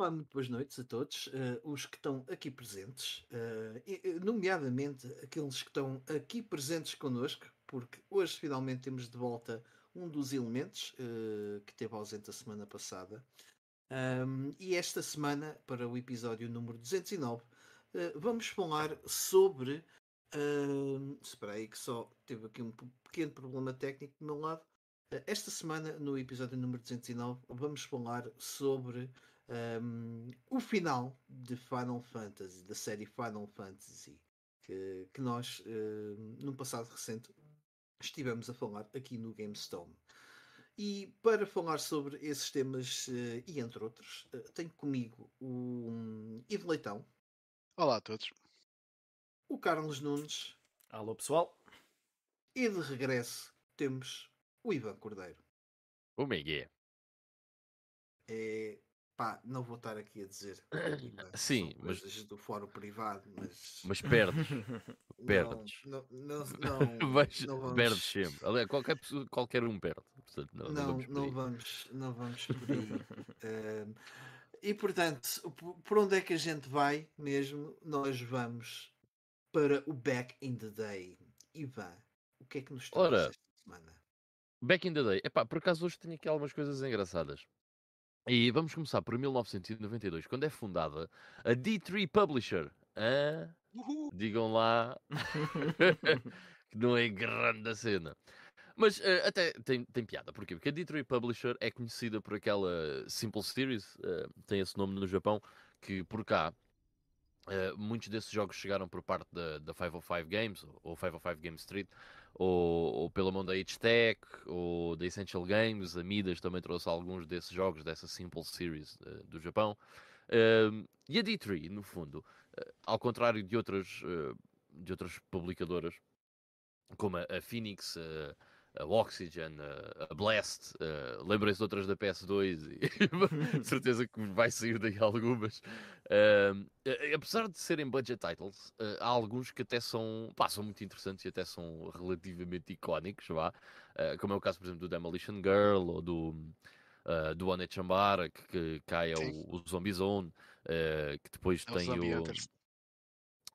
Olá, muito boas noites a todos, uh, os que estão aqui presentes, uh, nomeadamente aqueles que estão aqui presentes connosco, porque hoje finalmente temos de volta um dos elementos uh, que teve ausente a semana passada. Um, e esta semana, para o episódio número 209, vamos falar sobre. Uh, espera aí, que só teve aqui um pequeno problema técnico do meu lado. esta semana, no episódio número 209, vamos falar sobre um, o final de Final Fantasy, da série Final Fantasy, que, que nós, uh, num passado recente, estivemos a falar aqui no GameStone. E para falar sobre esses temas, uh, e entre outros, uh, tenho comigo o um, Ivo Leitão. Olá a todos. O Carlos Nunes. Alô pessoal. E de regresso temos o Ivan Cordeiro. O Miguel. É, Pá, não vou estar aqui a dizer. Sim, mas. do fórum privado, mas. Mas perdes. perdes. Não, não, não, Vais, não vamos... Perdes sempre. Aliás, qualquer, qualquer um perde. Portanto, não, não, vamos, não vamos, não vamos uh, e portanto, por onde é que a gente vai mesmo? Nós vamos para o Back in the Day. Ivan, o que é que nos trouxe esta semana? Back in the Day. Epá, por acaso hoje tenho aqui algumas coisas engraçadas. E vamos começar por 1992, quando é fundada a D3 Publisher. Ah, digam lá que não é grande a cena. Mas uh, até tem, tem piada, porquê? Porque a D3 Publisher é conhecida por aquela Simple Series, uh, tem esse nome no Japão, que por cá Uh, muitos desses jogos chegaram por parte da, da 505 Games, ou 505 Game Street, ou, ou pela mão da H-Tech, ou da Essential Games. A Midas também trouxe alguns desses jogos, dessa Simple Series uh, do Japão. Uh, e a D3, no fundo, ao contrário de outras, de outras publicadoras, como a, a Phoenix, a Oxygen, a, Blast, uh, lembrem-se de outras da PS2 e certeza que vai sair daí algumas. Uh, apesar de serem budget titles, uh, há alguns que até são, pá, são muito interessantes e até são relativamente icónicos, vá. como é o caso, por exemplo, do Demolition Girl ou do, do One Chambara, que, que cai o, o Zombie Zone, que depois é tem o.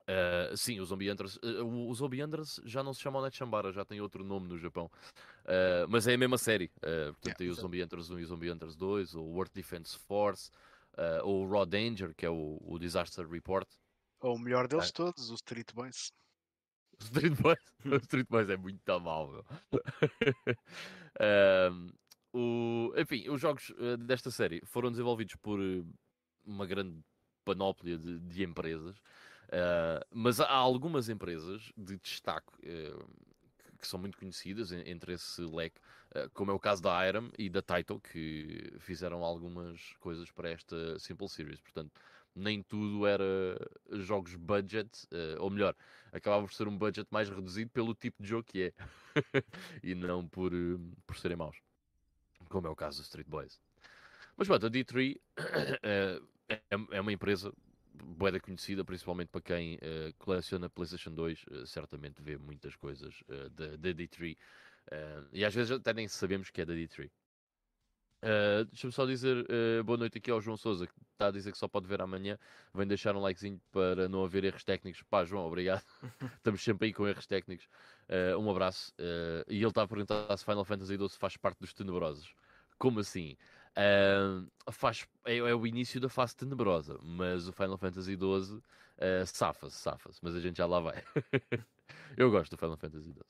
Uh, sim, o Zombie Hunters. Uh, o, Zombie Hunters já não se chama Onet Chambara, já tem outro nome no Japão. Uh, mas é a mesma série. portanto, yeah, tem o Zombie Hunters 1 e o Zombie Hunters 2, ou o World Defense Force, ou o Raw Danger, que é o, o Disaster Report. Ou o melhor deles todos, o Street Boys. O Street Boys, o Street Boys é muito mal, o, enfim, os jogos desta série foram desenvolvidos por uma grande panóplia de, de empresas. Uh, mas há algumas empresas de destaque uh, que são muito conhecidas entre esse leque, uh, como é o caso da Irem e da Taito, que fizeram algumas coisas para esta Simple Series. Portanto, nem tudo era jogos budget, ou melhor, acabava por ser um budget mais reduzido pelo tipo de jogo que é, e não por, por serem maus, como é o caso do Street Boys. Mas pronto, a D3 é, é uma empresa boeda conhecida, principalmente para quem uh, coleciona PlayStation 2, uh, eh, certamente vê muitas coisas uh, da, da D3. e às vezes até nem sabemos que é da D3. Deixa-me só dizer boa noite aqui ao João Souza, que está a dizer que só pode ver amanhã. Vem deixar um likezinho para não haver erros técnicos. Pá, João, obrigado. Estamos sempre aí com erros técnicos. um abraço. e ele está a perguntar se Final Fantasy XII faz parte dos Tenebrosos. Como assim? Uh, faz, é, é, o início da fase tenebrosa, mas o Final Fantasy XII uh, safa-se, safa-se, mas a gente já lá vai. eu gosto do Final Fantasy XII.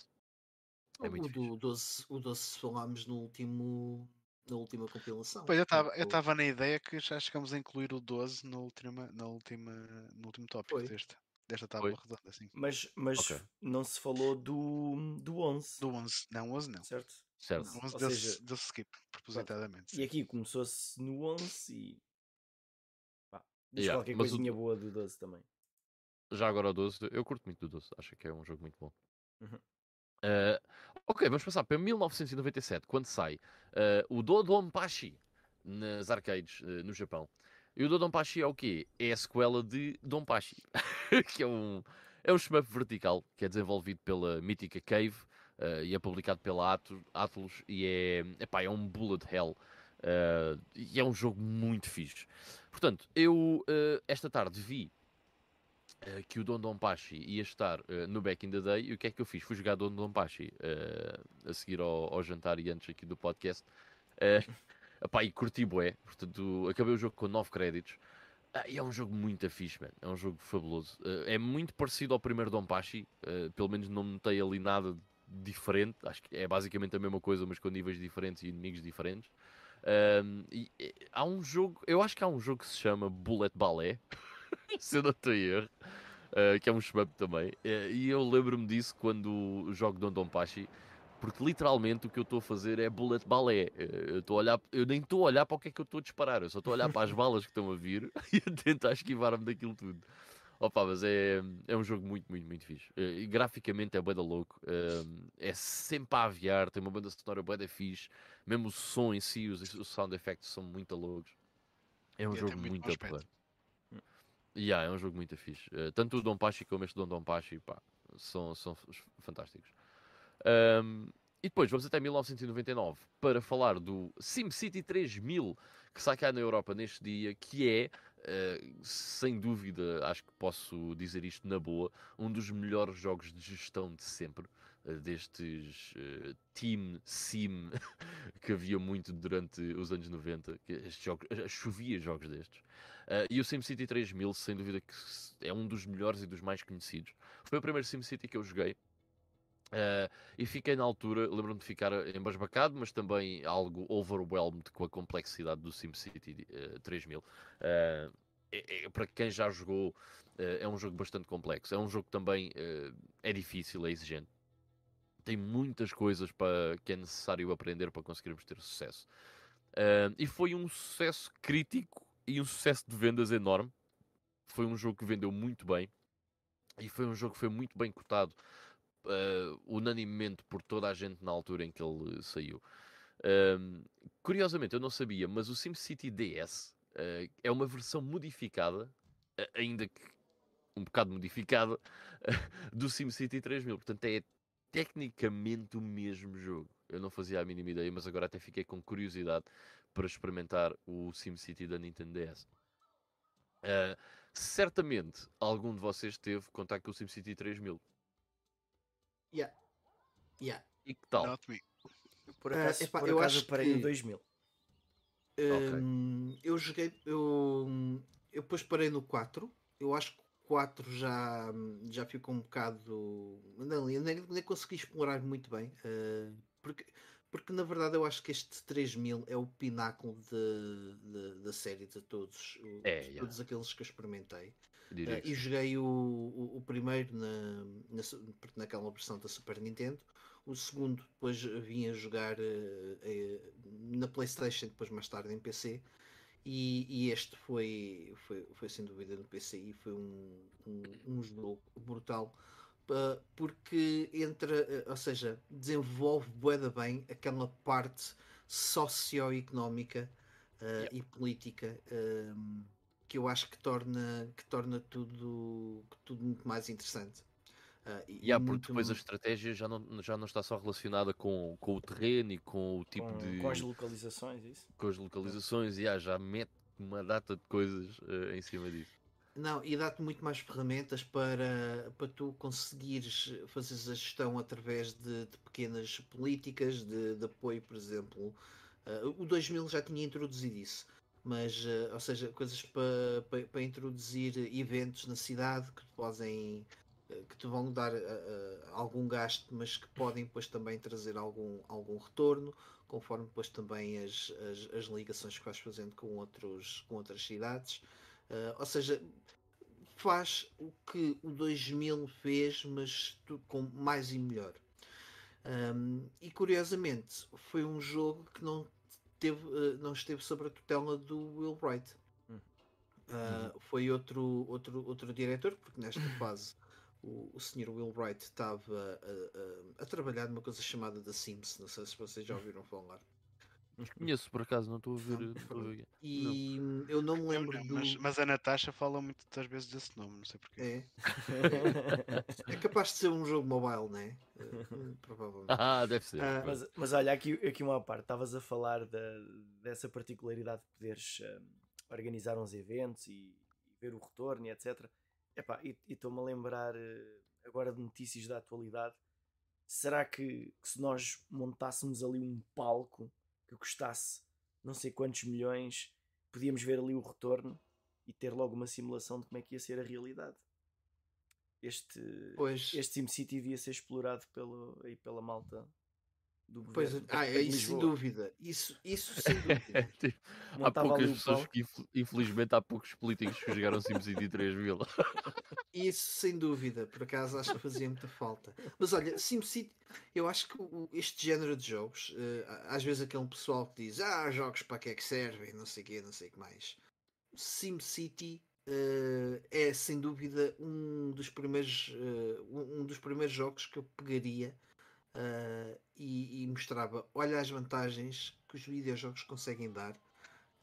É muito o, do 12, o 12 falámos no último, na última compilação. Pois eu estava na ideia que já chegamos a incluir o 12 no, última, na última, no último tópico deste, desta tábua redonda. Assim. Mas, mas okay. não se falou do, do 11. Do 11, não, 11 não. Certo? Certo. Não, Ou seja, deu skip, propositadamente. E aqui começou-se no 11 e. Pá, yeah, qualquer coisinha o... boa do 12 também. Já agora o 12, eu curto muito do 12, acho que é um jogo muito bom. Uhum. Uh, ok, vamos passar para 1997, quando sai uh, o Dodonpachi nas arcades uh, no Japão. E o Dodonpachi é o quê? É a sequela de Donpachi, que é um, é um shmup vertical que é desenvolvido pela mítica Cave uh, e é publicado pela Atlus e é, epá, é um bullet hell Uh, e é um jogo muito fixe. Portanto, eu uh, esta tarde vi que o Don Don Pachi ia estar no Back in the Day e o que é que eu fiz? Fui jogar Don Don Pachi a seguir ao, ao, jantar e antes aqui do podcast. Uh, epá, e curti bué, portanto acabei o jogo com 9 créditos. e é um jogo muito fixe, man. é um jogo fabuloso. é muito parecido ao primeiro Don Pachi, pelo menos não notei ali nada diferente. Acho que é basicamente a mesma coisa, mas com níveis diferentes e inimigos diferentes. Um, e, e, há um jogo, eu acho que há um jogo que se chama Bullet Ballet, se eu não estou erro, uh, que é um shmup também. Uh, e eu lembro-me disso quando jogo Don Don Pachi, porque literalmente o que eu estou a fazer é Bullet Ballet. Uh, eu, estou a olhar, eu nem estou a olhar para o que é que eu estou a disparar, eu só estou a olhar para as balas que estão a vir e a tentar esquivar-me daquilo tudo. Opa, mas é, é um jogo muito, muito, muito fixe. E graficamente é bué da louco. é sempre a aviar, tem uma banda sonora bué da fixe. Mesmo o som em si, os, os sound effects são muito loucos. É um e jogo muito a Yeah, é um jogo muito fixe. Uh, tanto o Dom Pachi como este Dom Dom Pachi, pá, são, são fantásticos. Um, e depois vamos até 1999 para falar do SimCity 3000 que sai cá na Europa neste dia, que é Uh, sem dúvida, acho que posso dizer isto na boa, um dos melhores jogos de gestão de sempre, uh, destes uh, Team Sim que havia muito durante os anos 90, que chovia jogos destes. e o SimCity 3000, sem dúvida, que é um dos melhores e dos mais conhecidos. Foi o primeiro SimCity que eu joguei. Uh, e fiquei na altura, lembro-me de ficar embasbacado, mas também algo overwhelmed com a complexidade do SimCity uh, 3000. Uh, é, é, para quem já jogou, uh, é um jogo bastante complexo. É um jogo que também é difícil, é exigente. Tem muitas coisas para, que é necessário aprender para conseguirmos ter sucesso. e foi um sucesso crítico e um sucesso de vendas enorme. Foi um jogo que vendeu muito bem e foi um jogo que foi muito bem cotado uh, unanimemente por toda a gente na altura em que ele saiu. Um, curiosamente, eu não sabia, mas o SimCity DS uh, é uma versão modificada, ainda que um bocado modificada, do SimCity 3000. Portanto, é tecnicamente o mesmo jogo. Eu não fazia a mínima ideia, mas agora até fiquei com curiosidade para experimentar o SimCity da Nintendo DS. Uh, certamente algum de vocês teve contato com o SimCity 3000. Yeah. Yeah. E que tal? Not me. Por ah, acaso, uh, epá, por eu acho parei que... no 2000. Um, okay. Eu joguei. Eu, eu depois parei no 4. Eu acho que o 4 já, já ficou um bocado. Não, eu nem, nem consegui explorar muito bem. Uh, porque, porque na verdade eu acho que este 3000 é o pináculo da série de todos, é, de yeah. todos aqueles que eu experimentei. Uh, e joguei o, o, o primeiro na, na, naquela versão da Super Nintendo. O segundo depois vinha jogar uh, uh, na Playstation, depois mais tarde em PC. E, e, este foi, foi, foi sem dúvida no PC e foi um, um, um jogo brutal porque entra, ou seja, desenvolve bué bem aquela parte socioeconómica yep. e política um, que eu acho que torna, que torna tudo, tudo muito mais interessante. Uh, e yeah, porque depois a estratégia já não, já não está só relacionada com, com o terreno e com o tipo com, de. Com as localizações, isso? Com as localizações, yeah, já mete uma data de coisas uh, em cima disso. Não, e dá-te muito mais ferramentas para, para tu conseguires fazer a gestão através de, de pequenas políticas de, de, apoio, por exemplo. Uh, o 2000 já tinha introduzido isso mas, uh, ou seja, coisas para, para, para, introduzir eventos na cidade que podem uh, que te vão dar uh, algum gasto, mas que podem depois também trazer algum, algum retorno, conforme depois também as, as, as ligações que vais fazendo com, outros, com outras cidades. ou seja, faz o que o 2000 fez, mas com mais e melhor. Um, e curiosamente, foi um jogo que não teve, uh, não esteve sob a tutela do Will Wright. Uh, uhum. Foi outro, outro, outro diretor, porque nesta fase o, o Sr. Will Wright estava a, a, a, trabalhar numa coisa chamada The Sims. Não sei se vocês já ouviram falar. Conheço por acaso, não estou a ver. A ver. E não. eu não me lembro do. Mas, mas, a Natasha fala muitas vezes desse nome, não sei porquê. É. é capaz de ser um jogo mobile, não é? Uh, provavelmente. Ah, deve ser. Uh, mas, mas olha, aqui, aqui uma parte, estavas a falar da, dessa particularidade de poderes uh, organizar uns eventos e, e, ver o retorno e etc. Epá, e estou-me a lembrar eh, agora de notícias da atualidade. Será que, que se nós montássemos ali um palco que custasse não sei quantos milhões, podíamos ver ali o retorno e ter logo uma simulação de como é que ia ser a realidade. Este, pois. este SimCity devia ser explorado pelo, aí pela malta do pois, governo. Ah, é, isso sem dúvida. Isso, isso sem dúvida. tipo, há poucas pessoas que, infelizmente, há poucos políticos que jogaram SimCity 3000. isso sem dúvida, por acaso acho que fazia muita falta. Mas olha, SimCity, eu acho que este género de jogos, uh, às vezes aquele pessoal que diz, ah, jogos para que é que servem, não sei o quê, não sei o que mais. SimCity uh, é sem dúvida um dos primeiros, uh, um dos primeiros jogos que eu pegaria uh, e, e, mostrava: olha as vantagens que os videojogos conseguem dar.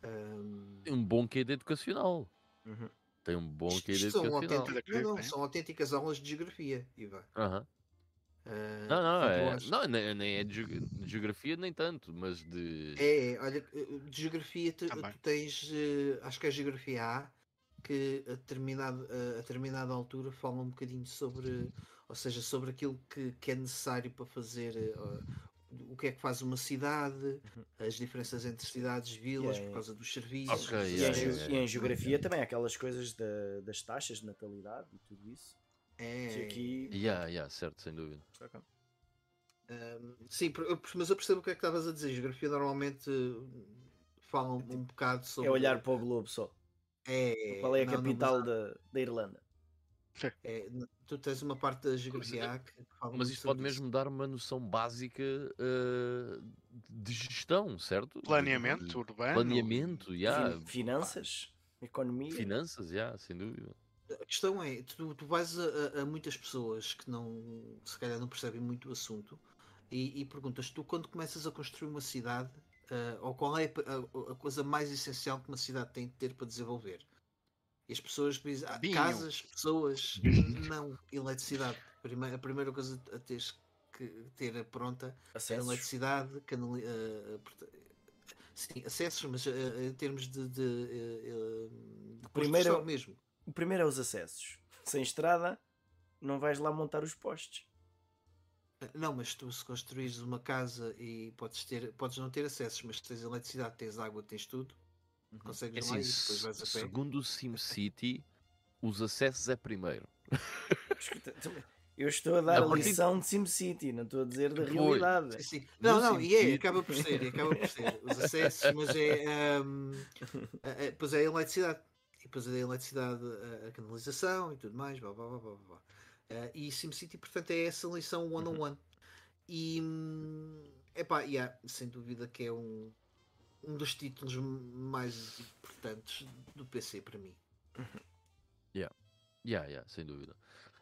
Um... Tem um bom QD educacional. Uhum. Tem um bom QD educacional. Não, não, são autênticas aulas de geografia, Iva. Uhum. Uh, não, não, é, não, nem é de geografia nem tanto, mas de. É, olha, de geografia tu, tu tens, uh, acho que é a geografia A, que a determinada, a determinada altura fala um bocadinho sobre ou seja, sobre aquilo que, que é necessário para fazer uh, o que é que faz uma cidade, uhum. as diferenças entre cidades, vilas, yeah, por causa dos serviços. Okay, yeah, e, em, e, em, geografia também, aquelas coisas da, das taxas de natalidade e tudo isso. É. aqui... yeah, yeah, certo, sem dúvida. Um, sim, mas eu percebo o que é que estavas a dizer. Geografia normalmente fala um, é tipo um bocado sobre. É olhar para o globo só. É, Qual é a não, capital não, da, da Irlanda? É, tu tens uma parte da geografia que fala Mas isto pode isso. mesmo dar uma noção básica uh, de gestão, certo? Planeamento de, urbano. Planeamento, yeah. Finanças, economia. Finanças, yeah, sem dúvida. A questão é, tu, tu vais a, a, muitas pessoas que não, se calhar não percebem muito o assunto e, e perguntas, tu quando começas a construir uma cidade, uh, ou qual é a, a, coisa mais essencial que uma cidade tem de ter para desenvolver? E as pessoas dizem, ah, casas, pessoas, não, eletricidade. a primeira coisa a teres que ter pronta é eletricidade, canal, uh, sim, acessos, mas uh, em termos de, de, uh, de primeiro, mesmo. O primeiro é os acessos. Sem estrada, não vais lá montar os postes. Não, mas tu se construís uma casa e podes ter, podes não ter acessos, mas tens eletricidade, tens água, tens tudo. Consegues é assim, e depois vais a pé. Segundo o SimCity, os acessos é primeiro. Eu estou a dar a lição de SimCity, não estou a dizer da realidade. Sim, sim. Não, não, e é, acaba por ser, acaba por ser. Os acessos, mas é. Um, é, depois é a eletricidade. E depois é a eletricidade, a, a canalização e tudo mais. Blá, blá, blá, blá, blá. Uh, e SimCity, portanto, é essa lição one-on-one. Uhum. -on -one. E. é hum, pá, yeah, sem dúvida que é um, um dos títulos mais importantes do PC para mim. Yeah, yeah, yeah sem dúvida.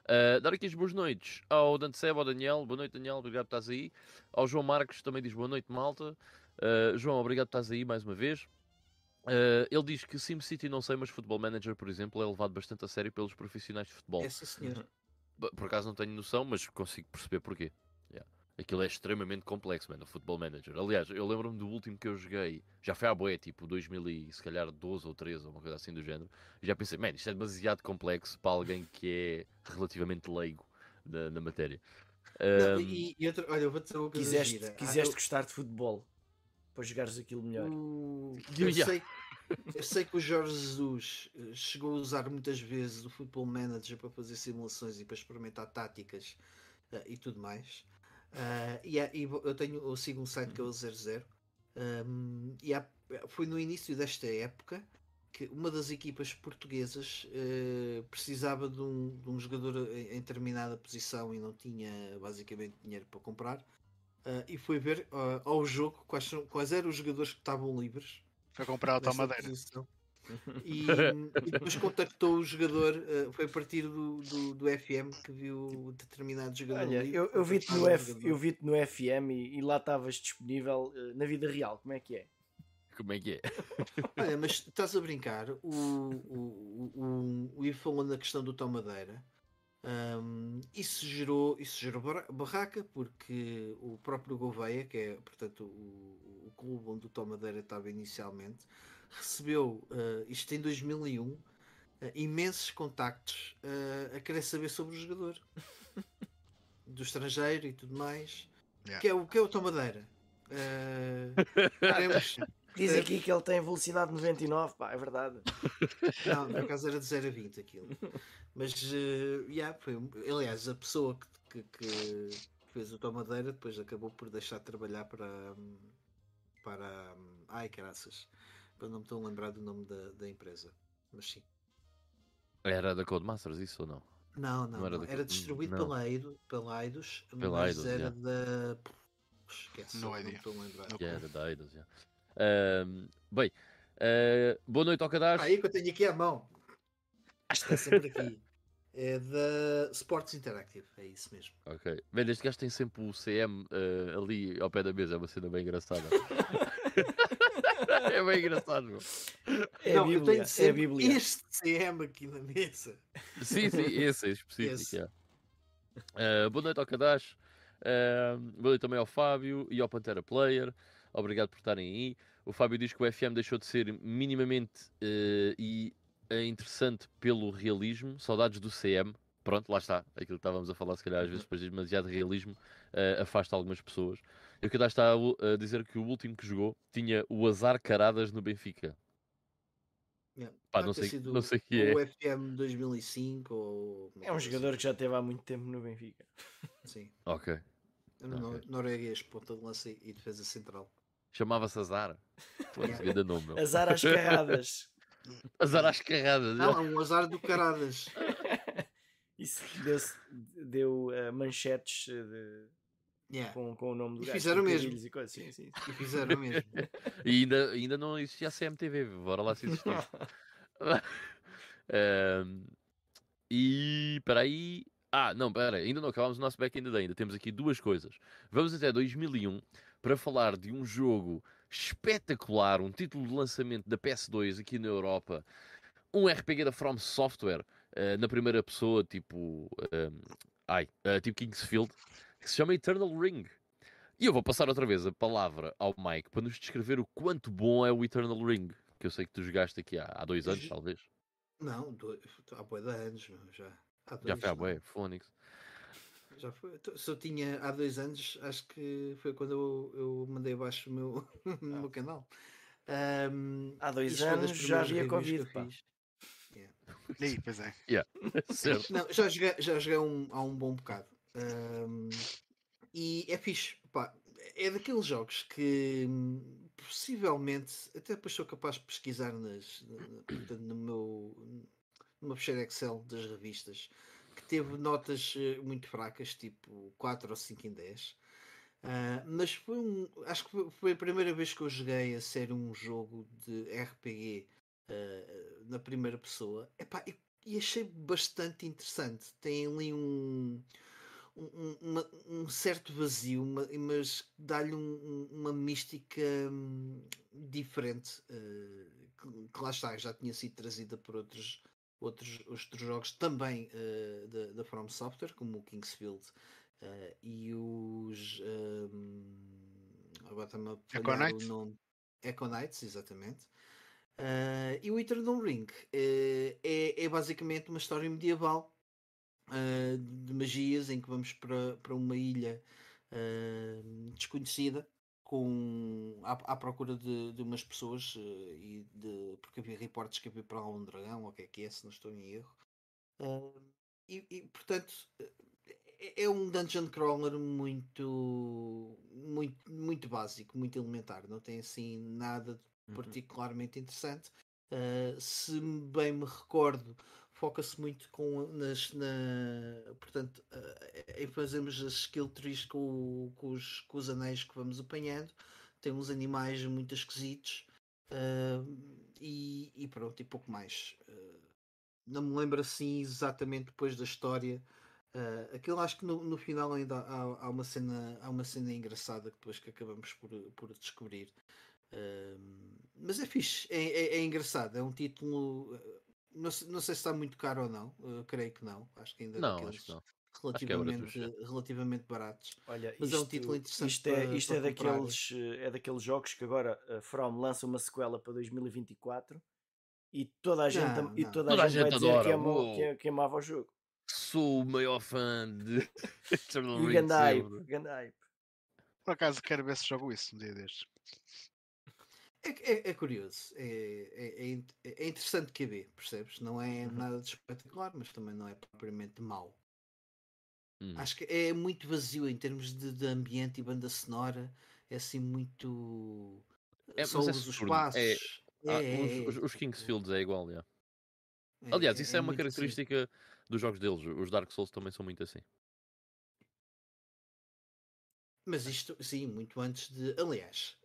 Uh, dar aqui as boas noites ao Dante Seba, ao Daniel. Boa noite, Daniel. Obrigado por estás aí. Ao João Marcos também diz boa noite, malta. Uh, João, obrigado por estás aí mais uma vez. Uh, ele diz que SimCity não sei, mas Football Manager, por exemplo, é levado bastante a sério pelos profissionais de futebol. É, sim, senhor. Por acaso não tenho noção, mas consigo perceber porquê. Yeah. Aquilo é extremamente complexo, mano, o Football Manager. Aliás, eu lembro-me do último que eu joguei, já foi à boé, tipo 2000 e se calhar 12 ou 13 ou uma coisa assim do género. E já pensei, mano, isto é demasiado complexo para alguém que é relativamente leigo na, na matéria. Não, um... e, e outra, olha, eu vou dizer uma coisa Quiseste, gira. quiseste ah, eu... gostar de futebol para jogares aquilo melhor. Uh, eu, sei, eu sei que o Jorge Jesus eh, chegou a usar muitas vezes o Football Manager para fazer simulações e para experimentar táticas uh, e tudo mais. Uh, e, e, eu tenho eu sigo um site que é o 00 um, e há, foi no início desta época que uma das equipas portuguesas uh, precisava de um, de um, jogador em, em, determinada posição e não tinha basicamente dinheiro para comprar. Uh, e foi ver ao jogo quais, quais eram os jogadores que estavam livres para comprar a tua madeira E, e depois contactou o jogador, uh, foi a partir do, do, do, FM que viu determinado jogador. Olha, eu, eu vi-te no, F, eu vi no FM e, e lá estavas disponível uh, na vida real, como é que é? Como é que é? Olha, mas estás a brincar, o, o, o, o Ivo falou na questão do Tom Madeira. Um, isso gerou, isso gerou barraca porque o próprio Gouveia, que é portanto o, o clube onde o Tom Madeira estava inicialmente, recebeu uh, isto em 2001 uh, ah, imensos contactos uh, a querer saber sobre o jogador do estrangeiro e tudo mais. Yeah. Que, é o, que é o Tom Madeira? queremos, Diz aqui que ele tem velocidade 99, pá, é verdade. Não, no caso era de 0 a 20 aquilo. Mas, uh, yeah, foi, aliás, a pessoa que, que, que fez o Tomadeira depois acabou por deixar de trabalhar para. para ai, caraças. Para não me estou a lembrar do nome da, da empresa. Mas sim. Era da Codemasters isso ou não? Não, não. não era, não. era, distribuído não. pela, Eido, pela Eidos, pela mas Eidos, era yeah. da. Esquece, não, não estou a lembrar. Yeah, era da Eidos, yeah. Uh, bem, uh, boa noite ao cadastro. Aí que eu tenho aqui a mão. Está sempre aqui. É da Sports Interactive, é isso mesmo. Ok. Velho, este gajo tem sempre o CM uh, eh, ali ao pé da mesa, é uma cena bem engraçada. é bem engraçado, meu. É Não, a Bíblia, eu tenho é Bíblia. este CM aqui na mesa. Sim, sim, esse é específico. Esse. Yeah. Uh, boa noite ao cadastro. Uh, boa noite também ao Fábio e ao Pantera Player. Obrigado por estarem aí. O Fábio diz que o FM deixou de ser minimamente uh, e interessante pelo realismo. Saudades do CM. Pronto, lá está. Aquilo que estávamos a falar, se calhar, às vezes, depois de demasiado realismo, uh, afasta algumas pessoas. E o que está a, dizer que o último que jogou tinha o azar caradas no Benfica. Yeah. Pá, não, sei, não sei que é. O FM 2005 ou... É um jogador assim. que já teve há muito tempo no Benfica. Sim. Ok. okay. Norueguês, ponta de lança e defesa central. Chamava-se Azar. Nome, meu. Azar às carradas. azar às carradas. Não, é um azar do caradas. Isso deu, deu uh, manchetes de, yeah. com, com o nome do e gajo. Fizeram mesmo. E, coisas. Sim, sim, sim. e fizeram mesmo. e ainda, ainda não existia a CMTV, bora lá se existir. um, e espera aí. Ah, não, pera, ainda não acabámos o nosso back ainda ainda. Temos aqui duas coisas. Vamos até 2001 para falar de um jogo espetacular, um título de lançamento da PS2 aqui na Europa, um RPG da From Software uh, na primeira pessoa, tipo, um, ai, uh, tipo Kingsfield, que se chama Eternal Ring. E eu vou passar outra vez a palavra ao Mike para nos descrever o quanto bom é o Eternal Ring, que eu sei que tu jogaste aqui há, há dois anos, talvez. Não, dois, há boa de anos, já. Há dois, já foi há boa, Phonics já foi. Então, se eu tinha há dois anos, acho que foi quando eu, eu mandei abaixo o meu, ah. meu canal. Um, há dois anos já havia Covid. Yeah. Aí, pois é. Yeah. Não, já joguei, já joguei um, há um bom bocado. Um, e é fixe. Pá, é daqueles jogos que possivelmente, até depois sou capaz de pesquisar nas, no, no meu numa fecheira Excel das revistas que teve notas eh, muito fracas, tipo 4 ou 5 em 10. Uh, ah, mas foi um. Acho que foi a primeira vez que eu joguei a ser um jogo de RPG uh, ah, na primeira pessoa. Epá, e, e, achei bastante interessante. Tem ali um. Um, uma, um certo vazio, uma, mas dá-lhe um, uma mística hum, diferente, uh, que, que, lá está, já tinha sido trazida por outros outros, outros jogos também uh, da, da From Software, como o Kingsfield uh, e os. Um, ehm, agora está-me a falhar o nome. Echo Knights, exatamente. E o Eternal Ring é, é basicamente uma história medieval de magias em que vamos para, para uma ilha desconhecida com à, à procura de, de, umas pessoas uh, e de porque havia reportes que havia para lá um dragão ou o que é que é, se não estou em erro. Uh, e, e, portanto é, é um dungeon crawler muito, muito, muito básico, muito elementar, não tem assim nada uhum. particularmente interessante. Uh, se bem me recordo, foca-se muito com, nas, na, portanto, uh, em fazermos as skill trees com, com, os, com os anéis que vamos apanhando. Tem uns animais muito esquisitos. Uh, e, e, pronto, e pouco mais. Uh, não me lembro assim exatamente depois da história. Uh, aquilo acho que no, no final ainda há, há, uma cena, há uma cena engraçada depois que acabamos por, por descobrir. Mas é fixe, é, é, é, engraçado, é um título. Não sei, não sei se está muito caro ou não, uh, creio que não. Acho que ainda é não, acho que não. Relativamente, é relativamente baratos. Olha, mas isto, é um título interessante. Isto é, isto é, daqueles, é daqueles jogos que agora a From lança uma sequela para 2024 e toda a gente, não, e toda, toda a gente, vai dizer que, amou, que, que amava o jogo. Sou o maior fã de Eternal Ring. Por acaso quero ver se jogo isso um dia destes. É, é, é, curioso, é, é, é, é interessante que ver, percebes? Não é uhum. nada de espetacular, mas também não é propriamente mau. Hum. Acho que é muito vazio em termos de, de, ambiente e banda sonora, é assim muito. É, Só os, os passos. Ah, os, os, Kingsfields é igual, yeah. Aliás, isso é, uma assim. característica assim. dos jogos deles. Os Dark Souls também são muito assim. Mas isto, sim, muito antes de. Aliás,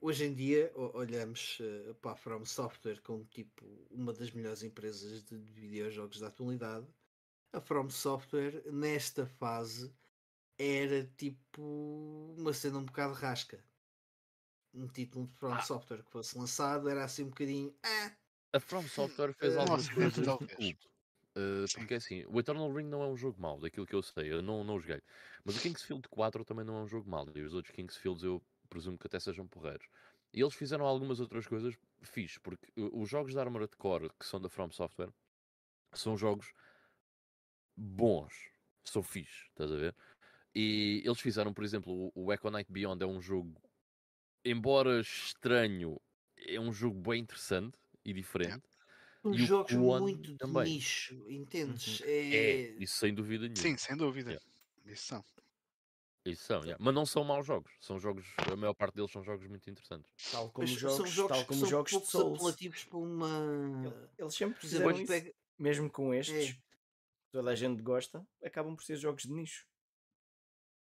Hoje em dia olhamos uh, para a From Software como tipo uma das melhores empresas de, de videojogos da atualidade. A From Software nesta fase era tipo uma cena um bocado rasca. Um título de From ah. Software que fosse lançado era assim um bocadinho. Ah, a From Software fez uh, algumas coisas de culto. Uh, porque assim, o Eternal Ring não é um jogo mau, daquilo que eu sei, eu não, não joguei. Mas o Kingsfield 4 também não é um jogo mau. E os outros Kingsfields eu presumo que até sejam porreiros. E eles fizeram algumas outras coisas fixe, porque os jogos da Armored Core, que são da From Software, são jogos bons, são fixe, estás a ver? E eles fizeram, por exemplo, o Echo Night Beyond é um jogo, embora estranho, é um jogo bem interessante e diferente. Um jogo muito também. de nicho, entendes? Uhum. É... é... isso sem dúvida nenhuma. Sim, sem dúvida. Yeah. Isso são. Isso são, yeah. mas não são maus jogos. São jogos, a maior parte deles são jogos muito interessantes. Tal como mas jogos, são jogos tal como jogos de Souls. apelativos para uma. Eles sempre fizeram isso, pega... mesmo com estes, é. toda a gente gosta, acabam por ser jogos de nicho.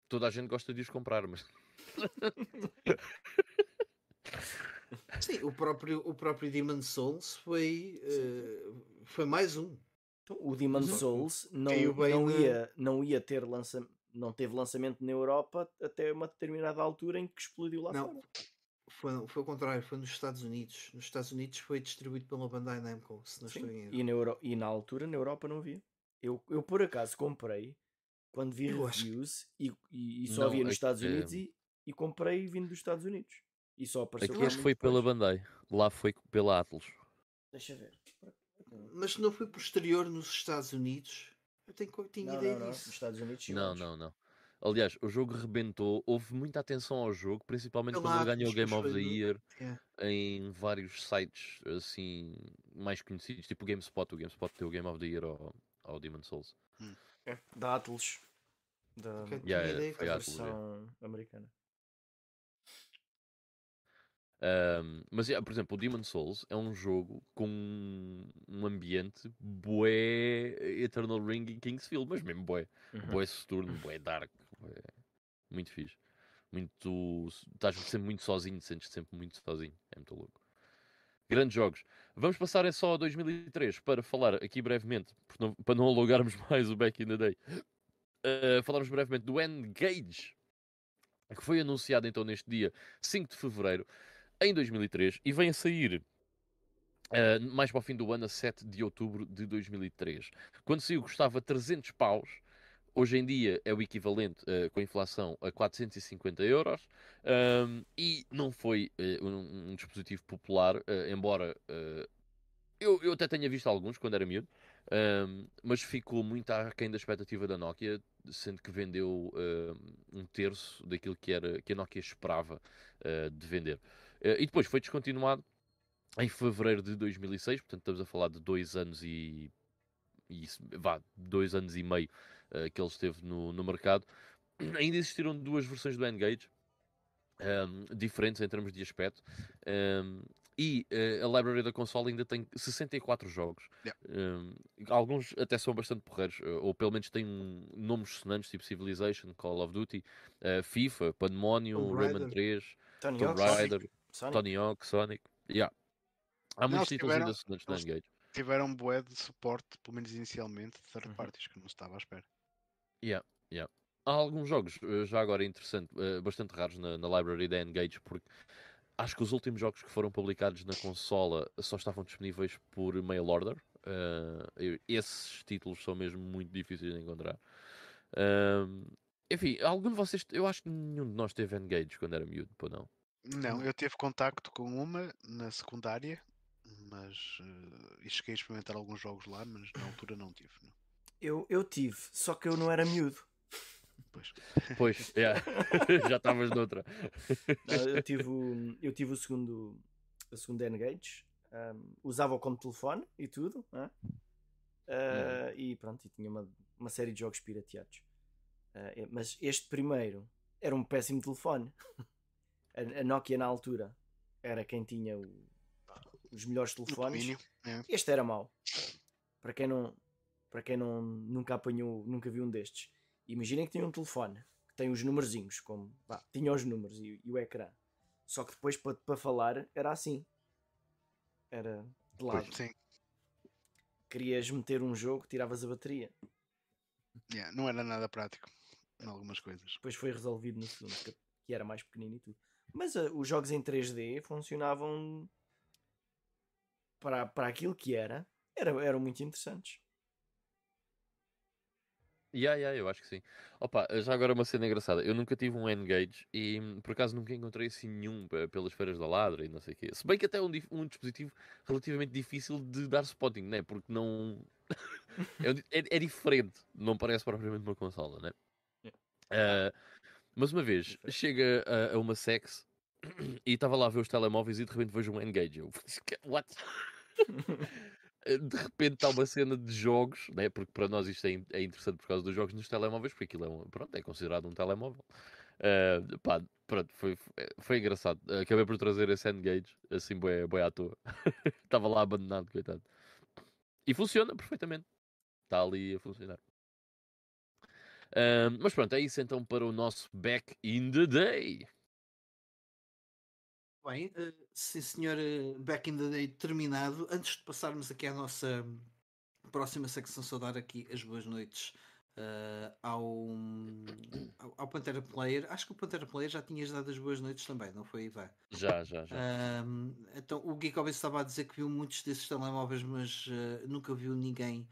Toda a gente gosta de os comprar, mas. Sim, o próprio, o próprio Demon Souls foi, uh, foi mais um. Então, o Demon Souls não, não, ia, não ia ter lançamento não teve lançamento na Europa até uma determinada altura em que explodiu lá não. fora. Foi, foi o contrário, foi nos Estados Unidos. Nos Estados Unidos foi distribuído pela Bandai Namco, se não Sim. estou em e na, Euro... e na altura na Europa não havia. Eu, eu por acaso comprei quando vi eu reviews e, e, e, só não, havia nos Estados é... Unidos e, e comprei vindo dos Estados Unidos. E só apareceu Aqui este foi depois. pela Bandai, lá foi pela Atlas. Deixa ver. Mas não foi posterior nos Estados Unidos? Eu tenho, tenho não, ideia não, não. disso. Nos Estados Unidos, não, não, não. Aliás, o jogo rebentou, houve muita atenção ao jogo, principalmente quando ele ganhou o Game of the Year yeah. em vários sites assim mais conhecidos, tipo o GameSpot. O GameSpot deu o Game of the Year ao, ao Demon Souls. Hum. É, da Atlas. Da yeah, yeah, foi versão americana. Um, mas, por exemplo, o Demon Souls é um jogo com um ambiente bué Eternal Ring e Kingsfield, mas mesmo bué. Uhum. Bué Saturno, bué Dark. Bué... Muito fixe. Muito... Estás sempre muito sozinho, sentes sempre muito sozinho. É muito louco. Grandes jogos. Vamos passar é só a 2003 para falar aqui brevemente, não, para não alugarmos mais o Back in the Day. Uh, falarmos brevemente do N-Gage, que foi anunciado então neste dia 5 de Fevereiro em 2003 e vem a sair uh, mais para o fim do ano, a 7 de outubro de 2003. Quando saiu custava 300 paus, hoje em dia é o equivalente uh, com a inflação a 450 euros um, e não foi uh, um, um, dispositivo popular, embora eu, eu até tenha visto alguns quando era miúdo. Um, mas ficou muito aquém da expectativa da Nokia, sendo que vendeu um terço daquilo que, era, que a Nokia esperava de vender. Uh, e depois foi descontinuado em fevereiro de 2006, portanto estamos a falar de dois anos e, e vá, dois anos e meio uh, que ele esteve no, no mercado. Ainda existiram duas versões do N-Gage, um, diferentes em termos de aspecto. Um, e uh, a library da console ainda tem 64 jogos. Yeah. Um, alguns até são bastante porreiros, ou pelo menos têm um, nomes sonantes, tipo Civilization, Call of Duty, uh, FIFA, Pandemonium, Rayman 3, Tony Tomb Raider. Sonic. Tony Hawk, Sonic. Yeah. Há muitos títulos tiveram, ainda sonantes na Engage. Tiveram bué de suporte, pelo menos inicialmente, de third uhum. parties, que não estava à espera. Yeah, yeah. Há alguns jogos, eh, já agora interessante, eh, bastante raros na, na library da Engage, porque acho que os últimos jogos que foram publicados na consola só estavam disponíveis por mail order. Uh, esses títulos são mesmo muito difíceis de encontrar. Uh, enfim, algum de vocês, eu acho que nenhum de nós teve Engage quando era miúdo, pô, não? Não, eu tive contacto com uma na secundária, mas uh, e cheguei a experimentar alguns jogos lá, mas na altura não tive. Não. Eu, eu tive, só que eu não era miúdo. Pois, pois yeah. já estavas noutra. Não, eu, tive o, eu tive o segundo, o segundo N-Gage, um, usava-o como telefone e tudo, uh, hum. e pronto, e tinha uma, uma série de jogos pirateados. Uh, mas este primeiro era um péssimo telefone. a, a, Nokia na altura era quem tinha o, os melhores telefones. É. Este era mau. Para quem não, para quem não nunca apanhou, nunca viu um destes. Imaginem que tinha um telefone que tem os numerzinhos, como bah, tinha os números e, e, o ecrã. Só que depois para, para falar era assim. Era de lado. Pois, Querias meter um jogo, tiravas a bateria. Yeah, não era nada prático em algumas coisas. Depois foi resolvido no segundo, que era mais pequenino e tudo. Mas uh, os jogos em 3D funcionavam para, para aquilo que era, era, eram muito interessantes. Yeah, yeah, eu acho que sim. Opa, já agora uma cena engraçada. Eu nunca tive um N-Gage e por acaso nunca encontrei assim nenhum pelas feiras da Ladra e não sei o quê. Se bem que até é um, um dispositivo relativamente difícil de dar spotting, né? Porque não. é, é, é, diferente, não parece propriamente uma consola, né? Uh, mas uma vez chega a, a uma sex e estava lá a ver os telemóveis e de repente vejo um N-Gage. Eu, what? de repente está uma cena de jogos, né? porque para nós isto é, é, interessante por causa dos jogos nos telemóveis, porque aquilo é, um, pronto, é considerado um telemóvel. Uh, pá, pronto, foi, foi engraçado. Acabei por trazer esse N-Gage, assim, boi, boi à toa. Estava lá abandonado, coitado. E funciona perfeitamente. Está ali a funcionar. Uh, mas pronto, é isso então para o nosso Back in the Day. Bem, uh, sim senhor, uh, back in the day terminado. Antes de passarmos aqui à nossa próxima secção, só dar aqui as boas noites uh, ao, ao, ao, Pantera Player. Acho que o Pantera Player já tinhas dado as boas noites também, não foi, Ivan? Já, já, já. então, o Geek estava a dizer que viu muitos desses telemóveis, mas nunca viu ninguém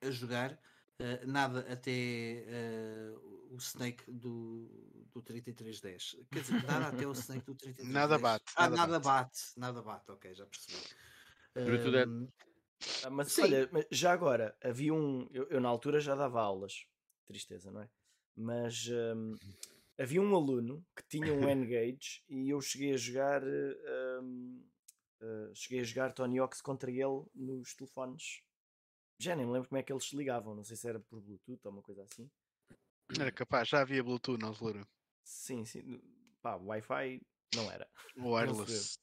a jogar. Uh, nada até uh, o Snake do, do 3310. Quer dizer, nada até o Snake do 3310. Nada bate. Ah, nada, nada bate. bate. Nada bate, ok, já percebi. Um, ah, mas sim. olha, já agora, havia um. Eu, eu, na altura já dava aulas, tristeza, não é? Mas um, havia um aluno que tinha um N-Gage e eu cheguei a jogar. Um, uh, cheguei a jogar Tony Ox contra ele nos telefones já nem me lembro como é que eles se ligavam, não sei se era por Bluetooth ou uma coisa assim. Era capaz, já havia Bluetooth, não se lembra? Sim, sim. Pá, Wi-Fi não era. Wireless.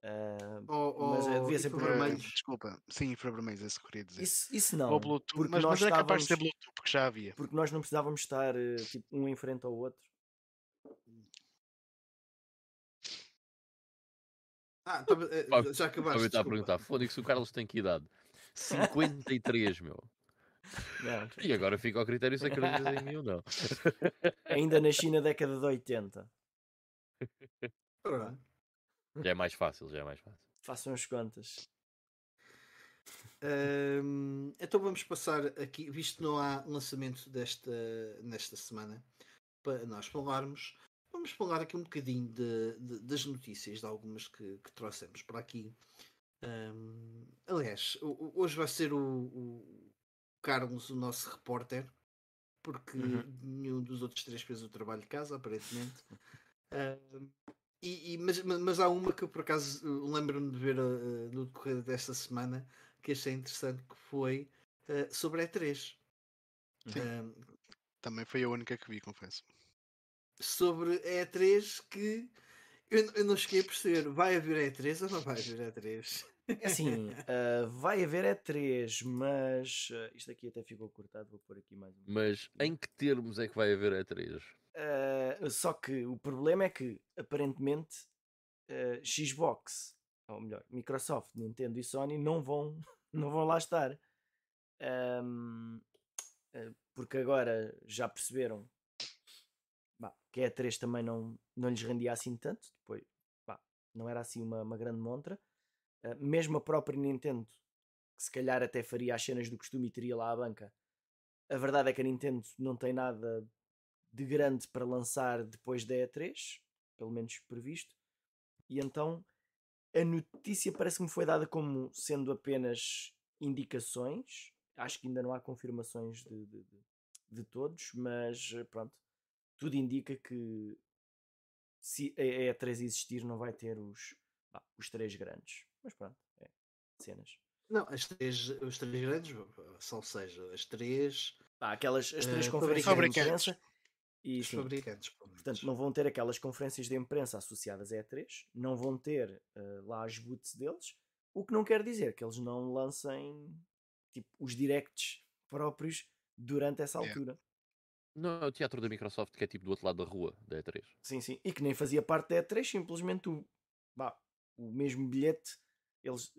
Uh, oh, mas oh, devia ser por vermelhos. Desculpa, sim, infravermelhos, é isso que eu queria dizer. Isso, isso não. Ou Bluetooth, porque mas, nós mas era capaz de ser Bluetooth, porque já havia. Porque nós não precisávamos estar eh, tipo, um em frente ao outro. Ah, tava, eh, já acabaste. Estava a perguntar, foda-se, o Carlos tem que idade? 53, meu. Não, e agora fica ao critério se acreditas em mim ou não. Ainda nasci na década de 80. Já é mais fácil, já é mais fácil. Façam as contas. Um, então vamos passar aqui, visto que não há lançamento desta, nesta semana, para nós falarmos, vamos falar aqui um bocadinho de, de, das notícias, de algumas que, que trouxemos para aqui. Um, aliás, hoje vai ser o, o, Carlos o nosso repórter, porque uhum. nenhum dos outros três fez o trabalho de casa, aparentemente. Um, e, e, mas, mas há uma que eu por acaso lembro-me de ver uh, no decorrer desta semana que achei interessante que foi uh, sobre a E3. Um, Também foi a única que vi, confesso. Sobre a E3 que eu, eu não cheguei a perceber. Vai haver E3 ou não vai haver E3? É assim, uh, vai haver E3, mas uh, isto aqui até ficou cortado. Vou pôr aqui mais um. Mas em que termos é que vai haver E3? Uh, só que o problema é que aparentemente Xbox ou melhor, Microsoft, Nintendo e Sony não vão, não vão lá estar. Um, eh, porque agora já perceberam que a E3 também não, não lhes rendia assim tanto, depois bah, não era assim uma, uma grande montra. Uh, mesmo a própria Nintendo, que se calhar até faria as cenas do costume e teria lá a banca, a verdade é que a Nintendo não tem nada de grande para lançar depois da E3, pelo menos previsto, e então a notícia parece que me foi dada como sendo apenas indicações. Acho que ainda não há confirmações de, de, de, de todos, mas pronto, tudo indica que se a E3 existir não vai ter os, ah, os três grandes. Mas pronto, é cenas. Não, as três, os três grandes, são seja, as três. Ah, aquelas as três uh, conferências de imprensa. E, sim, fabricantes. Portanto, não vão ter aquelas conferências de imprensa associadas à E3, não vão ter uh, lá as boots deles, o que não quer dizer que eles não lancem tipo, os directs próprios durante essa altura. Não, é o teatro da Microsoft que é tipo do outro lado da rua da E3. Sim, sim. E que nem fazia parte da E3, simplesmente o, bah, o mesmo bilhete eles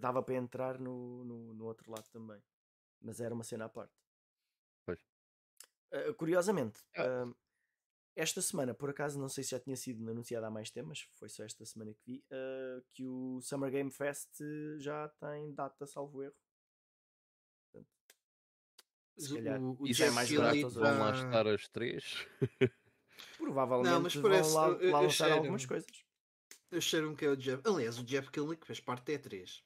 dava para entrar no, no, no, outro lado também. Mas era uma cena à parte. Pois. Uh, curiosamente, uh, esta semana, por acaso, não sei se já tinha sido anunciado há mais temas, foi só esta semana que vi, uh, que o Summer Game Fest já tem data, salvo erro. Se calhar, o, o isso é mais barato. Vão lá estar as três? Provavelmente não, mas vão lá, lá lançar algumas coisas acharam que é o Jeff. Aliás, o Jeff Kinley que fez parte da E3.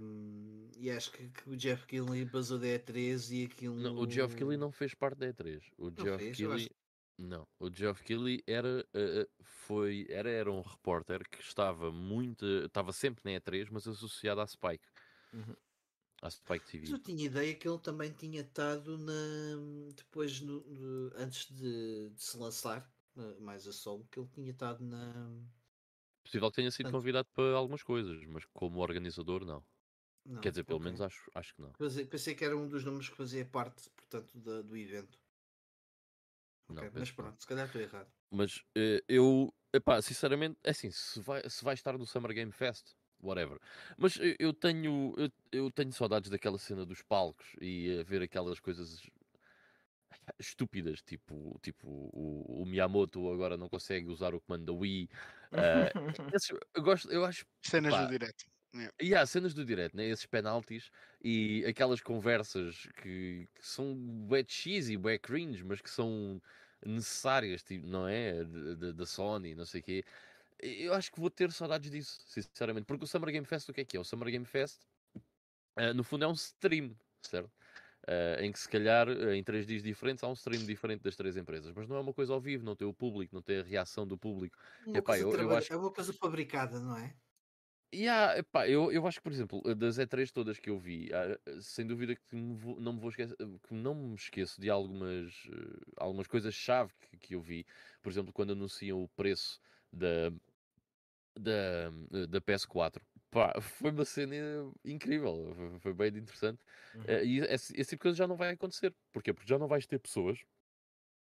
Um, e acho que, que, o Jeff Kinley basou da E3 e aquilo. Não, o Jeff Kinley não fez parte da E3. O não Jeff fez, Kinley. Não, o Jeff Keighley era, uh, foi, era, era um repórter que estava muito, estava sempre na E3, mas associado à Spike. Uhum. À Spike TV. Mas eu tinha ideia que ele também tinha estado na, depois, no, no, antes de, de, se lançar, mais a solo, que ele tinha estado na. Possível que tenha sido convidado para algumas coisas, mas como organizador, não. não Quer dizer, pelo okay. menos acho, acho que não. Pensei, pensei, que era um dos nomes que fazia parte, portanto, da, do evento. Não, okay, mas pronto, não. se calhar estou errado. Mas uh, eu, epá, sinceramente, é assim, se vai, se vai estar no Summer Game Fest, whatever. Mas eu tenho, eu, eu, tenho saudades daquela cena dos palcos e uh, ver aquelas coisas estúpidas, tipo, tipo o, o, Miyamoto agora não consegue usar o comando da Wii. Uh, esses, eu gosto, eu acho. Cenas pá, do direto. Yeah. E há cenas do direto, né? esses penaltis e aquelas conversas que, que são bué cheesy, bué cringe, mas que são necessárias, tipo, não é? Da Sony, não sei o quê. Eu acho que vou ter saudades disso, sinceramente, porque o Summer Game Fest, o que é que é? O Summer Game Fest, uh, no fundo, é um stream, certo? Uh, em que se calhar uh, em três dias diferentes há um stream diferente das três empresas, mas não é uma coisa ao vivo, não tem o público, não tem a reação do público. Epá, eu, eu acho... É uma coisa fabricada, não é? Yeah, epá, eu, eu acho que, por exemplo, das E3 todas que eu vi, sem dúvida que me vou, não me vou esquecer, que não me esqueço de algumas, algumas coisas-chave que, que eu vi. Por exemplo, quando anunciam o preço da, da, da PS4 pá, foi uma cena incrível, foi, bem interessante. Uhum. Uh, e esse, esse, tipo de coisa já não vai acontecer. Porquê? Porque já não vais ter pessoas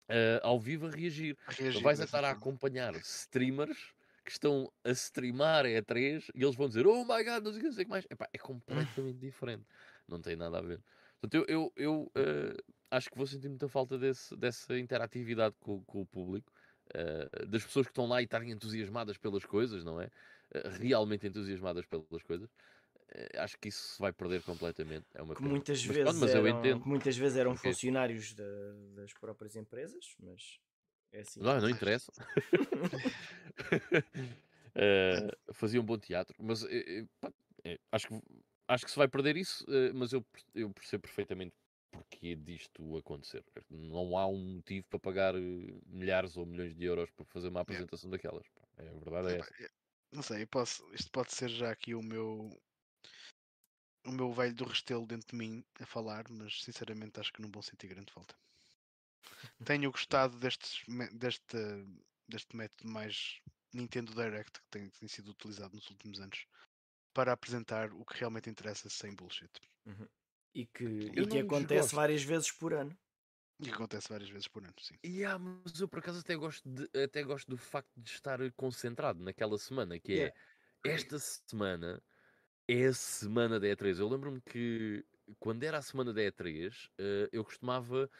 uh, ao vivo a reagir. A reagir vais a estar a acompanhar streamers que estão a streamar E3 e eles vão dizer Oh my god, não sei o que, mais. Epá, é completamente diferente. Não tem nada a ver. Portanto, eu, eu, eu uh, acho que vou sentir muita falta desse, dessa interatividade com, com o público. Uh, das pessoas que estão lá e estarem entusiasmadas pelas coisas, não é? Eh, realmente entusiasmadas pelas coisas. Eh, acho que isso se vai perder completamente. É uma que muitas mas, vezes mas eram, eu entendo. muitas vezes eram Porque... funcionários das próprias empresas, mas é assim. Não, não interessa. uh, fazia um bom teatro, mas pá, acho, que, acho que se vai perder isso, mas eu, eu percebo perfeitamente porque disto acontecer. Não há um motivo para pagar milhares ou milhões de euros para fazer uma apresentação daquelas. É, a verdade é essa. Não sei, posso, isto pode ser já aqui o meu o meu velho do Restelo dentro de mim a falar, mas sinceramente acho que não vão sentir grande falta. Tenho gostado destes, deste, deste método mais Nintendo Direct que tem, tem, sido utilizado nos últimos anos para apresentar o que realmente interessa sem bullshit. Uhum. E que, e que acontece várias vezes por ano. E acontece várias vezes por ano, sim. Yeah, mas eu por acaso até gosto, de, até gosto do facto de estar concentrado naquela semana, que é, yeah. esta semana é a semana da E3. Eu lembro-me que quando era a semana da E3, eh, eu costumava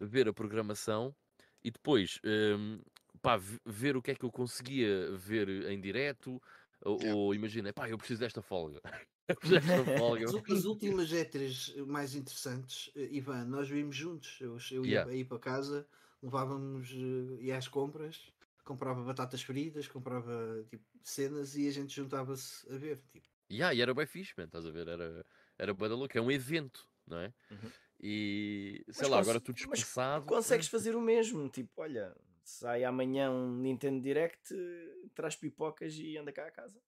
ver a programação e depois ehm, pá, ver o que é que eu conseguia ver em direto. Ou, Yeah. ou imagina, pá, eu preciso desta folga. As, últimas E3 mais interessantes, eh, Ivan, nós vimos juntos. Eu, eu ia Yeah. aí para casa, levávamos eh, ia às compras, comprava batatas fritas, comprava tipo, cenas e a gente juntava-se a ver. Tipo, Yeah, e era bem fixe, man, estás a ver? Era, era da louca. É um evento, não é? Uhum. E sei Mas lá, agora tu mas dispersado. Consegues fazer o mesmo, tipo, olha, sai amanhã um Nintendo Direct, eh, traz pipocas e anda cá a casa.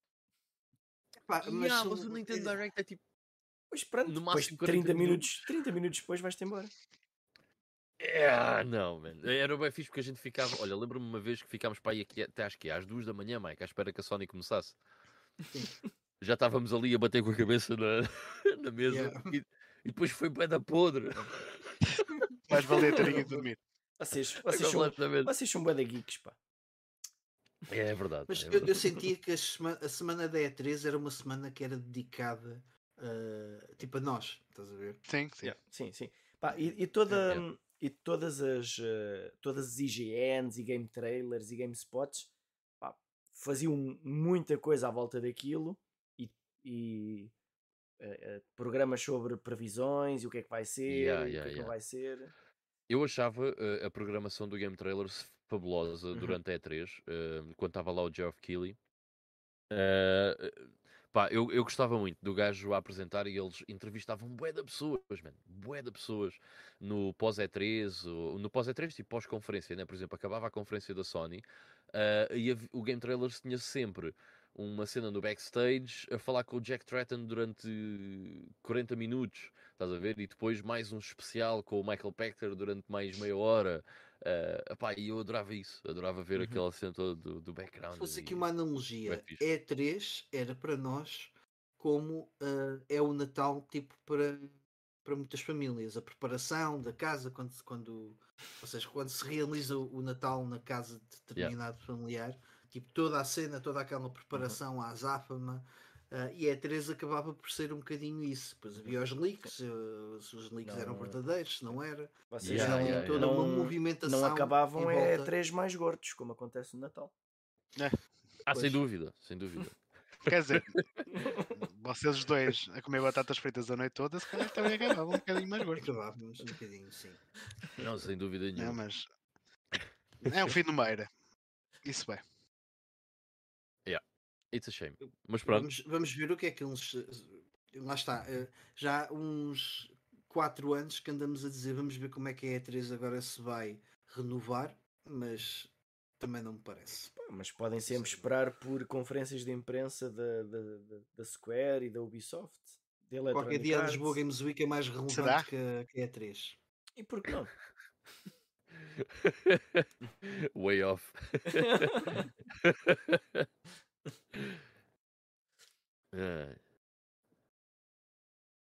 Pá, Yeah, mas mas, são- o Nintendo é- Direct é tipo. Pois pronto, No depois máximo 30 40 minutos, 30 minutos depois vais-te embora. É, não, man. Era bem fixe porque a gente ficava. Olha, lembro-me uma vez que ficámos para aí aqui até acho que às duas da manhã, Mike, à espera que a Sony começasse. Já estávamos ali a bater com a cabeça na, na mesa Yeah. e, e depois foi bué da podre. Mais valia terem ido dormir. Vocês, vocês, são, vocês são bué da geeks, pá. É verdade. Mas é eu, verdade. eu sentia que a sema- a semana da E3 era uma semana que era dedicada uh, tipo a nós, estás a ver? Sim, sim. Yeah, Sim, sim. Pá, e, e toda, É, e todas as eh, todas as IGNs e game trailers e game spots pá, faziam muita coisa à volta daquilo e, e, eh, programas sobre previsões e o que é que vai ser Yeah, e o que yeah, é que não yeah. vai ser. Eu achava eh, a programação do Game Trailers fabulosa Uhum. durante a E3, eh, quando estava lá o Geoff Keighley. Eh, pá, eu, eu gostava muito do gajo a apresentar e eles entrevistavam bué de pessoas, man, bué de pessoas no pós-E3, ou- no pós-E3 tipo pós-conferência, né? por exemplo, acabava a conferência da Sony eh, e hav- o Game Trailers tinha sempre uma cena no backstage a falar com o Jack Tratton durante 40 minutos, estás a ver? E depois mais um especial com o Michael Pachter durante mais meia hora. Uh, epá, e eu adorava isso, adorava ver Uhum. aquela cena toda do, do background. Se fosse aqui uma analogia, bué fixe. E3 era para nós como uh, é o Natal tipo para, para muitas famílias, a preparação da casa, quando, quando, ou seja, quando se realiza o Natal na casa de determinado familiar, tipo toda a cena, toda aquela preparação à azáfama. Uh, e a E3 acabava por ser um bocadinho isso. Depois havia os leaks, uh, se os leaks Não, eram não. verdadeiros, se não era. Vocês Yeah, não, yeah, toda não, uma movimentação. não acabavam em é volta. três mais gordos, como acontece no Natal. Ah, sem Pois. dúvida, sem dúvida. Quer dizer, vocês os dois a comer batatas fritas a noite toda, se calhar também acabavam um bocadinho mais gordos. Acabávamos um bocadinho, sim. Não, sem dúvida Não, nenhuma. mas é um fim de meira. Isso é. It's a shame. Mas pronto, Vamos, vamos ver o que é que eles. Lá está. eh, Já há uns 4 anos que andamos a dizer vamos ver como é que a E3 agora se vai renovar, mas também não me parece. Mas podem sempre esperar por conferências de imprensa da, da, da- Square e da Ubisoft. De Qualquer dia a. Lisboa Games Week é mais relevante Será? que a, que a E3. E por que não? way off. Ah,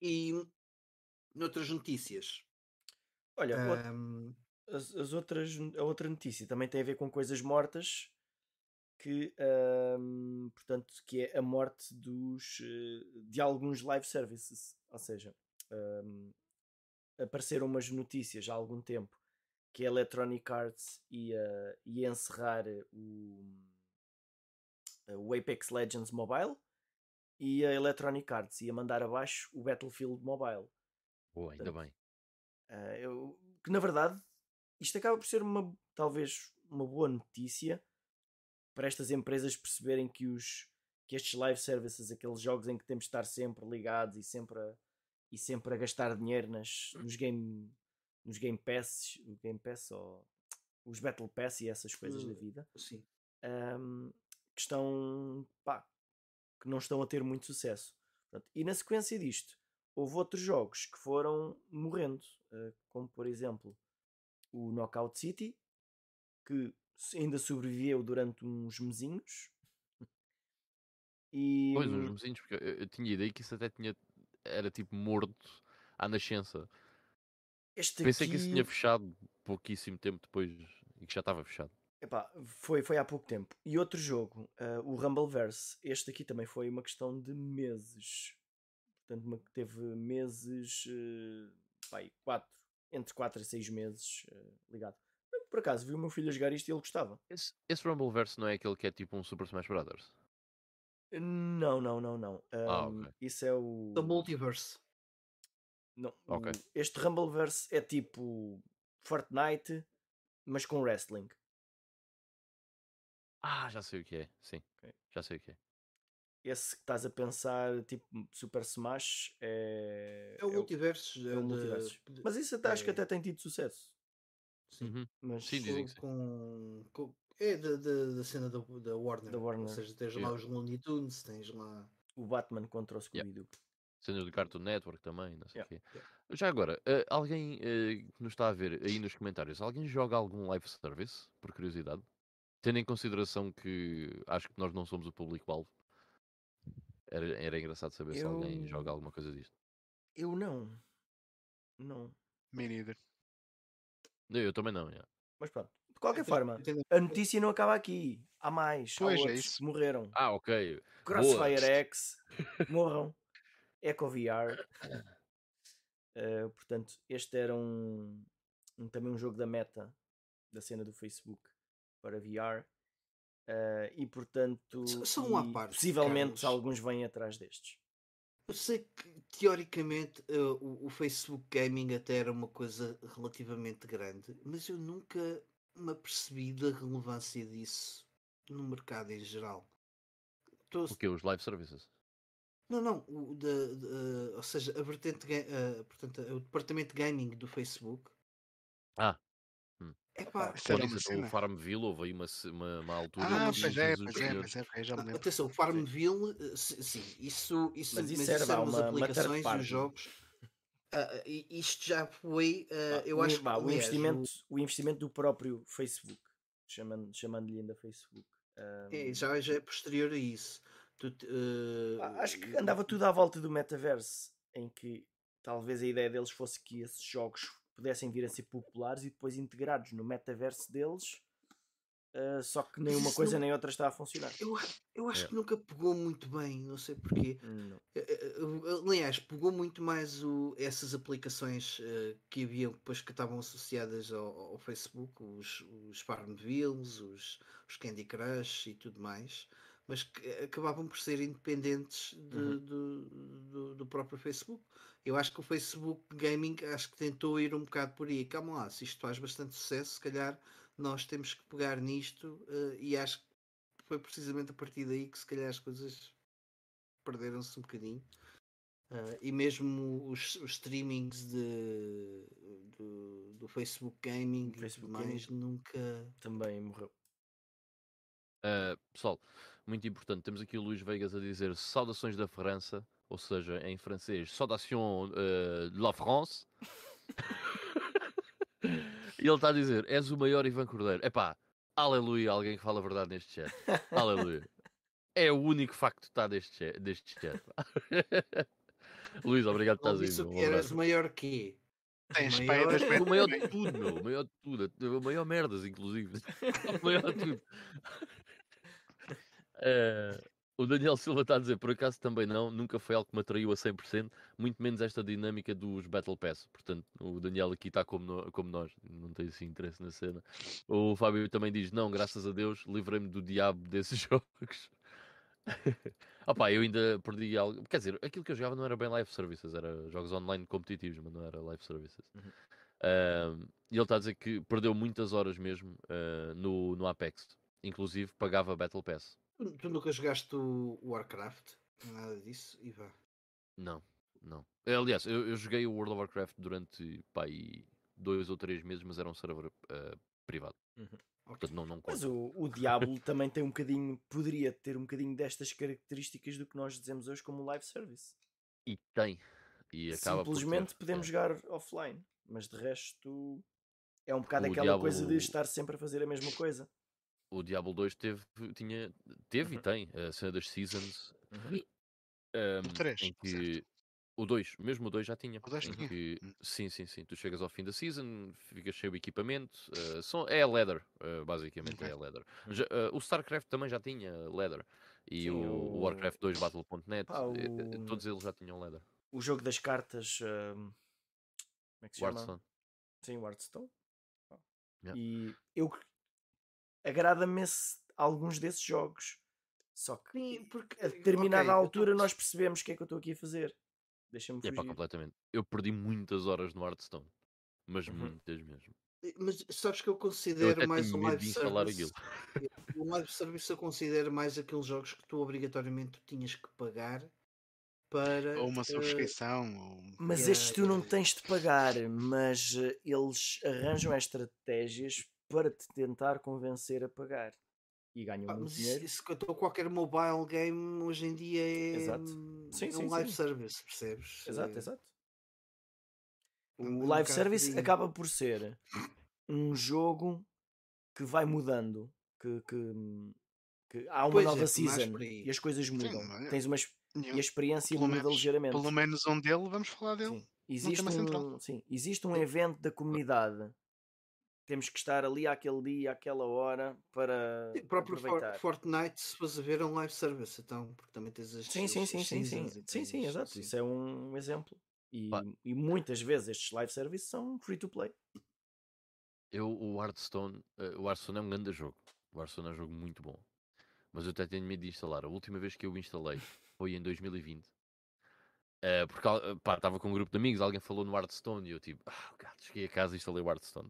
E noutras notícias. Olha, ahm, as, as outras, a outra notícia também tem a ver com coisas mortas que ahm, portanto que é a morte dos eh, de alguns live services. Ou seja ahm, apareceram umas notícias há algum tempo que a Electronic Arts ia, ia encerrar o, o Apex Legends Mobile e a Electronic Arts ia mandar abaixo o Battlefield Mobile boa, ainda bem. ah, eu- que na verdade isto acaba por ser uma talvez uma boa notícia para estas empresas perceberem que os que estes live services, aqueles jogos em que temos de estar sempre ligados e sempre a, e sempre a gastar dinheiro nas, nos game nos game pass, o game pass ou os battle pass e essas coisas da Hum. vida sim. ahm, que estão pá, que não estão a ter muito sucesso. Pronto, E na sequência disto, houve outros jogos que foram morrendo, eh, como por exemplo o Knockout City, que ainda sobreviveu durante uns mesinhos. E Pois, uns mesinhos, porque eu, eu tinha ideia que isso até tinha, era tipo morto à nascença. este Pensei que isso aqui- tinha fechado pouquíssimo tempo depois e que já estava fechado. Epá, foi, foi há pouco tempo. E outro jogo, uh, o Rumbleverse. Este aqui também foi uma questão de meses. Portanto, uma, teve meses. Uh, pai, quatro, entre 4 a 6 meses uh, ligado. Por acaso, vi o meu filho jogar isto e ele gostava. Esse, esse Rumbleverse não é aquele que é tipo um Super Smash Brothers? Não, não, não, não. Um, Ah, ok. Isso é o. The Multiverse. Não, Ok. o- este Rumbleverse é tipo Fortnite, mas com wrestling. Ah, já sei o que é. Sim, Ok. já sei o que é. Esse que estás a pensar, tipo Super Smash, é. É o é é o Multiverse. de- Mas isso até acho que é- até tem tido sucesso. Sim. Uhum. Mas Sim, dizem que sim. com, é da, da, da cena da, da Warner. Da Warner. Ou seja, tens lá Yeah. os Looney Tunes, tens lá. o Batman contra o Scooby-Doo. Cenas do Cartoon Network também, não sei o Yeah, quê. Já agora, eh, alguém eh, que nos está a ver aí nos comentários, alguém joga algum live service, por curiosidade? Tendo em consideração que acho que nós não somos o público-alvo. Era, era engraçado saber se alguém Eu- joga alguma coisa disto. Eu não. Não. Me neither. Eu, eu também não, yeah. Mas pronto. De qualquer Eu forma, tenho- a notícia não acaba aqui. Há mais. Há Pois, é outros isso. que morreram. Ah, ok. Crossfire X, morram. Echo VR. Uh, portanto, este era um, um- também um jogo da meta da cena do Facebook para VR. Uh, e portanto, Só- só um à e parte, possivelmente Carlos. alguns vêm atrás destes. Eu sei que teoricamente eh, o, o Facebook Gaming até era uma coisa relativamente grande, mas eu nunca me apercebi da relevância disso no mercado em geral. Tô- O que? Os live services? Não, não, o da, da- ou seja, a vertente, eh, portanto, o departamento de gaming do Facebook. Ah. Epá, uma isso, até o. Farmville houve aí uma, uma, uma altura Ah, Ah, que pois é, pois é, pois é, ok, já me Ah, lembro. Atenção, o Farmville, eh, si- sim, isso, isso, Mas isso mas era, isso vá, eram as uma- uma third aplicações e party. os jogos. Ah, e isto já foi, ah, Ah, eu o, acho que vá, o aliás, investimento, o investimento do próprio Facebook, chamando- chamando-lhe ainda Facebook. Um, é, já, já é posterior a isso. Tu Ah, Acho que o- andava tudo à volta do metaverse, em que talvez a ideia deles fosse que esses jogos pudessem vir a ser populares e depois integrados no metaverse deles, ah, só que nem uma coisa não- nem outra está a funcionar. Eu, eu acho É. que nunca pegou muito bem, não sei porquê. Não. Eh, eh, eh, Aliás, pegou muito mais o, essas aplicações eh, que haviam depois que estavam associadas ao, ao Facebook, os, os Farmvilles, os, os Candy Crush e tudo mais, mas que acabavam por ser independentes de- Uhum. do, do, do próprio Facebook. Eu acho que o Facebook Gaming acho que tentou ir um bocado por aí. Calma lá, se isto faz bastante sucesso, se calhar nós temos que pegar nisto eh, e acho que foi precisamente a partir daí que se calhar as coisas perderam-se um bocadinho. Ah, e mesmo os, os streamings de, do, do Facebook Gaming e Facebook tudo mais nunca. Também morreu. Uh, pessoal, muito importante, temos aqui o Luís Vegas a dizer saudações da França, ou seja, em francês, saudation uh, de la France. e ele está a dizer: és o maior Ivan Cordeiro. Epá, aleluia, alguém que fala a verdade neste chat. Aleluia. É o único facto que está deste chat. Luís, obrigado por estás aí. eras maior que Tens maior- pai das O maior de tudo, meu. O maior de tudo. O maior merdas, inclusive. O maior de tudo. Eh, o Daniel Silva está a dizer, por acaso também não, nunca foi algo que me atraiu a 100%, muito menos esta dinâmica dos Battle Pass. Portanto, o Daniel aqui está como, no- como nós, não tem assim interesse na cena. O Fábio também diz, não, graças a Deus, livrei-me do diabo desses jogos. Opá, eu ainda perdi algo. Quer dizer, aquilo que eu jogava não era bem live services, era jogos online competitivos, mas não era live services. Uhum. Ahm, e ele está a dizer que perdeu muitas horas mesmo ah, no, no Apex. Inclusive pagava Battle Pass. Tu, tu nunca jogaste o Warcraft? Nada disso? Vá. Não, não. Aliás, eu, eu joguei o World of Warcraft durante pá, aí dois ou três meses, mas era um server ah, privado. Uhum. Portanto, não, não Mas o, o Diablo também tem um bocadinho, poderia ter um bocadinho destas características do que nós dizemos hoje como live service. E tem. E acaba Simplesmente ter, podemos é. jogar offline, mas de resto é um bocado O aquela coisa de Diablo- estar sempre a fazer a mesma coisa. O Diablo 2 teve, tinha, teve e Uhum. tem a cena das Seasons. Uhum. ahm, O três, em certo. que O 2, mesmo o 2 já tinha. O dois em tinha? que- Hum. sim, sim, sim. Tu chegas ao fim da season, ficas cheio de equipamento. eh, são, é a leather, eh, basicamente Ok. é a leather. Hum. Já, eh, o StarCraft também já tinha leather. E Sim, o, o Warcraft 2 Battle.net, eh, eh, o- todos eles já tinham leather. O jogo das cartas. como é que se chama? Hearthstone. Sim. Pá. Yeah. E eu agrada-me alguns desses jogos. Só que Sim, porque a determinada ok, eu altura tô- nós percebemos o que é que eu estou aqui a fazer. Deixa-me É pá, fugir. completamente. Eu perdi muitas horas no Hearthstone. Mas Uhum. muitas mesmo. Mas sabes que eu Eu considero até mais um live service. Um live service eu considero mais aqueles jogos que tu obrigatoriamente tinhas que pagar para. Ou uma subscrição. Ou... Mas estes tu não tens de pagar, mas eh, eles arranjam as estratégias para te tentar convencer a pagar. E ganham pá, muito dinheiro. isso que eu estou qualquer mobile game hoje em dia é, Exato. hum, Sim, é sim, um live sim. service, percebes? Exato, Eh, exato. é O um live service aí. acaba por ser um jogo que vai mudando, que, que- que há uma Pois é, nova mais season e as coisas mudam. mas- Tens uma es- e a experiência muda menos, ligeiramente. pelo menos um dele, vamos falar dele. Sim. Existe, um, sim, existe um evento da comunidade. Temos que estar ali àquele dia, àquela hora para O próprio For- aproveitar. Fortnite, se fores a ver, é um live service, então, porque também tens as Sim, sim, sim, sim, sim. e Sim, sim, exato. sim. Isso é um exemplo. E, e muitas vezes estes live services são free to play. Eu, o Hearthstone, eh, o Hearthstone é um grande jogo. O Hearthstone é um jogo muito bom. Mas eu até tenho medo de instalar. A última vez que eu o instalei foi em 2020. Eh, porque pá, estava com um grupo de amigos, alguém falou no Hearthstone e eu tipo, ah, gato, cheguei a casa e instalei o Hearthstone.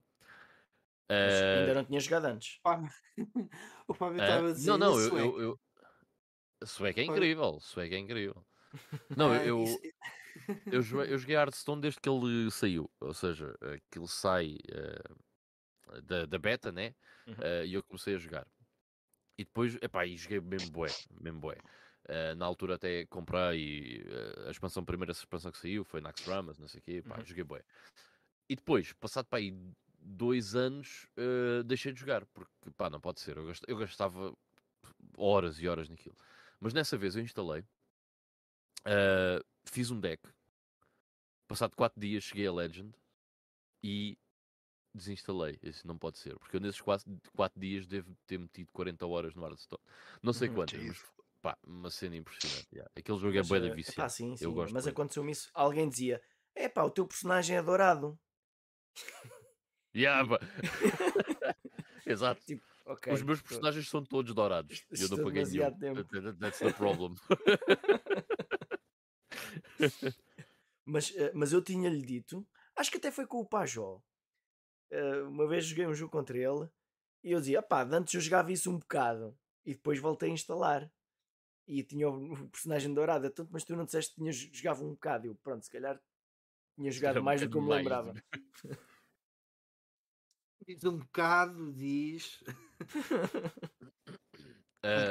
Eh, ainda não tinha jogado antes. O Fábio ah, estava a dizer. não, não, "E a eu, sueca?" eu, eu... A sueca é incrível, sueca é incrível. Não, eu, eu, joguei, eu joguei Hearthstone desde que ele saiu. Ou seja, aquilo sai eh, da, da beta, né? Uhum. Eh, e eu comecei a jogar. E depois, epá, e joguei mesmo bué, mesmo bué. Eh, na altura até comprei a expansão, a primeira expansão que saiu foi Nax Ramas, não sei o quê, pá, Uhum. joguei bué. E depois, passado para aí dois anos, eh, deixei de jogar, porque pá, não pode ser, eu gast- eu gastava horas e horas naquilo. Mas nessa vez eu instalei, eh, fiz um deck, passado quatro dias cheguei a Legend e desinstalei. Isso não pode ser, porque eu nesses quatro, quatro dias devo ter metido 40 horas no Hearthstone. Não sei Uhum. quantas, mas pá, uma cena impressionante. yeah. Aquele jogo é Mas, bué da eh, epá, viciante. sim, sim, eu gosto mas aconteceu-me isso. Alguém dizia: é pá, o teu personagem é dourado. Yeah, pá. Exato. Tipo, ok. Os meus tô- personagens são todos dourados. E eu não é paguei nenhum. tempo. That- that- That's the problem. Mas, eh, mas eu tinha-lhe dito, acho que até foi com o Pajó. Eh, uma vez joguei um jogo contra ele e eu dizia: pá, antes eu jogava isso um bocado e depois voltei a instalar. E tinha o personagem dourado, tanto, mas tu não disseste que tinhas jogava um bocado. Eu, pronto, se calhar tinha jogado mais do que eu me lembrava. Diz um bocado, diz. Uh,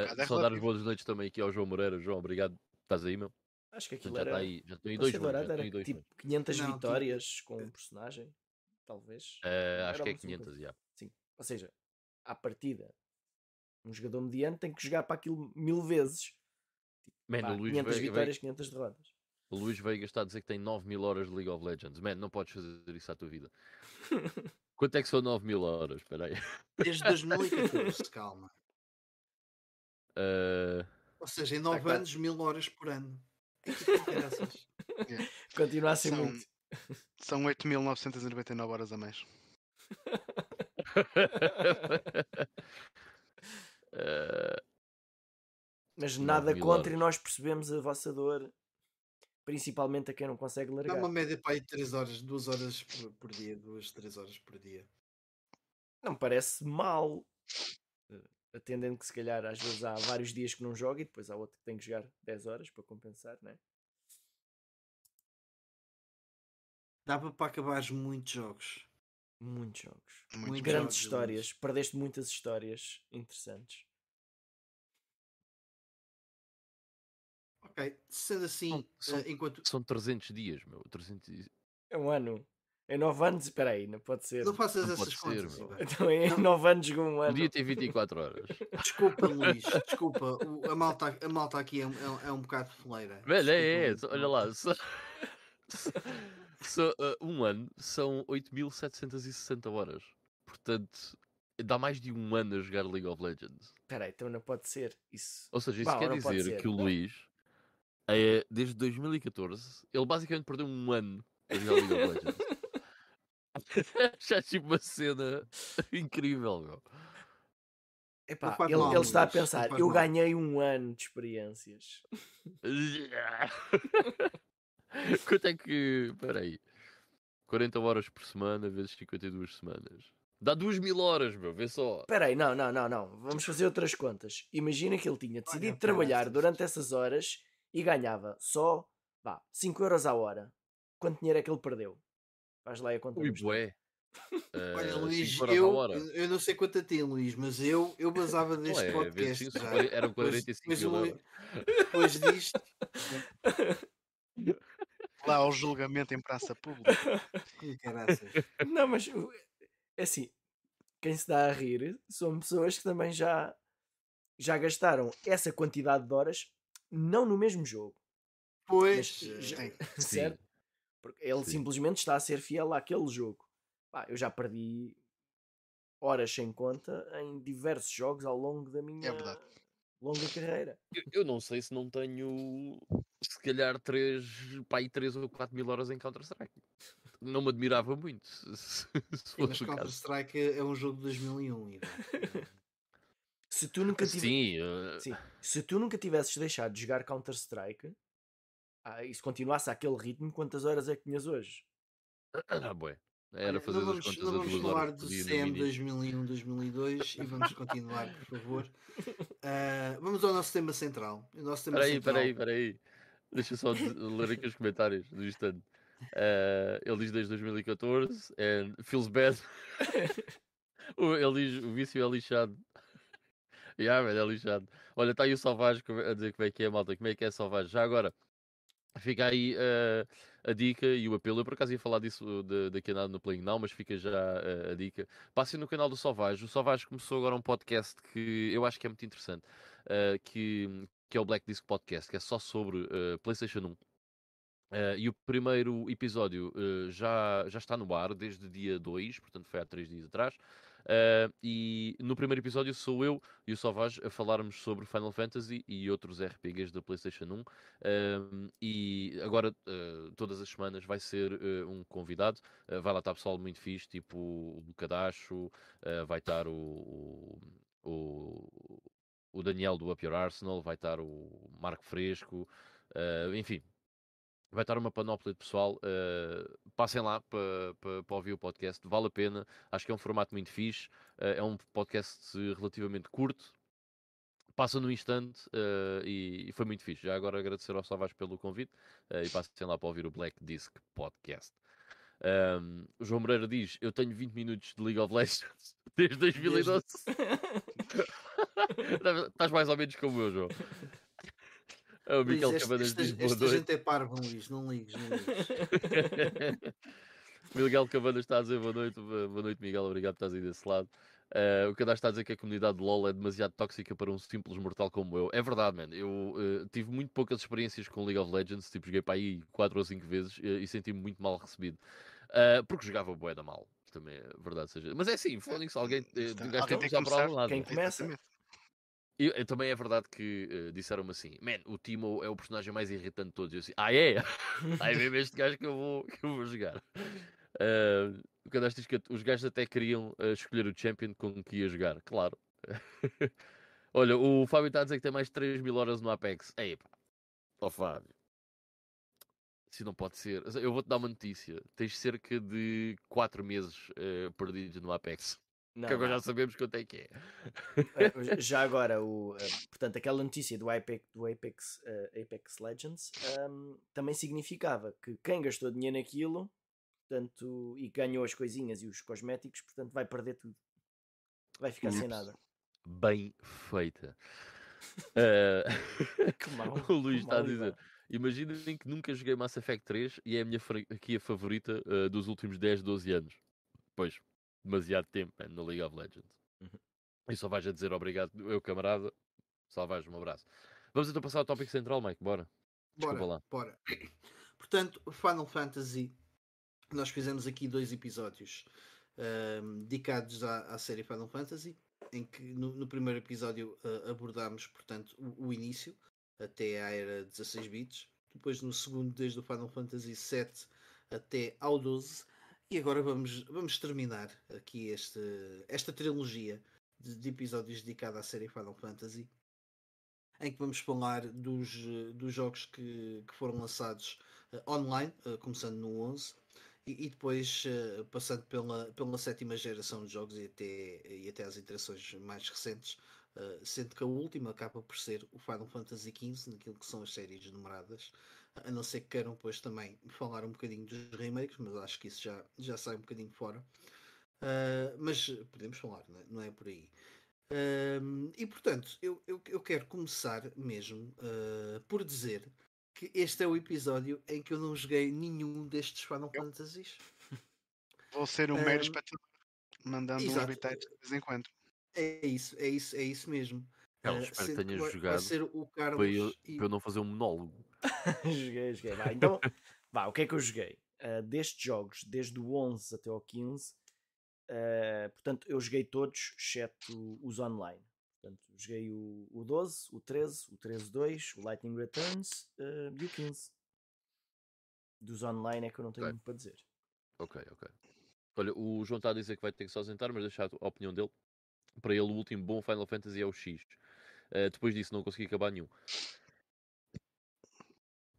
bocado é só dar as boas noites também aqui ao João Moreira. João, obrigado. Estás aí, meu? Acho que aquilo já era. está aí. Já estão aí dois. Já era dois tipo juntos. 500 Não, tipo- vitórias com um personagem, talvez. Uh, acho Era que é uma 500, coisa. já. Sim. Ou seja, à partida, um jogador mediano tem que jogar para aquilo mil vezes. Man, Pá, o Luís 500 veio, veio, vitórias, 500 derrotas. o Luís Veiga está a dizer que tem 9 mil horas de League of Legends. Man, não podes fazer isso à tua vida. Quanto é que são 9 mil horas? Espera aí. Desde 2014, calma. Uh, Ou seja, em 9 quase. anos, mil horas por ano. Que caraças. Continua a ser São- muito. São 8.999 horas a mais. Uh, Mas 9 nada contra e horas. nós percebemos a vossa dor, principalmente a quem não consegue Dá largar. uma média para aí 3 horas, 2 horas por, por dia, 2, 3 horas por dia. Não me parece mal. eh, Atendendo que se calhar às vezes há vários dias que não joga e depois há outro que tem que jogar 10 horas para compensar, né? Dava para acabar muitos jogos. Muitos jogos. Muitos Muito Grandes jogos, histórias. Perdeste muitas histórias interessantes. Ok, sendo assim, São- são- eh, enquanto. são 300 dias, meu. 300 e- É um ano. Em 9 anos, espera aí, não pode ser. Não faças Não essas pode ser, contas. meu. Ivan. Então em 9 anos com um ano. Podia ter 24 horas. Desculpa, Luís. Desculpa. O- a, malta, a malta aqui é, um- é, um- é um bocado foleira. Velho, é, é, olha lá. Só, só, uh, um ano são 8.760 horas. Portanto, dá mais de um ano a jogar League of Legends. Espera aí, então não pode ser. Isso. Ou seja, isso Pá, quer dizer ser. que o Luís, é, desde 2014, ele basicamente perdeu um ano a jogar League of Legends. Já tipo uma cena incrível, meu. Epá, ele, mal, ele está a pensar, eu mal. ganhei um ano de experiências. Quanto é que. Espera aí. 40 horas por semana vezes 52 semanas. Dá 2 mil horas, meu. Vê só. Espera aí, não, não, não, não. Vamos fazer outras contas. Imagina que ele tinha decidido Olha, trabalhar durante essas horas e ganhava só, vá, 5 euros à hora. Quanto dinheiro é que ele perdeu? Faz lá a conta. Ui, bué. Olha, Eh, Luís, eu, eu não sei quanto a ti, Luís, mas eu, eu basava Não deste é, vezes podcast. cinco, são já. quaren- eram Depois- 45 depois mil. Depois disto, Lá ao julgamento em praça pública. Caraças. Não, mas é assim, quem se dá a rir são pessoas que também já, já gastaram essa quantidade de horas, não no mesmo jogo, Pois, Mas já- eh, certo? Porque ele Sim. simplesmente está a ser fiel àquele jogo. Pá, eu já perdi horas sem conta em diversos jogos ao longo da minha É longa carreira. Eu, eu não sei se não tenho, se calhar, 3, pá, aí 3 ou 4 mil horas em Counter-Strike. Não me admirava muito se, se sim, mas. Counter-Strike é um jogo de 2001. Ivan. Se tu nunca tive- Sim, Sim. Se tu nunca tivesses deixado de jogar Counter-Strike ah, e se continuasse àquele ritmo, quantas horas é que tinhas hoje? ah, bué. Era fazer não as vamos, contas não vamos falar do CM mínimo. 2001, 2002 e vamos continuar, por favor. Ah, vamos ao nosso tema central. O nosso tema Espera aí, central. espera aí, espera aí. Deixa só ler aqui os comentários do instante. Eh, ele diz desde 2014 and feels bad. Ele diz o vício é lixado. Yeah, velho, é lixado. Olha, está aí o Salvage como- a dizer como é que é, malta. Como é que é Salvage? Já agora, fica aí eh, a dica e o apelo. Eu por acaso ia falar disso de- daqui a nada no Playing Now, mas fica já eh, a dica. Passem no canal do Salvage. O Salvage começou agora um podcast que eu acho que é muito interessante. eh, que, que é o Black Disc Podcast, que é só sobre PlayStation 1. Eh, e o primeiro episódio eh, já, já está no ar desde dia 2, portanto foi há 3 dias atrás. Eh, e no primeiro episódio sou eu e o Salvage a falarmos sobre Final Fantasy e outros RPGs da PlayStation 1. Ehm, e agora, eh, todas as semanas, vai ser um convidado. Vai lá estar pessoal muito fixe, tipo o Lucadacho, vai estar o, o, o, o Daniel do Up Your Arsenal, vai estar o Marco Fresco, eh, enfim, vai estar uma panóplia de pessoal. eh, passem lá para pa, pa ouvir o podcast, vale a pena. Acho que é um formato muito fixe. eh, é um podcast relativamente curto. Passa no instante eh, e, e foi muito fixe. Já agora agradecer ao Savage pelo convite e passem lá para ouvir o Black Disc Podcast. Ahm, o João Moreira diz: Eu tenho 20 minutos de League of Legends desde 2012. Estás mais ou menos como eu, João. É o Luís, este- Cabanas esta, diz boa esta noite. gente é parvo, Luís. Não ligues, não ligues. Miguel Cabanas está a dizer boa noite. Boa noite, Miguel. Obrigado por estás aí desse lado. Eh, o Cadastro está a dizer que a comunidade de LoL é demasiado tóxica para um simples mortal como eu. É verdade, mano. Eu eh, tive muito poucas experiências com League of Legends. Tipo, joguei para aí 4 ou 5 vezes eh, e senti-me muito mal recebido. Porque jogava bué da mal. Também é verdade seja. Mas é assim, foda-se, alguém. eh, Está- um gajo alguém tem que começar por algum lado. Quem começa? Exatamente. E, e também é verdade que eh, disseram-me assim: Man, o Timo é o personagem mais irritante de todos. Eu assim: Ah, é? Aí mesmo este gajo que eu vou, que eu vou jogar. Ah, o cadastro diz que os gajos até queriam ah, escolher o champion com que ia jogar, claro. Olha, o Fábio está a dizer que tem mais de 3 mil horas no Apex. Ei, pá, ó Fábio, isso não pode ser. Eu vou-te dar uma notícia: tens cerca de 4 meses eh, perdidos no Apex. Não, que agora não. já sabemos quanto é que é. Eh, já agora, o, eh, portanto, aquela notícia do Apex, do Apex, eh, Apex Legends ehm, também significava que quem gastou dinheiro naquilo portanto, e ganhou as coisinhas e os cosméticos, portanto, vai perder tudo. Vai ficar sem Ups. nada. Bem feita. Ah, Que mau, o Luís está a dizer. Imaginem que nunca joguei Mass Effect 3 e é a minha franquia favorita uh, dos últimos 10, 12 anos. Pois, demasiado tempo man, no League of Legends. Uhum. E só vais a dizer obrigado, eu camarada, só vais um abraço. Vamos então passar ao tópico central, Mike, bora. Desculpa bora, lá. Bora. Portanto, Final Fantasy, nós fizemos aqui dois episódios uh, dedicados à, à, série Final Fantasy, em que no, no primeiro episódio uh, abordámos, portanto, o, o, início, até à era 16 bits, depois no segundo, desde o Final Fantasy VII até ao 12, e agora vamos, vamos terminar aqui este, esta trilogia de, de episódios dedicada à série Final Fantasy em que vamos falar dos, dos jogos que, que foram lançados uh, online, uh, começando no 11, e, e depois uh, passando pela, pela sétima geração de jogos e até, e até as interações mais recentes, sendo que a última acaba por ser o Final Fantasy XV, naquilo que são as séries numeradas, a não ser que queiram depois também falar um bocadinho dos remakes, mas acho que isso já, já sai um bocadinho fora. mas podemos falar, não é, não é por aí. Um, e portanto, eu, eu, eu, quero começar mesmo uh, por dizer que este é o episódio em que eu não joguei nenhum destes Final eu... Fantasies. Vou ser um mero espectador, mandando exato. uns bitites de vez em quando. É isso, é isso, é isso mesmo. Não, uh, espero que tenhas jogado ser o Carlos para eu, e... para eu não fazer um monólogo. joguei, joguei. Vá, então, vá, o que é que eu joguei? Uh, destes jogos, desde o 11 até ao 15, Uh, portanto, eu joguei todos, exceto os online. Portanto, joguei o, o 12, o 13, o 13-2, o Lightning Returns uh, e o 15. Dos online é que eu não tenho okay. muito para dizer. Ok, ok. Olha, o João está a dizer que vai ter que se ausentar, mas deixar a opinião dele. Para ele, o último bom Final Fantasy é o X. Uh, depois disso, não consegui acabar nenhum.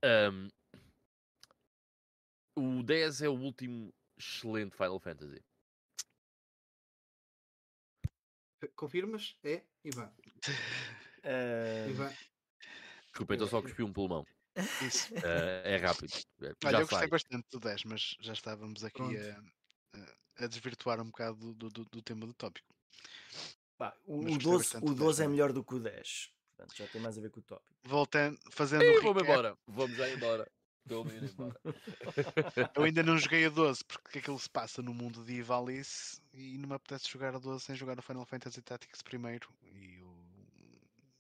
Um, o 10 é o último excelente Final Fantasy. Confirmas? É? Ivan. Uh... Ivan. Desculpa, então só cuspi um pulmão. Isso. Uh, é rápido. É, Olha, eu gostei bastante do 10, mas já estávamos aqui a, a, desvirtuar um bocado do, do, do tema do tópico. Bah, o, o 12, o 12 é melhor do que o 10. Portanto, já tem mais a ver com o tópico. Voltando, fazendo. Ei, um vamos embora. Vamos já embora. Estou-me ir embora. eu ainda não joguei a 12 porque aquilo se passa no mundo de Ivalice e não me apetece jogar a 12 sem jogar o Final Fantasy Tactics primeiro. E o...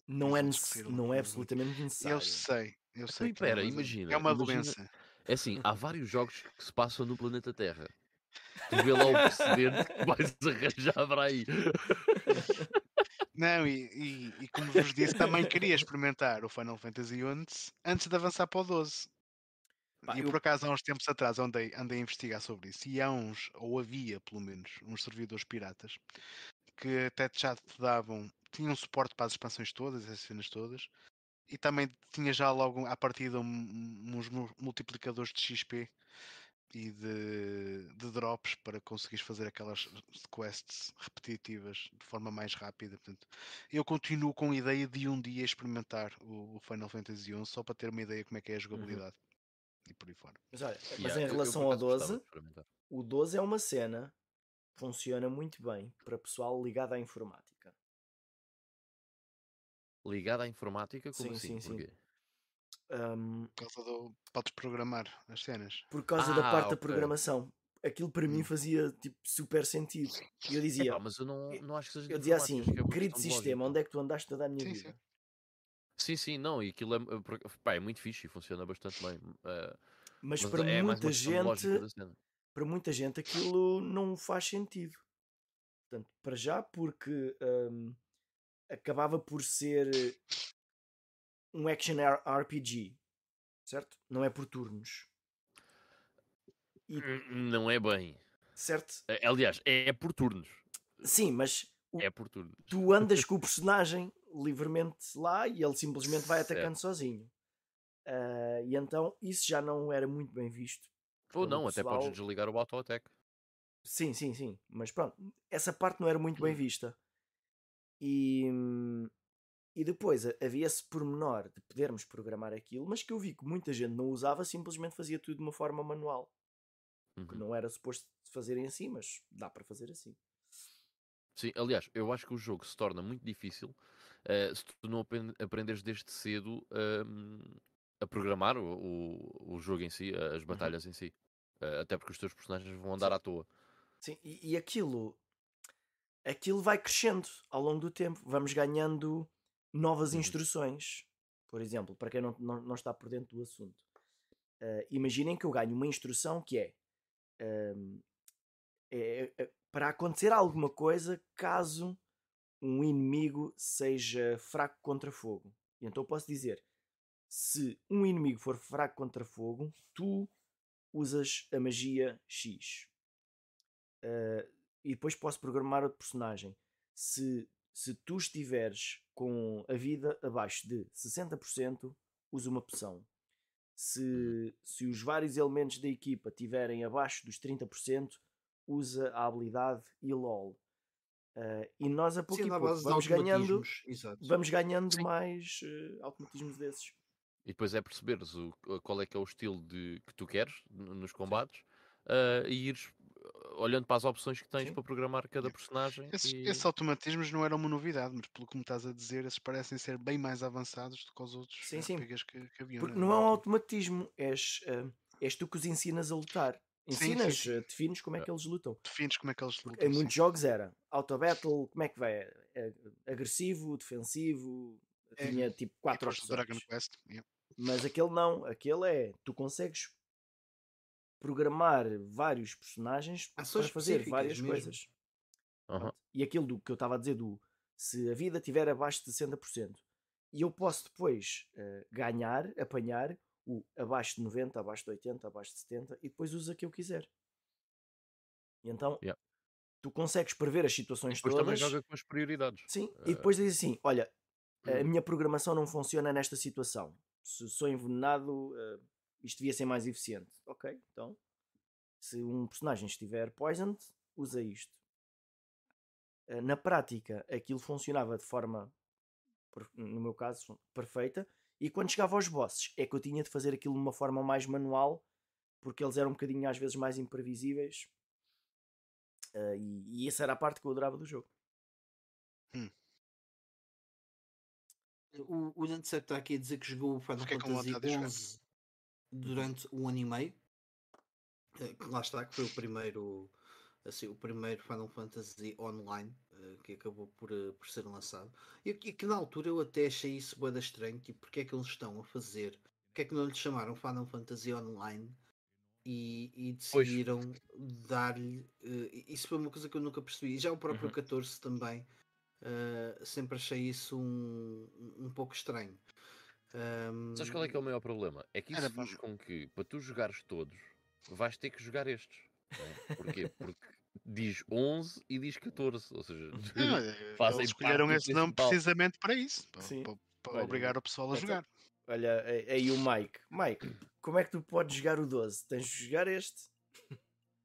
Não, é, não é absolutamente necessário. Eu sei, eu sei. Então, espera, imagina. É uma imagina, doença. É assim, há vários jogos que se passam no planeta Terra. Tu vê lá o precedente que vais arranjar para aí. Não, e, e, e, como vos disse, também queria experimentar o Final Fantasy XI antes de avançar para o 12. e eu... por acaso, há uns tempos atrás, andei, andei a investigar sobre isso. E há uns, ou havia pelo menos, uns servidores piratas que até já te davam, tinham suporte para as expansões todas, as cenas todas, e também tinha já logo à partida uns multiplicadores de XP e de, de, drops para conseguires fazer aquelas quests repetitivas de forma mais rápida. Portanto, eu continuo com a ideia de um dia experimentar o, Final Fantasy XI só para ter uma ideia como é que é a uhum. jogabilidade uhum. e por aí fora. Mas, olha, mas yeah, em relação eu, eu, ao 12, o 12 é uma cena funciona muito bem para pessoal ligado à informática. Ligado à informática? Como sim, assim? Sim, sim. Um, por causa do. Podes programar as cenas. Por causa ah, da parte okay. da programação. Aquilo para mim hum. fazia tipo, super sentido. E eu dizia. Epá, mas eu não, não acho que seja. Eu dizia assim: é querido sistema, onde é que tu andaste a dar a minha sim, vida? Sim. Sim, sim, não, e aquilo é, pá, é muito fixe e funciona bastante bem. Uh, mas, mas, para é muita gente, para muita gente aquilo não faz sentido. Portanto, para já, porque um, acabava por ser um action RPG, certo? Não é por turnos. E... Hum, não é bem. Certo? Aliás, é por turnos. Sim, mas o... é por turnos. tu andas com o personagem livremente lá e ele simplesmente vai atacando certo. sozinho. Uh, e então isso já não era muito bem visto. Ou não, pessoal... até podes desligar o auto-attack. Sim, sim, sim. Mas pronto, essa parte não era muito bem vista. E, hum, e depois havia esse pormenor de podermos programar aquilo, mas que eu vi que muita gente não usava, simplesmente fazia tudo de uma forma manual. Uhum. Que não era suposto fazerem assim, mas dá para fazer assim. Sim, aliás, eu acho que o jogo se torna muito difícil uh, se tu não aprenderes desde cedo uh, a programar o, o, o jogo em si, as batalhas em si. Uh, até porque os teus personagens vão andar Sim. à toa. Sim, e, e aquilo, aquilo vai crescendo ao longo do tempo. Vamos ganhando novas Uhum. instruções. Por exemplo, para quem não, não, não está por dentro do assunto, ah, imaginem que eu ganho uma instrução que é, ahm, é- é para acontecer alguma coisa caso um inimigo seja fraco contra fogo. E então eu posso dizer: se um inimigo for fraco contra fogo, tu usas a magia X. Uh, e depois posso programar outro personagem. Se, se tu estiveres com a vida abaixo de 60%, usa uma poção. Se, se os vários elementos da equipa estiverem abaixo dos 30%, usa a habilidade e LOL. Uh, e nós a pouco Sendo e pouco vamos ganhando, Exato. vamos ganhando Sim. mais uh, automatismos desses. E depois é perceberes o, qual é que é o estilo de, que tu queres nos combates uh, e ires olhando para as opções que tens Sim. para programar cada personagem. Esses, e- esses automatismos não eram uma novidade, mas pelo que me estás a dizer, esses parecem ser bem mais avançados do que os outros Sim, sim. Que, que haviam. Porque não é um automatismo, és, uh, és tu que os ensinas a lutar. Sim, sim, Ensinas, sim. uh, defines como é que eles lutam. Defines como é que eles lutam. Em sim. muitos jogos era auto-battle, como é que vai? É agressivo, defensivo, É. tinha tipo quatro do Dragon opções. Quest. yeah. Mas aquele não, aquele é, tu consegues programar vários personagens Ações para fazer várias mesmo. coisas. Pronto. E aquilo do que eu estava a dizer do se a vida estiver abaixo de 60% e eu posso depois eh, ganhar, apanhar o abaixo de 90, abaixo de 80, abaixo de 70 e depois usa o que eu quiser. E então Yeah. tu consegues prever as E situações depois também todas. joga com as prioridades. Sim, Eh, e depois diz assim: olha, a hum. minha programação não funciona nesta situação. Se sou envenenado, eh, isto devia ser mais eficiente. Ok, então, se um personagem estiver poisoned, usa isto. Eh, Na prática, aquilo funcionava de forma, no meu caso, perfeita. E quando chegava aos bosses, é que eu tinha de fazer aquilo de uma forma mais manual, porque eles eram um bocadinho às vezes mais imprevisíveis. Eh, e, e essa era a parte que eu adorava do jogo. O, o Nancy está aqui a dizer que jogou o Final com Fantasy. XI durante um ano e meio. Eh, que lá está, que foi o primeiro, assim, o primeiro Final Fantasy online eh, que acabou por, eh, por ser lançado. E que, que na altura eu até achei isso boeda estranho, tipo, porque é que eles estão a fazer? Porque é que não lhe chamaram Final Fantasy Online? E, e decidiram dar-lhe. eh, isso foi uma coisa que eu nunca percebi. E já o próprio Uhum. 14 também. Uh, sempre achei isso um, um pouco estranho. Um, Sabes qual é que é o maior problema? É que isso Era faz com que, para tu jogares todos, vais ter que jogar estes. não é? Porquê? Porque diz 11 e diz 14. Ou seja, Não, eh, Fazem eles escolheram esse nome precisamente para isso, para, Sim. para- para Olha, obrigar o pessoal a então- jogar. Olha, aí aí o Mike. Mike, como é que tu podes jogar o 12? Tens de jogar este?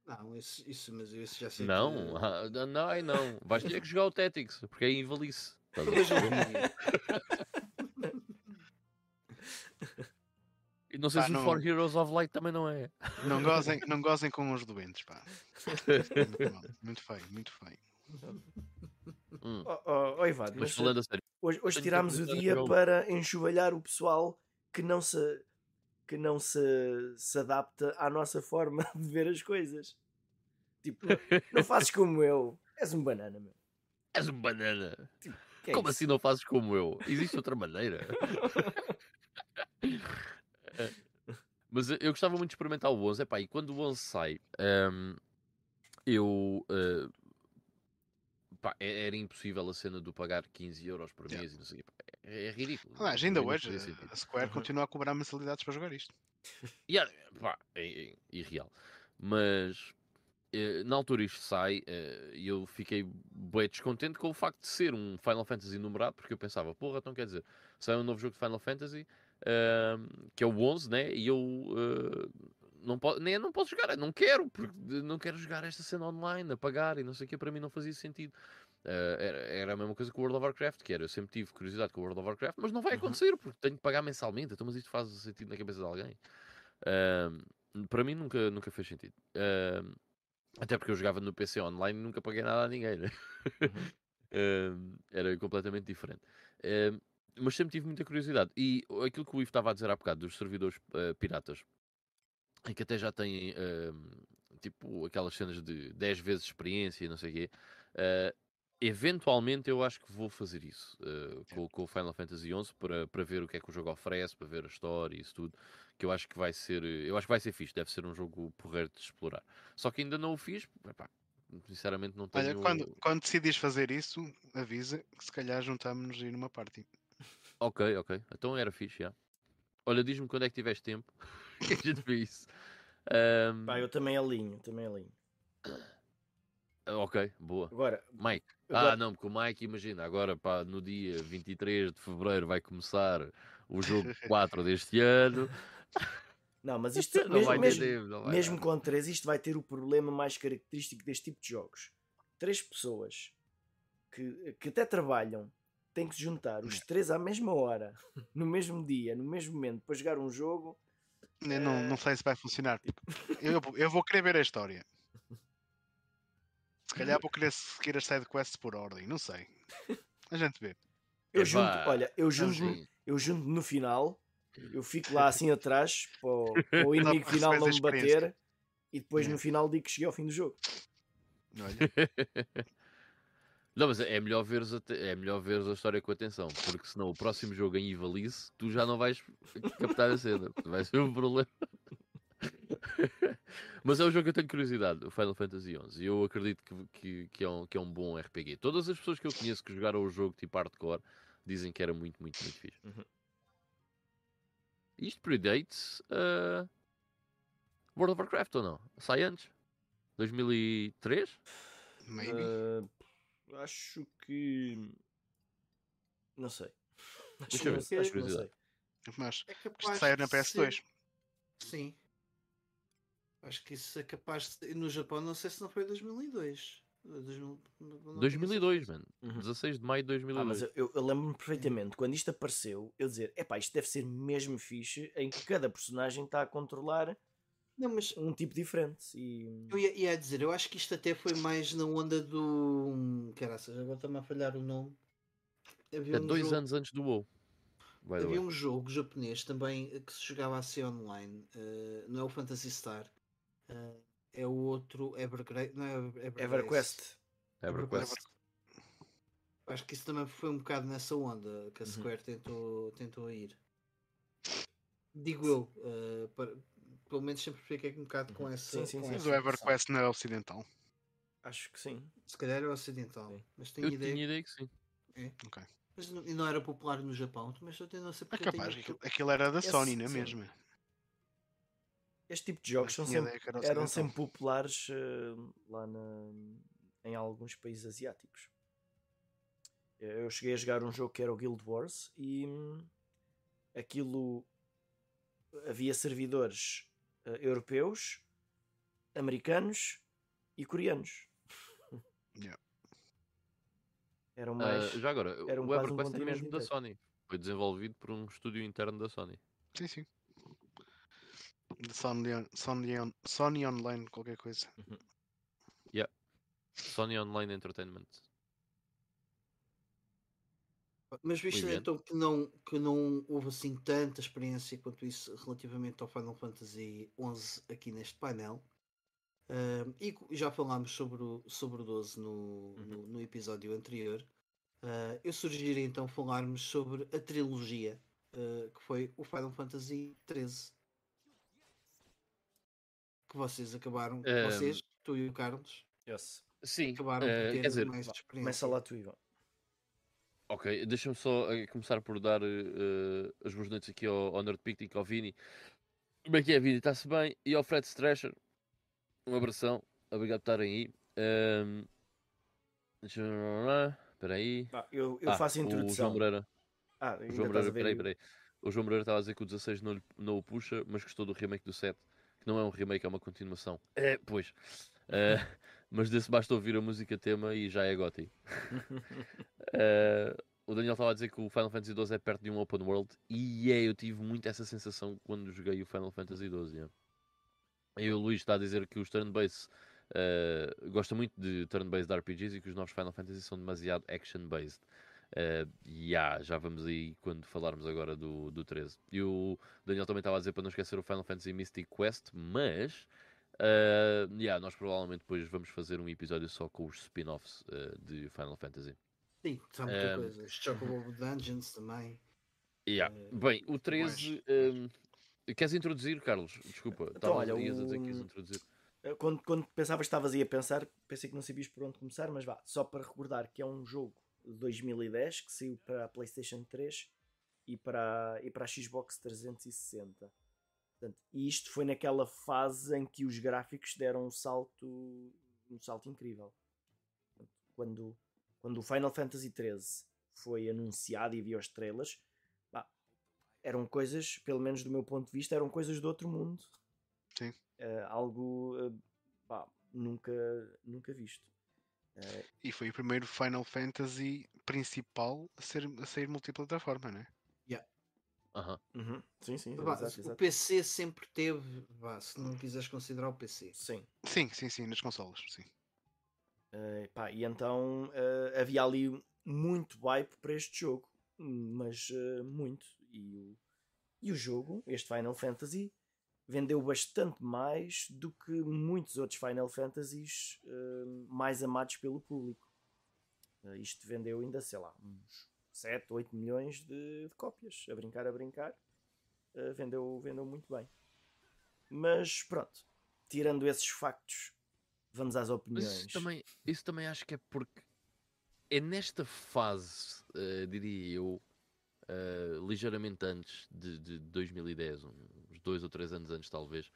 Não, isso, isso, mas esse já sei não, que... ah, não, não. Vais ter que jogar o Tactics, porque é invalice. Estás E não sei Pá, se não- o For Heroes of Light também não é. Não gozem, não gozem com os doentes, pá. Muito, mal, muito feio, muito feio. Hum. Oh, oh, oh, Ivan, Mas mas, falando a sério, hoje, hoje tirámos o dia para enxovalhar o pessoal que não se que não se, se adapta à nossa forma de ver as coisas. Tipo, não, não fazes como eu. És um banana, meu. és um banana. Que é Como isso? assim não fazes como eu? Existe outra maneira? Eh, Mas eu- gostava muito de experimentar o 11. Epá, e quando o 11 sai, ehm, eu. eh, pá, é- era impossível a cena do pagar 15 euros por Yeah. mês e não sei É, é ridículo. Para ainda não hoje fazia a- Square continua a cobrar mensalidades para jogar isto. E, ah, pá, é, é irreal. Mas eh, na altura isto sai eh, e eu fiquei bem descontente com o facto de ser um Final Fantasy numerado, porque eu pensava, porra, então quer dizer, sai um novo jogo de Final Fantasy ahm, que é o 11, né? E eu eh, não, po nem, não posso jogar, não quero, porque não quero jogar esta cena online, a pagar e não sei o que, para mim não fazia sentido. Eh, era, era a mesma coisa com o World of Warcraft, que era, eu sempre tive curiosidade com o World of Warcraft, mas não vai Uhum. acontecer, porque tenho que pagar mensalmente, então mas isto faz sentido na cabeça de alguém. Ahm, para mim nunca, nunca fez sentido. Ahm, até porque eu jogava no PC online e nunca paguei nada a ninguém. né? Uhum. Era completamente diferente. Mas sempre tive muita curiosidade. E aquilo que o Ivo estava a dizer há bocado dos servidores uh, piratas, em que até já têm uh, tipo aquelas cenas de 10 vezes experiência e não sei o quê. Uh, eventualmente eu acho que vou fazer isso uh, com, com, o Final Fantasy XI para, para ver o que é que o jogo oferece, para ver a história e isso tudo. Que eu acho que vai ser, eu acho que vai ser fixe, deve ser um jogo porreiro de explorar. Só que ainda não o fiz, epá, sinceramente não tenho. Olha, quando, quando decidis fazer isso, avisa que se calhar juntamos-nos aí numa party. Ok, ok. Então era fixe, já. Olha, diz-me quando é que tiveres tempo que a gente vê isso. Um... Pá, eu também alinho, também alinho. Ok, boa. Agora, Mike. Agora... Ah, não, porque o Mike, imagina, agora pá, no dia 23 de fevereiro vai começar o jogo 4 deste ano. Não, mas isto não mesmo, mesmo, tempo, mesmo com 3, isto vai ter o problema mais característico deste tipo de jogos. Três pessoas que, que até trabalham têm que se juntar os três à mesma hora, no mesmo dia, no mesmo momento, para jogar um jogo. Não, não, não sei se vai funcionar. Eu, eu vou querer ver a história. Se calhar vou querer seguir as sidequests por ordem, não sei. A gente vê. Eu junto, olha, eu junto, eu junto no final, eu fico lá assim atrás para o, para o inimigo final não me bater e depois no final digo que cheguei ao fim do jogo. Olha. Não, mas é melhor veres a, é melhor veres a história com atenção, porque senão o próximo jogo em Ivalice tu já não vais captar a cena. Vai ser um problema. mas é um jogo que eu tenho curiosidade, o Final Fantasy XI. E eu acredito que, que, que, é um, que é um bom RPG. Todas as pessoas que eu conheço que jogaram o jogo tipo hardcore dizem que era muito, muito, muito fixe. Uhum. Isto predates uh, World of Warcraft ou não? Sai antes? 2003? Maybe. Uh, acho que. Não sei. Deixa eu ver, acho que não sei. Mas é capaz sair na PS2. Ser... Sim. Acho que isso é capaz de. No Japão, não sei se não foi 2002. 2002, mano. Uhum. 16 de maio de 2002. Ah, mas eu, eu lembro-me perfeitamente quando isto apareceu, eu dizer: epá, isto deve ser mesmo fixe, em que cada personagem está a controlar não, mas... um tipo diferente. E... Eu ia, ia, dizer, eu acho que isto até foi mais na onda do. Caraças, agora está-me a falhar o nome. Havia é um dois jogo... anos antes do WoW. Havia um jogo japonês também eh, que se jogava assim online, uh, não é o Phantasy Star, uh, é o outro Evergrace, não é Evergrace. EverQuest. EverQuest. Acho que isso também foi um bocado nessa onda que a uhum. Square uhum. tentou, tentou ir. Digo eu, uh, para, pelo menos sempre fiquei um bocado com uhum. essa. Sim, sim, sim. Mas o EverQuest não é ocidental. Acho que sim. Se calhar é ocidental. Sim. Mas tenho eu ideia... tinha ideia que sim. É. Okay. Mas não, e não era popular no Japão, mas eu tenho não sei porque. É capaz, tenho... aquilo, era da Esse, Sony, não é mesmo? Este tipo de jogos sempre, eram sempre populares uh, lá na, em alguns países asiáticos. Eu cheguei a jogar um jogo que era o Guild Wars e hum, aquilo havia servidores uh, europeus, americanos e coreanos. Yeah. Eram mais. Uh, já agora, eram o EverQuest um é mesmo inteiro. da Sony. Foi desenvolvido por um estúdio interno da Sony. Sim, sim. Sony, Sony, Sony Online, qualquer coisa. Uhum. Yeah. Sony Online Entertainment. Mas visto então que não, que não houve assim tanta experiência quanto isso relativamente ao Final Fantasy XI aqui neste painel, uh, e já falámos sobre o, sobre o 12 no, uhum. no, no, episódio anterior, uh, eu sugeri então falarmos sobre a trilogia uh, que foi o Final Fantasy XIII. Que vocês acabaram, um... vocês, tu e o Carlos, yes. Sim, acabaram por ter dizer, mais experiência. Começa lá tu, Ivan. Ok, deixa-me só uh, começar por dar uh, as boas noites aqui ao, ao Nerd Picnic, ao Vini. Como é que é, Vini? Está-se bem? E ao Fred Stresher. Um abração. Obrigado por estarem aí. Um, Espera aí. Ah, eu, eu ah, faço a introdução. O João Moreira. Ah, o João Moreira, peraí, peraí. O João Moreira estava a dizer que o 16 não, não o puxa, mas gostou do remake do 7. Que não é um remake, é uma continuação. É, pois. Uh, mas desse basta ouvir a música tema e já é goti. uh, o Daniel estava a dizer que o Final Fantasy XII é perto de um open world e é, eu tive muito essa sensação quando joguei o Final Fantasy XII. Yeah. E o Luís está a dizer que os turn-based uh, gosta muito de turn-based RPGs e que os novos Final Fantasy são demasiado action-based. Uh, e há, já vamos aí quando falarmos agora do, do 13. E o Daniel também estava a dizer para não esquecer o Final Fantasy Mystic Quest, mas uh, yeah, nós provavelmente depois vamos fazer um episódio só com os spin-offs uh, de Final Fantasy. Sim, são muita um, coisa. Chocobo Dungeons também. Yeah. Uh, Bem, o 13. Um, queres introduzir, Carlos? Desculpa, então, olha, o... a dizer que quis introduzir. Quando, quando pensavas que estavas aí a pensar, pensei que não sabias por onde começar, mas vá, só para recordar que é um jogo 2010 que saiu para a PlayStation 3 e para, e para a Xbox 360. Portanto, e isto foi naquela fase em que os gráficos deram um salto, um salto incrível. Portanto, quando, quando o Final Fantasy XIII foi anunciado e havia os trailers, bah, eram coisas, pelo menos do meu ponto de vista, eram coisas do outro mundo. Sim. Uh, algo uh, bah, nunca, nunca visto. Uh, e foi o primeiro Final Fantasy principal a, ser, a sair multiplataforma, né? Yeah. Uhum. Uhum. Sim, sim. Bah, exato, exato. O PC sempre teve, bah, se não quiseres considerar o PC. Sim. Sim, sim, sim, nas consolas, sim. Uh, pá, e então uh, havia ali muito hype para este jogo, mas uh, muito. E o, e o jogo, este Final Fantasy, vendeu bastante mais do que muitos outros Final Fantasies uh, mais amados pelo público. Uh, isto vendeu ainda, sei lá, uns 7, 8 milhões de, de cópias. A brincar, a brincar. Uh, vendeu, vendeu muito bem. Mas pronto, tirando esses factos, vamos às opiniões. Isso também, isso também acho que é porque é nesta fase, diria eu, ligeiramente antes de, de 2010, uns dois ou três anos antes, talvez,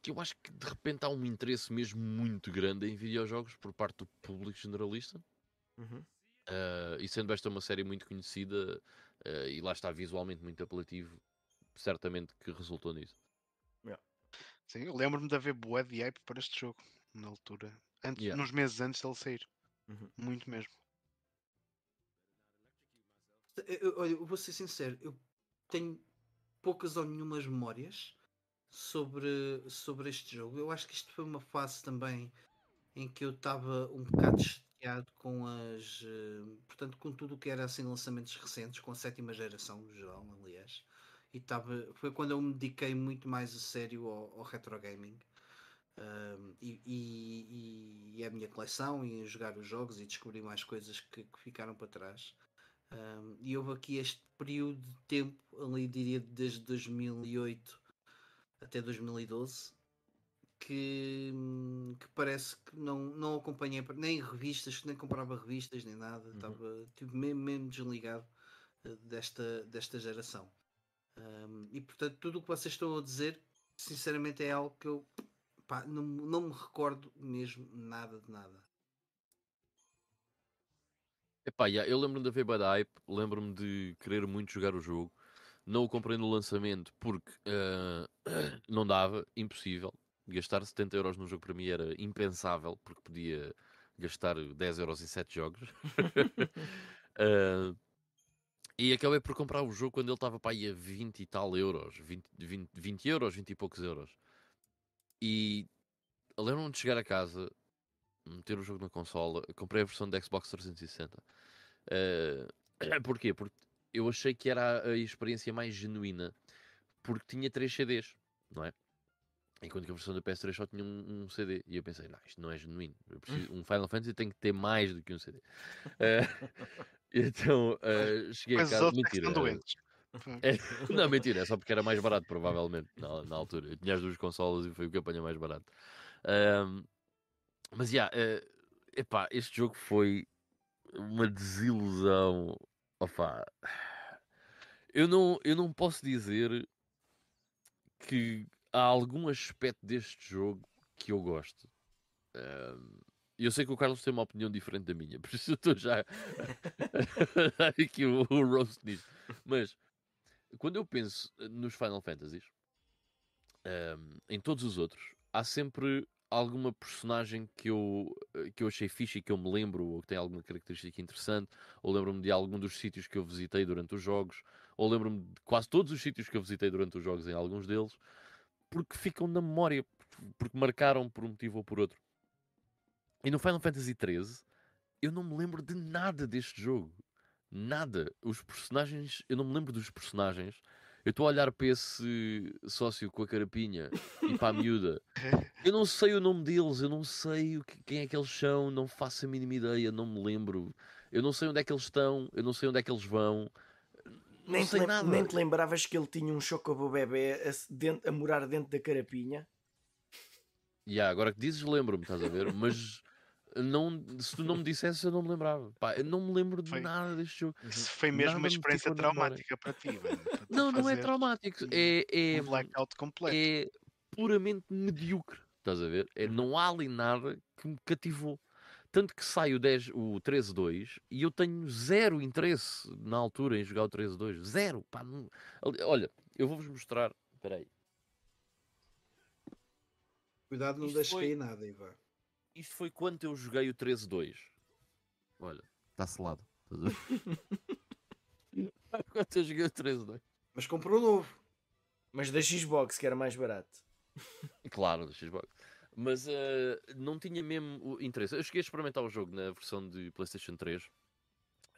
que eu acho que de repente há um interesse mesmo muito grande em videojogos por parte do público generalista. Uhum. Uh, e sendo esta uma série muito conhecida uh, e lá está visualmente muito apelativo, certamente que resultou nisso. Yeah. Sim, eu lembro-me de haver boa de hype para este jogo na altura, antes, yeah. nos meses antes dele sair. Uhum. Muito mesmo. Olha, eu vou ser sincero, eu tenho poucas ou nenhumas memórias sobre, sobre este jogo. Eu acho que isto foi uma fase também em que eu estava um bocado com as. Uh, portanto, com tudo o que era assim lançamentos recentes, com a sétima geração no geral, aliás. E tava, foi quando eu me dediquei muito mais a sério ao, ao retro gaming. Uh, e, e, e, a minha coleção e jogar os jogos e descobrir mais coisas que, que ficaram para trás. Um, e houve aqui este período de tempo, ali diria desde 2008 até 2012, que, que parece que não, não acompanhei nem revistas, nem comprava revistas nem nada, uhum. estava tipo, mesmo, mesmo desligado uh, desta, desta geração. Um, e portanto, tudo o que vocês estão a dizer, sinceramente, é algo que eu pá, não, não me recordo mesmo nada de nada. Epá, yeah, eu lembro-me de haver bad hype, lembro-me de querer muito jogar o jogo. Não o comprei no lançamento porque uh, não dava, impossível. Gastar 70 euros num jogo para mim era impensável, porque podia gastar 10 euros em 7 jogos. uh, e acabei por comprar o jogo quando ele estava para aí a 20 e tal euros, 20, 20, 20 euros, 20 e poucos euros. E lembro-me de chegar a casa, meter o jogo na consola. Comprei a versão da Xbox 360. Uh, porquê? Porque eu achei que era a experiência mais genuína. Porque tinha 3 CDs, não é? Enquanto que a versão da PS3 só tinha um, um, CD. E eu pensei, não, isto não é genuíno. Preciso, um Final Fantasy tem que ter mais do que um CD. Uh, então, uh, cheguei Mas a casa. Mentira. É, não, mentira, é só porque era mais barato, provavelmente, na, na altura. Eu tinha as duas consolas e foi o que apanhei mais barato. Mas, já, yeah, uh, epá, este jogo foi uma desilusão. Opa, eu não, eu não posso dizer que há algum aspecto deste jogo que eu gosto. Uh, eu sei que o Carlos tem uma opinião diferente da minha, por isso eu estou já aqui o, o roast nisso. Mas quando eu penso nos Final Fantasies, em todos os outros, há sempre alguma personagem que eu, que eu achei fixe e que eu me lembro, ou que tem alguma característica interessante, ou lembro-me de algum dos sítios que eu visitei durante os jogos, ou lembro-me de quase todos os sítios que eu visitei durante os jogos em alguns deles, porque ficam na memória, porque marcaram por um motivo ou por outro. E no Final Fantasy XIII, eu não me lembro de nada deste jogo. Nada. Os personagens, eu não me lembro dos personagens. Eu estou a olhar para esse sócio com a carapinha e para a miúda. Eu não sei o nome deles, eu não sei quem é que eles são, não faço a mínima ideia, não me lembro. Eu não sei onde é que eles estão, eu não sei onde é que eles vão. Nem te, nada. nem te lembravas que ele tinha um chocobo bebê a, dentro- a morar dentro da carapinha? Ya, agora que dizes, lembro-me, estás a ver? Mas não, se tu não me dissesse, eu não me lembrava. Pá, eu não me lembro de Foi. nada deste jogo. Isso foi mesmo Nada uma me experiência memória. traumática para ti, velho. para Não, não é traumático. um- É, é, Um blackout completo. é puramente medíocre. Estás a ver? É, não há ali nada que me cativou. Tanto que sai o, 10, o 13-2 e eu tenho zero interesse na altura em jogar o 13-2. Zero. Pá, não- Olha, eu vou-vos mostrar. Espera aí. Cuidado, não deixes foi- cair nada, Ivan. Isto foi quando eu joguei o 13-2. Olha, está selado. Ver? quando eu joguei o 13-2. Mas comprou novo. Mas da Xbox, que era mais barato. Claro, da Xbox. Mas eh, não tinha mesmo o interesse. Eu cheguei a experimentar o jogo na versão de PlayStation 3.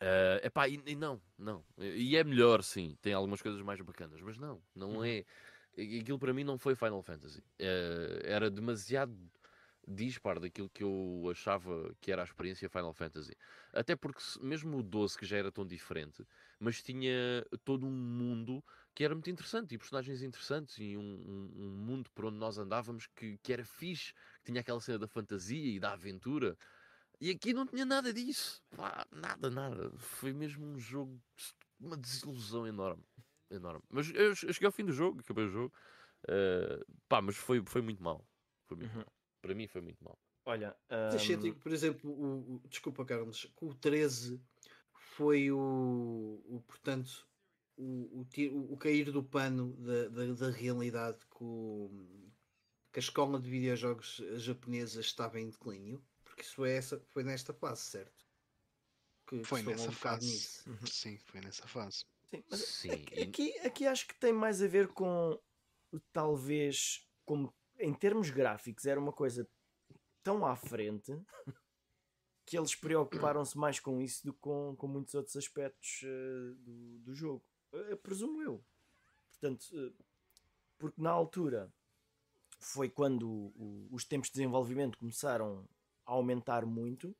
Eh, epá, e, e não, não. E é melhor, sim. Tem algumas coisas mais bacanas, mas não, não é. Aquilo para mim não foi Final Fantasy. Eh, era demasiado dispar daquilo que eu achava que era a experiência Final Fantasy. Até porque, mesmo o 12, que já era tão diferente, mas tinha todo um mundo que era muito interessante e personagens interessantes e um, um- um mundo por onde nós andávamos que, que era fixe, que tinha aquela cena da fantasia e da aventura. E aqui não tinha nada disso. Pá, nada, nada. Foi mesmo um jogo, uma desilusão enorme. Enorme. Mas eu che- eu cheguei ao fim do jogo, acabei o jogo. eh, pá, mas foi, foi muito mal. Foi muito Uhum. mal. Para mim foi muito mal. Olha, senti que, por exemplo, o, o- desculpa, Carlos, que o 13 foi o, o portanto, o, o, o- cair do pano da, da, da realidade que, o- que a escola de videojogos japonesa estava em declínio, porque isso é essa, foi nesta fase, certo? Que, Foi nessa um fase. nisso. Uhum. Sim, foi nessa fase. sim, mas Sim, e- aqui, aqui acho que tem mais a ver com talvez como em termos gráficos era uma coisa tão à frente que eles preocuparam-se mais com isso do que com, com muitos outros aspectos eh, do, do jogo. Presumo eu. Portanto, eh, porque na altura foi quando o- os tempos de desenvolvimento começaram a aumentar muito.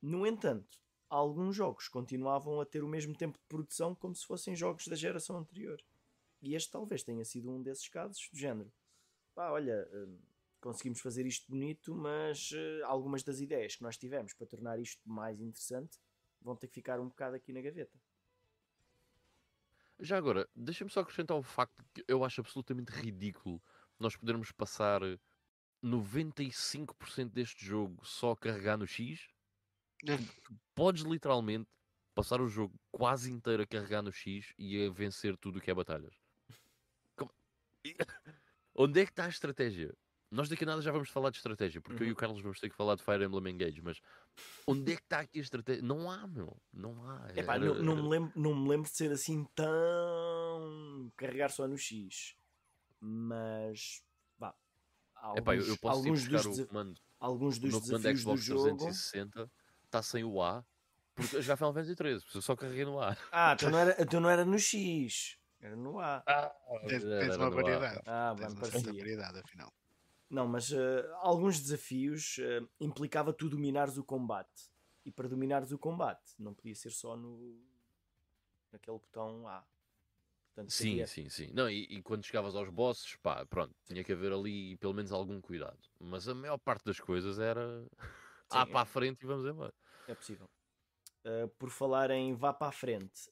No entanto, alguns jogos continuavam a ter o mesmo tempo de produção como se fossem jogos da geração anterior. E este talvez tenha sido um desses casos do género. Pá, olha, hum, conseguimos fazer isto bonito, mas eh, algumas das ideias que nós tivemos para tornar isto mais interessante vão ter que ficar um bocado aqui na gaveta. Já agora, deixa-me só acrescentar o facto que eu acho absolutamente ridículo nós podermos passar 95% deste jogo só a carregar no X. Podes literalmente passar o jogo quase inteiro a carregar no X e a vencer tudo o que é batalhas. Como- Onde é que está a estratégia? Nós daqui a nada já vamos falar de estratégia, porque eu e o Carlos vamos ter que falar de Fire Emblem Engage, mas onde é que está aqui a estratégia? Não há, meu. Não há. Epá, Era- não, não me lembro, não me lembro de ser assim tão. carregar só no X. Mas. Vá. Alguns, Epá, eu, eu posso ir alguns, buscar dos, o comando alguns dos meu comando desafios do Xbox jogo. 360 está sem o A, porque eu já Final Fantasy 13, eu só carreguei no A. Ah, então não, era, então não era no X. Era no A. Tens, Era tens no uma A. variedade. Ah, Tens uma variedade, afinal. Não, mas eh, alguns desafios eh, implicava tu dominares o combate. E para dominares o combate, não podia ser só no naquele botão A. Portanto, Sim, havia- sim, sim. Não, e, e quando chegavas aos bosses, pá, pronto, tinha que haver ali pelo menos algum cuidado. Mas a maior parte das coisas era A Sim, para a frente e vamos embora. É possível. Uh, por falar em vá para a frente,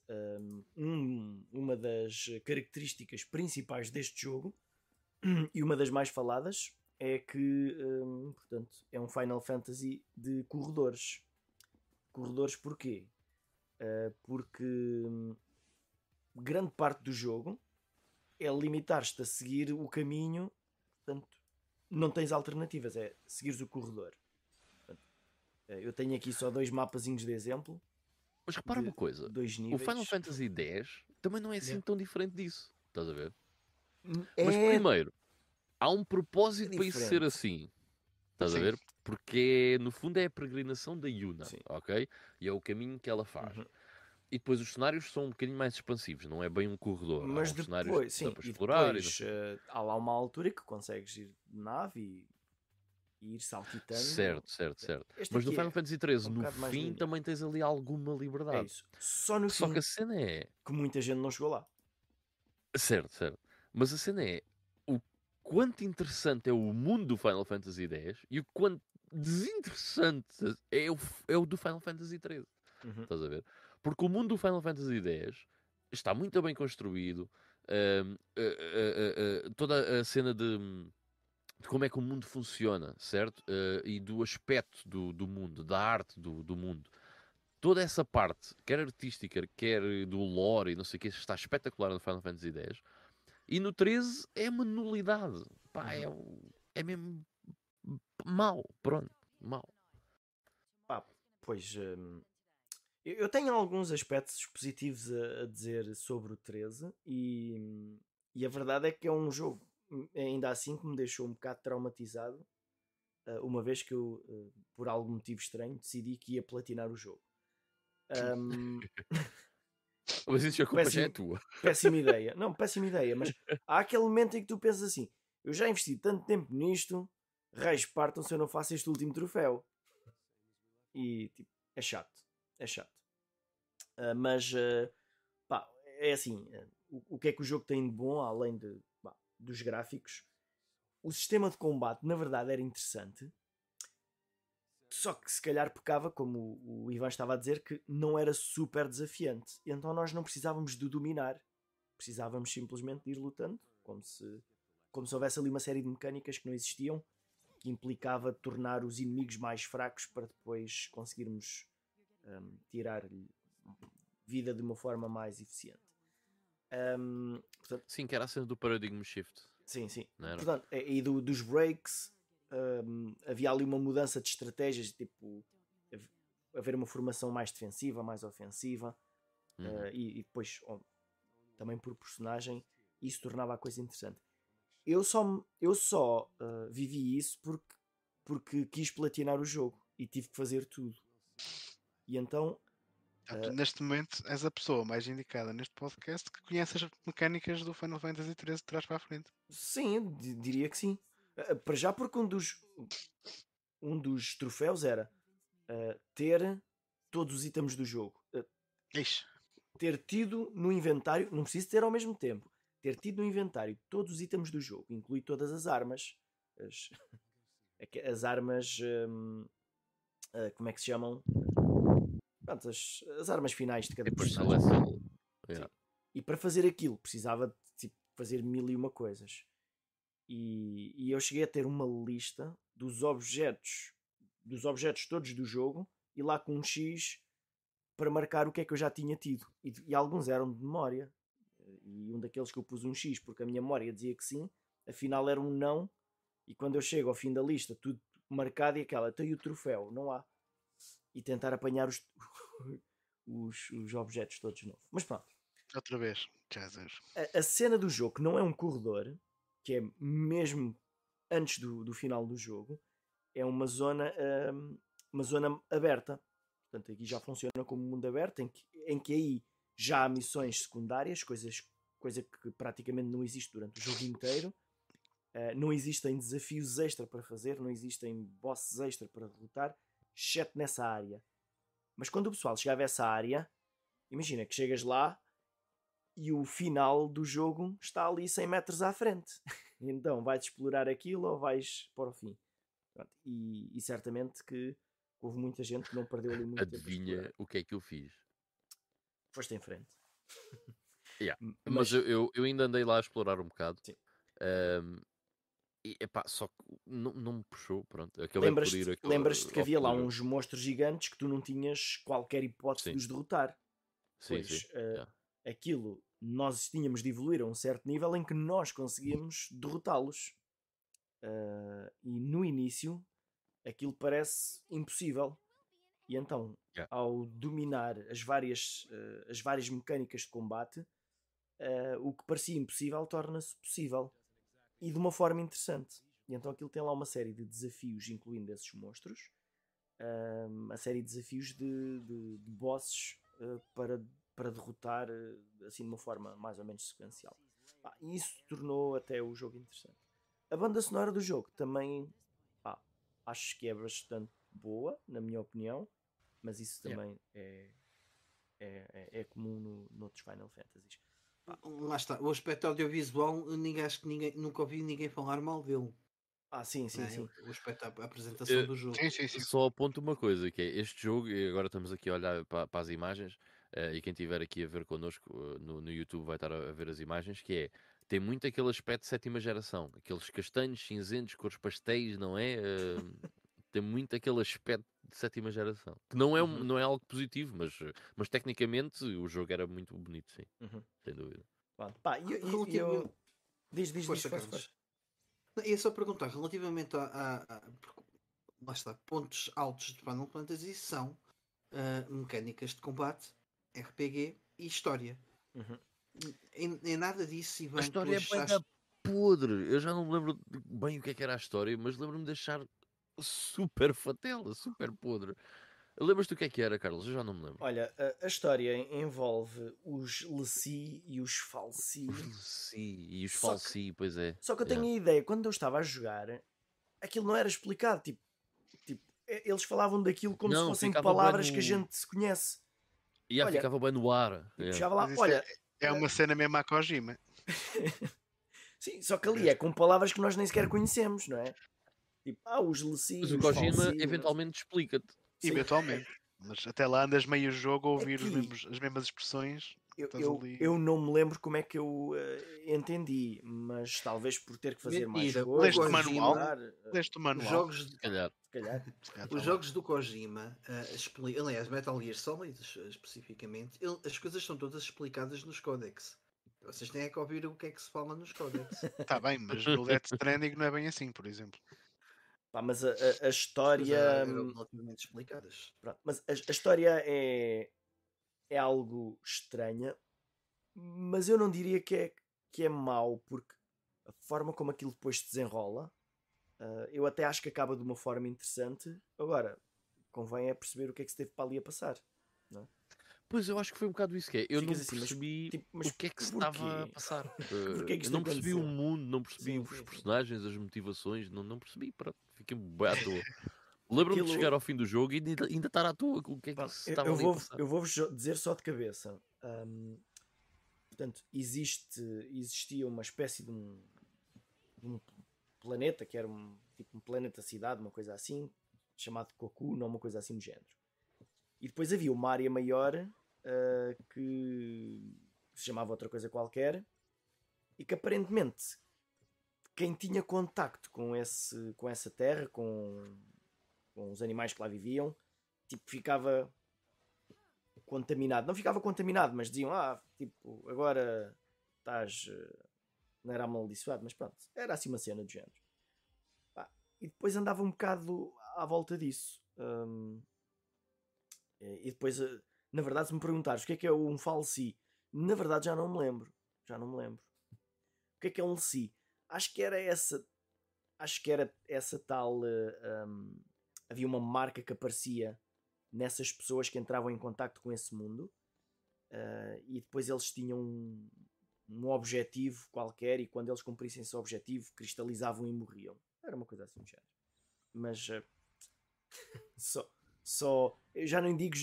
um, uma das características principais deste jogo e uma das mais faladas é que, um, portanto, é um Final Fantasy de corredores. Corredores porquê? Uh, porque hum, grande parte do jogo é limitar-te a seguir o caminho, portanto, não tens alternativas, é seguires o corredor. Eh, Eu tenho aqui só dois mapazinhos de exemplo, Mas repara uma coisa, dois o níveis. Final Fantasy X também não é assim Yeah. tão diferente disso, estás a ver? É, Mas primeiro, há um propósito É para isso ser assim. Estás a ver? Porque no fundo é a peregrinação da Yuna, Sim. ok? E é o caminho que ela faz. Uhum. e depois os cenários são um bocadinho mais expansivos, não é bem um corredor. Mas Há cenários depois, sim, para explorar. não depois eh, há lá uma altura que consegues ir de nave e, e ir saltitando. Certo, certo, certo. Este Mas no aqui Final é- Fantasy XIII, um no fim, também tens ali alguma É liberdade. isso. Só no Só fim que a cena é. que muita gente não chegou lá. Certo, certo. Mas a cena é quanto interessante é o mundo do Final Fantasy X e o quanto desinteressante é o, é o do Final Fantasy XIII. Uhum. Estás a ver? Porque o mundo do Final Fantasy X está muito bem construído. a- a- a- toda a cena de, de como é que o mundo funciona, certo? Ah, e do aspecto do, do mundo, da arte do, do mundo. Toda essa parte, quer artística, quer do lore e não sei o que, está espetacular no Final Fantasy X. E no 13 é uma nulidade. Pá, é, o- é mesmo mau. Pronto, mau. Pois hum, eu tenho alguns aspectos positivos a, a dizer sobre o 13 e, e a verdade é que é um jogo hum, ainda assim que me deixou um bocado traumatizado uh, uma vez que eu, uh, por algum motivo estranho, decidi que ia platinar o jogo. Hum, Mas isso a culpa já é tua. péssima ideia. Não, péssima ideia, mas há aquele momento em que tu pensas assim: eu já investi tanto tempo nisto, reis partam se eu não faço este último troféu. E tipo, é chato, é chato. Ah, mas ah, pá, é assim: ah, o, o que é que o jogo tem de bom, além de, pá, dos gráficos? O sistema de combate, na verdade, era interessante. Só que se calhar pecava, como o, Ivan estava a dizer, que não era super desafiante. E então nós não precisávamos de dominar. Precisávamos simplesmente de ir lutando, como se, como se houvesse ali uma série de mecânicas que não existiam, que implicava tornar os inimigos mais fracos para depois conseguirmos hum, tirar-lhe vida de uma forma mais eficiente. Hum, portanto, Sim, que era a cena do Paradigm Shift. sim, sim. Portanto, e e do- dos breaks hum, havia ali uma mudança de estratégias, tipo hav- haver uma formação mais defensiva, mais ofensiva, Uhum. eh, e, e depois ó, também por personagem, isso tornava a coisa interessante. Eu só, eu só eh, vivi isso porque, porque quis platinar o jogo e tive que fazer tudo. E então, Eh, neste momento és a pessoa mais indicada neste podcast que conhece as mecânicas do Final Fantasy XIII de trás para a frente. sim, di- diria que sim. Eh, Para já porque um dos, um dos troféus era eh, ter todos os itens do jogo. Ixi, ter tido no inventário, não preciso ter ao mesmo tempo, ter tido no inventário todos os itens do jogo, inclui todas as armas, as, as armas, hum, ah, como é que se chamam? Pronto, as, as armas finais de cada E depois personagem. Yeah. E para fazer aquilo precisava de tipo, fazer mil e uma coisas. E, e eu cheguei a ter uma lista dos objetos, dos objetos todos do jogo, e lá com um X para marcar o que é que eu já tinha tido. E, e alguns eram de memória. E um daqueles que eu pus um X porque a minha memória dizia que sim, afinal era um não. E quando eu chego ao fim da lista, tudo marcado e aquela, tem o troféu, não há. E tentar apanhar os, os, os objetos todos de novo. Mas pronto outra vez, Jesus. a, a cena do jogo que não é um corredor, que é mesmo antes do, do final do jogo, é uma zona, hum, uma zona aberta. Portanto, aqui já funciona como mundo aberto, em que, em que aí já há missões secundárias, coisas, coisa que praticamente não existe durante o jogo inteiro. Uh, não existem desafios extra para fazer, não existem bosses extra para derrotar, exceto nessa área. Mas quando o pessoal chegava a essa área, imagina que chegas lá e o final do jogo está ali 100 metros à frente. Então vais explorar aquilo ou vais para o fim. E, e certamente que houve muita gente que não perdeu ali muito Adivinha o que é que eu fiz? Foste em frente. Yeah, M- Mas, eu, eu, ainda andei lá a explorar um bocado. Sim. Ahm, e epá, só que não, não me puxou. Pronto, acabei por lembras-te ir aquele- lembras-te que havia lá uns monstros gigantes que tu não tinhas qualquer hipótese Sim. de os derrotar. Sim, pois, sim. eh, yeah. aquilo nós tínhamos de evoluir a um certo nível em que nós conseguíamos derrotá-los. Ah, e no início aquilo parece impossível. E então, Yeah. ao dominar as várias, ah, as várias mecânicas de combate, ah, o que parecia impossível torna-se possível. E de uma forma interessante. E então aquilo tem lá uma série de desafios, incluindo esses monstros, ah, a série de desafios de, de, de bosses uh, para, para derrotar uh, assim de uma forma mais ou menos sequencial. Ah, e isso tornou até o jogo interessante. A banda sonora do jogo também ah, acho que é bastante boa, na minha opinião, mas isso também yeah. é, é, é, é, comum no, noutros Final Fantasies. Lá está, o aspecto audiovisual, ninguém, acho que ninguém, nunca ouvi ninguém falar mal dele. Ah, sim, sim, é? sim. O aspecto da apresentação uh, do jogo. Sim, sim, sim. Só aponto uma coisa, que é este jogo, e agora estamos aqui a olhar para, para as imagens, uh, e quem estiver aqui a ver connosco uh, no, no YouTube vai estar a, a, ver as imagens, que é, tem muito aquele aspecto de sétima geração, aqueles castanhos, cinzentos, cores pastéis, não é? tem muito aquele aspecto de sétima geração, que não é, um, uhum. não é algo positivo, mas, mas tecnicamente o jogo era muito bonito, sim, uhum. sem dúvida. Pá, e, e, eu... Diz, diz, diz, força, força. É só perguntar, relativamente a, a, a, lá está, pontos altos de Final Fantasy são uh, mecânicas de combate, RPG e história. Uhum. Em, em, nada disso, Ivan, a história é bem achaste... podre. Eu já não me lembro bem o que, é que era a história, mas lembro-me de achar super fatela, super podre. Lembras-te o que é que era, Carlos? Eu já não me lembro. Olha, a, a história envolve os Leci e os Falsi. Os Leci e os Falsi, pois é. Só que eu tenho yeah. a ideia, quando eu estava a jogar, aquilo não era explicado. Tipo, tipo eles falavam daquilo como não, se fossem palavras no... que a gente se conhece. E já ficava bem no ar. Yeah. lá, olha, é, é, uma cena mesmo a Kojima. Sim, só que ali é com palavras que nós nem sequer conhecemos, não é? Tipo, ah, os Leci. Mas o Kojima eventualmente explica-te. Eventualmente. Mas até lá andas meio jogo a ouvir mesmos, as mesmas expressões. Eu, eu, eu, não me lembro como é que eu uh, entendi, mas talvez por ter que fazer Mentira. mais coisas. Leste o manual? Leste o manual? Jogos de... Se calhar. Se calhar. Os jogos do Kojima, uh, expli... aliás, Metal Gear Solid especificamente, ele, as coisas são todas explicadas nos códex. Vocês têm é que ouvir o que é que se fala nos códex. Está bem, mas no Death Stranding não é bem assim, por exemplo. Pá, mas a, a, a história. Eram relativamente explicadas. Pronto, mas a, a, história é, é algo estranha, mas eu não diria que é, que é mau, porque a forma como aquilo depois se desenrola, uh, eu até acho que acaba de uma forma interessante. Agora, convém é perceber o que é que se teve para ali a passar. Não é? Pois eu acho que foi um bocado isso que é. Eu Ficas não assim, percebi mas, tipo, mas o que é que se estava a passar. É que não percebi o mundo, não percebi sim, os sim, personagens, sim. as motivações, não, não percebi. Pronto, fiquei bem à toa. Lembro-me Aquilo... de chegar ao fim do jogo e ainda, ainda estar à toa com o que é que se estava eu, eu vou, Eu vou-vos dizer só de cabeça. Um, portanto, existe, existia uma espécie de um, de um planeta que era um, tipo um planeta-cidade, uma coisa assim, chamado Cocoon, ou uma coisa assim do género. E depois havia uma área maior uh, que se chamava outra coisa qualquer e que aparentemente quem tinha contacto com, esse, com essa terra, com, com os animais que lá viviam, tipo, ficava contaminado. Não ficava contaminado, mas diziam, ah, tipo, agora estás. Eh, não era amaldiçoado, mas pronto, era assim uma cena do género. e depois andava um bocado à volta disso. Um, e depois, eh, na verdade, se me perguntares o que é que é um falsi, na verdade já não me lembro. Já não me lembro. O que é que é um si? Acho que era essa. Acho que era essa tal. Uh, um, havia uma marca que aparecia nessas pessoas que entravam em contato com esse mundo. Uh, e depois eles tinham um, um, objetivo qualquer e quando eles cumprissem esse objetivo cristalizavam e morriam. Era uma coisa assim género. Mas uh, só, só. Já nem digo.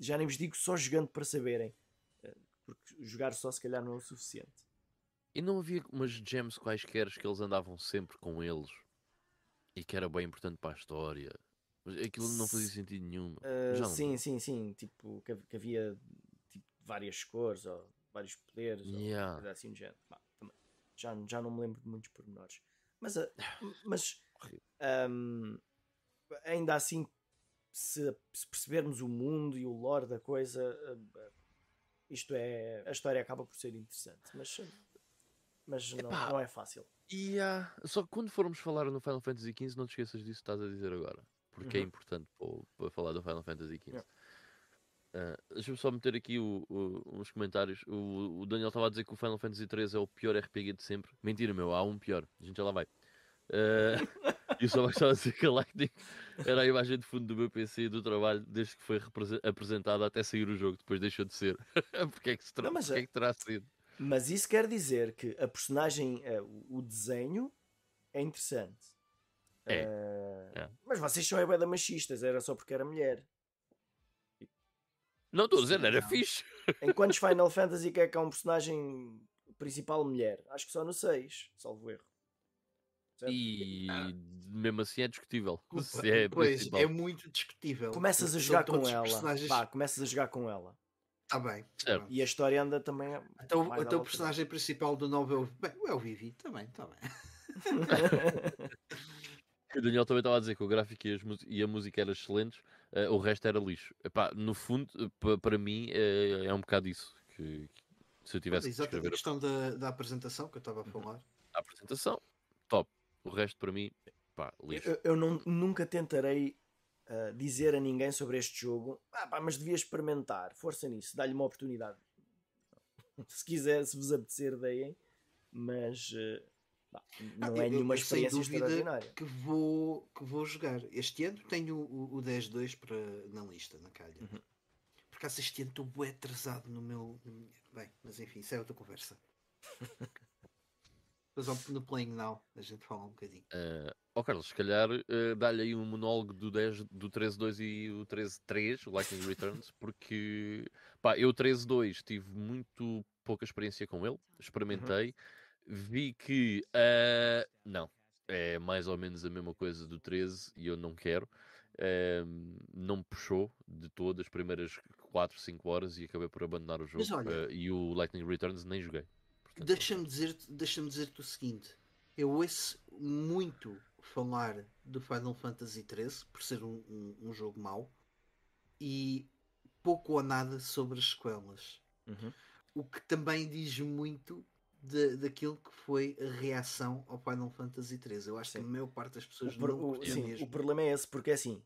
Já nem vos digo só jogando para saberem. Eh, porque jogar só se calhar não é o suficiente. E não havia umas gems quaisquer que eles andavam sempre com eles e que era bem importante para a história. Mas aquilo não fazia sentido nenhum. Uh, sim, sim, sim. Tipo, que, havia tipo, várias cores ou vários poderes yeah. ou assim do género. Bah, já, já não me lembro de muitos pormenores. Mas, uh, mas um, ainda assim se, se, percebermos o mundo e o lore da coisa, eh, isto é. A história acaba por ser interessante, mas, mas não, não, é fácil. Uh, só que quando formos falar no Final Fantasy XV, não te esqueças disso que estás a dizer agora, porque é uhum. é importante para, falar do Final Fantasy XV. Yeah. Uh, Deixa-me só meter aqui o, o, uns comentários. O, o Daniel estava a dizer que o Final Fantasy III é o pior RPG de sempre. Mentira, meu, há um pior. A gente já lá vai. Uh, E eu só bastava dizer que a Lightning era a imagem de fundo do meu PC e do trabalho desde que foi apresentada até sair o jogo. Depois deixou de ser. Porque é que, se. Não, mas, Porque é que terá sido? Mas isso quer dizer que a personagem, uh, o desenho é interessante. É. Uh, é. Mas vocês são bem machistas, era só porque era mulher. Não estou a dizer, era não. fixe. Em quantos Final Fantasy que é que há um personagem principal mulher? Acho que só no 6, salvo erro. Certo? E ah. mesmo assim é discutível. É pois, é muito discutível. Começas a jogar com ela. Personagens... Pá, começas a jogar com ela. Está bem. Certo. E a história anda também. Então, então o personagem principal do novo é o, bem, é o Vivi. Também, está bem. o Daniel também estava a dizer que o gráfico e, e a música eram excelentes, uh, o resto era lixo. Epá, no fundo, para mim, é, é um bocado isso. Que, que se eu tivesse Exato, que a questão da, da apresentação que eu estava a uhum. falar. A apresentação, top. O resto, para mim, pá, lixo. Eu, eu não, nunca tentarei uh, dizer a ninguém sobre este jogo, ah, pá, mas devia experimentar. Força nisso, dá-lhe uma oportunidade. se quiser, se vos apetecer, deem. Mas. Uh, ah, não é nenhuma eu, experiência extraordinária. Que vou, que vou jogar. Este ano tenho o, o 10-2 na lista, na calha. Uhum. Por acaso este ano estou bué atrasado no meu. Bem, mas enfim, isso é outra conversa. Depois no Playing Now a gente fala um bocadinho. Uh, oh Carlos, se calhar uh, dá-lhe aí um monólogo do, 10, do 13-2 e o 13-3, o Lightning Returns, porque pá, eu 13-2 tive muito pouca experiência com ele, experimentei, uhum. Vi que uh, não, é mais ou menos a mesma coisa do 13 e eu não quero. Uh, não me puxou de todas as primeiras 4, 5 horas e acabei por abandonar o jogo. Olha, uh, e o Lightning Returns nem joguei. Deixa-me dizer-te deixa dizer o seguinte: eu ouço muito falar do Final Fantasy XIII por ser um, um, um jogo mau e pouco ou nada sobre as sequelas. Uhum. O que também diz muito de, daquilo que foi a reação ao Final Fantasy XIII. Eu acho sim. que a maior parte das pessoas o, não o, sim, mesmo. O problema é esse, porque é assim.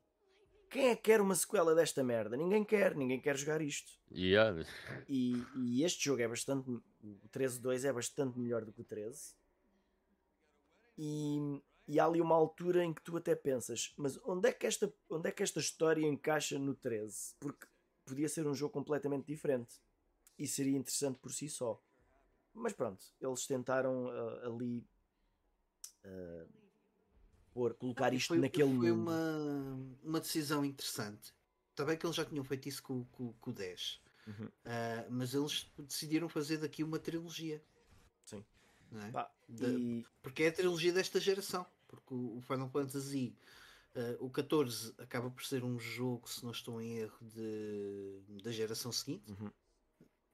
Quem é que quer uma sequela desta merda? Ninguém quer, ninguém quer jogar isto. Yeah. E, e este jogo é bastante. O 13-2 é bastante melhor do que o 13. E, e há ali uma altura em que tu até pensas, mas onde é que esta, onde é que esta história encaixa no 13? Porque podia ser um jogo completamente diferente e seria interessante por si só. Mas pronto, eles tentaram uh, ali uh, pôr, colocar isto foi, naquele foi mundo. uma, uma decisão interessante. Está bem que eles já tinham feito isso com, com, com o 10, uhum. uh, mas eles decidiram fazer daqui uma trilogia. Sim. É? Pá, de, e... Porque é a trilogia desta geração. Porque o, Final Fantasy, uh, o 14, acaba por ser um jogo, se não estou em erro, de, da geração seguinte. Uhum.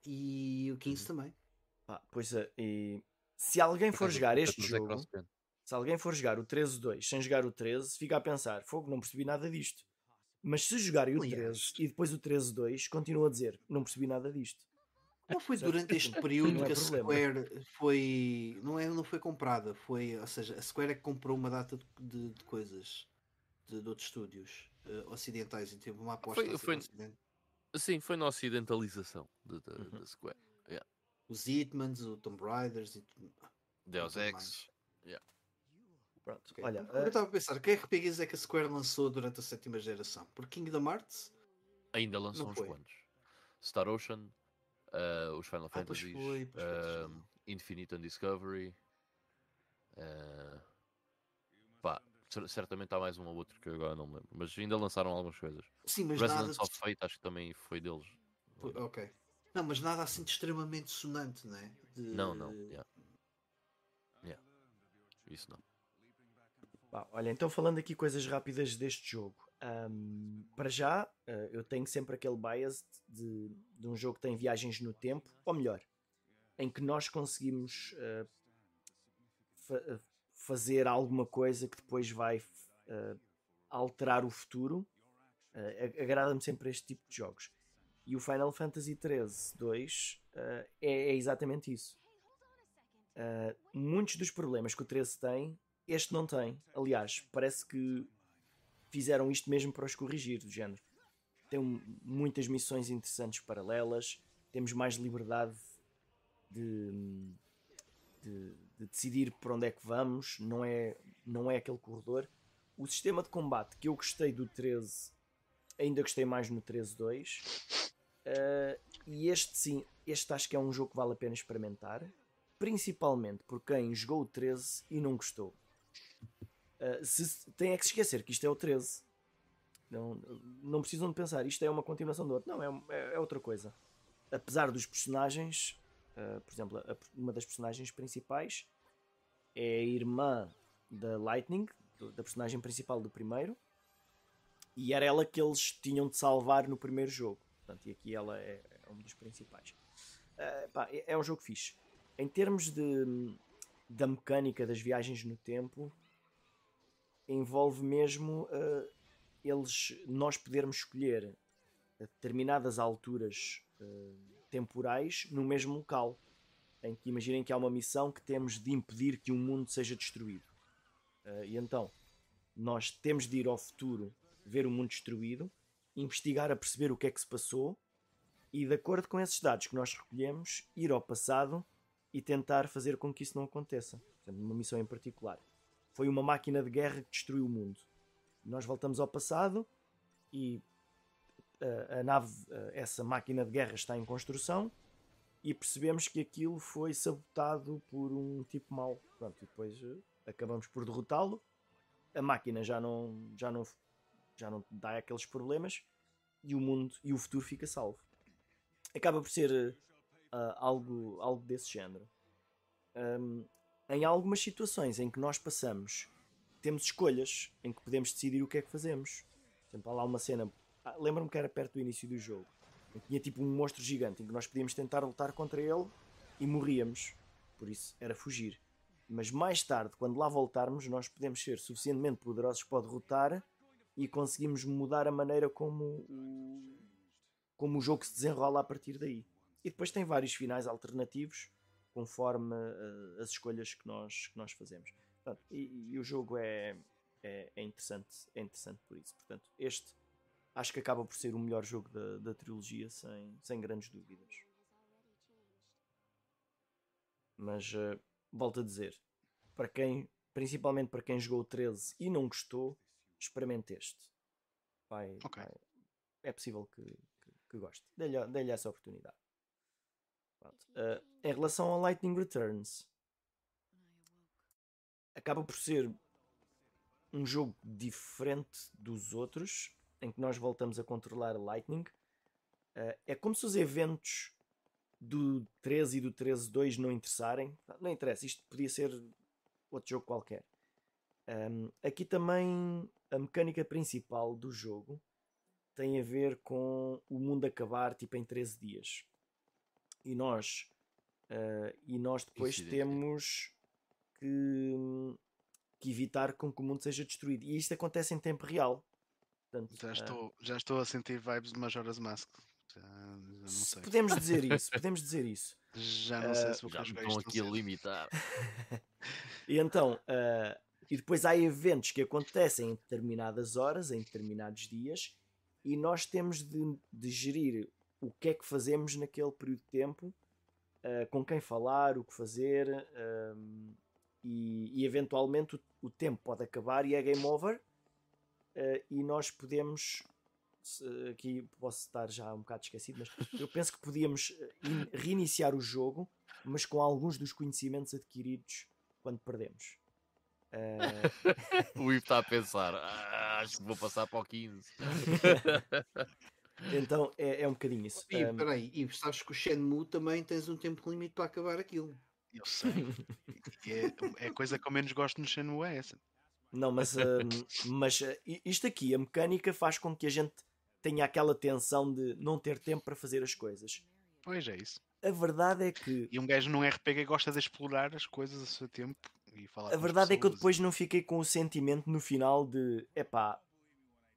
E o 15 uhum. também. Pá, pois é, e se alguém for jogar este jogo, se alguém for jogar o 13-2 sem jogar o 13, fica a pensar: fogo, não percebi nada disto. Mas se jogarem o 13 e depois o 13-2, continua a dizer: não percebi nada disto. Não foi durante este período é que a Square foi. Não, é, não foi comprada, foi. Ou seja, a Square é que comprou uma data de, de, de coisas de, de, outros estúdios uh, ocidentais e teve uma aposta foi, foi, Sim, foi na ocidentalização da, uhum. Square. Os Hitmans, o Tomb Raiders e Deus Ex. Yeah. Pronto, okay. olha. Eu estava a pensar, que RPGs é que a Square lançou durante a sétima geração? Por Kingdom Hearts? Ainda lançou uns quantos. Star Ocean, uh, os Final ah, Fantasy, uh, Infinite and Discovery. Uh, pá, certamente há mais um ou outro que agora não me lembro, mas ainda lançaram algumas coisas. Sim, mas Resident nada of Fate acho que também foi deles. Ok. Não, mas nada assim de extremamente sonante, não é? De... Não, não. Yeah. Yeah. Isso não. Bah, olha, então falando aqui coisas rápidas deste jogo. Um, para já, uh, eu tenho sempre aquele bias de, de, um jogo que tem viagens no tempo, ou melhor, em que nós conseguimos uh, fa eh, fazer alguma coisa que depois vai uh, alterar o futuro. Agrada-me sempre este tipo de jogos. E o Final Fantasy XIII 2 é, é, exatamente isso. muitos dos problemas que o 13 tem, este não tem. Aliás, parece que fizeram isto mesmo para os corrigir, do género. Tem muitas missões interessantes paralelas, temos mais liberdade de, de, de, decidir por onde é que vamos, não é, não é aquele corredor. o sistema de combate que eu gostei do 13, ainda gostei mais no 13.2. Uh, e este sim, este acho que é um jogo que vale a pena experimentar, principalmente por quem jogou o 13 e não gostou. Uh, se, tem é que se esquecer que isto é o 13. Não, não precisam de pensar, isto é uma continuação do outro. Não, é, é, é outra coisa. Apesar dos personagens, uh, por exemplo, a, uma das personagens principais é a irmã da Lightning, do, da personagem principal do primeiro, e era ela que eles tinham de salvar no primeiro jogo. Portanto, e aqui ela é, é um dos principais. Uh, pá, é, é, um jogo fixe. Em termos de, da mecânica das viagens no tempo, envolve mesmo uh, eles, nós podermos escolher determinadas alturas uh, temporais no mesmo local. Em que imaginem que há uma missão que temos de impedir que o mundo seja destruído. e então, nós temos de ir ao futuro ver o mundo destruído investigar a perceber o que é que se passou e, de acordo com esses dados que nós recolhemos, ir ao passado e tentar fazer com que isso não aconteça. Portanto, uma missão em particular. Foi uma máquina de guerra que destruiu o mundo. Nós voltamos ao passado e a, eh, a nave, eh, essa máquina de guerra está em construção e percebemos que aquilo foi sabotado por um tipo mau. Pronto, e depois eh, acabamos por derrotá-lo. A máquina já não, já não já não dá aqueles problemas e o mundo e o futuro fica salvo. Acaba por ser uh, algo, algo desse género. Um, em algumas situações em que nós passamos, temos escolhas em que podemos decidir o que é que fazemos. Por exemplo, há lá uma cena, ah, lembro-me que era perto do início do jogo, em que tinha tipo um monstro gigante em que nós podíamos tentar lutar contra ele e morríamos. Por isso era fugir. Mas mais tarde, quando lá voltarmos, nós podemos ser suficientemente poderosos para derrotar e conseguimos mudar a maneira como o, como o jogo se desenrola a partir daí. E depois tem vários finais alternativos conforme uh, as escolhas que nós, que nós fazemos. Portanto, e, e, o jogo é, é, é, interessante, é interessante por isso. Portanto, este acho que acaba por ser o melhor jogo da, da trilogia, sem, sem grandes dúvidas. Mas uh, volto a dizer, para quem, principalmente para quem jogou o 13 e não gostou, experimente este. Vai, okay. vai, é possível que, que, que goste. Dê-lhe dê essa oportunidade. Uh, em relação ao Lightning Returns, acaba por ser um jogo diferente dos outros, em que nós voltamos a controlar Lightning. Uh, é como se os eventos do 13 e do 13.2 não interessarem. Não interessa, isto podia ser outro jogo qualquer. Um, aqui também a mecânica principal do jogo tem a ver com o mundo acabar tipo em 13 dias. E nós uh, e nós depois Incidente. temos que, que, evitar com que o mundo seja destruído. E isto acontece em tempo real. Portanto, já, estou, uh, já estou a sentir vibes de Majora's Mask. Já, já não sei. Podemos dizer isso, podemos dizer isso. Já não uh, sei se vou já estão aqui a limitar. e então, uh, e depois há eventos que acontecem em determinadas horas, em determinados dias, e nós temos de, de gerir o que é que fazemos naquele período de tempo, uh, com quem falar, o que fazer, uh, e, e, eventualmente o, o, tempo pode acabar e é game over, uh, e nós podemos. Aqui posso estar já um bocado esquecido, mas eu penso que podíamos reiniciar o jogo, mas com alguns dos conhecimentos adquiridos quando perdemos. Uh... o Ivo está a pensar, ah, acho que vou passar para o 15. então é, é, um bocadinho isso. E um... peraí, e sabes que o Shenmue também tens um tempo limite para acabar aquilo. Eu sei. é, é a coisa que eu menos gosto no Shenmue é essa. Não, mas, uh, mas uh, isto aqui, a mecânica faz com que a gente tenha aquela tensão de não ter tempo para fazer as coisas. Pois é isso. A verdade é que. E um gajo num RPG gosta de explorar as coisas a seu tempo e falar A verdade é que eu depois não fiquei com o sentimento no final de epá.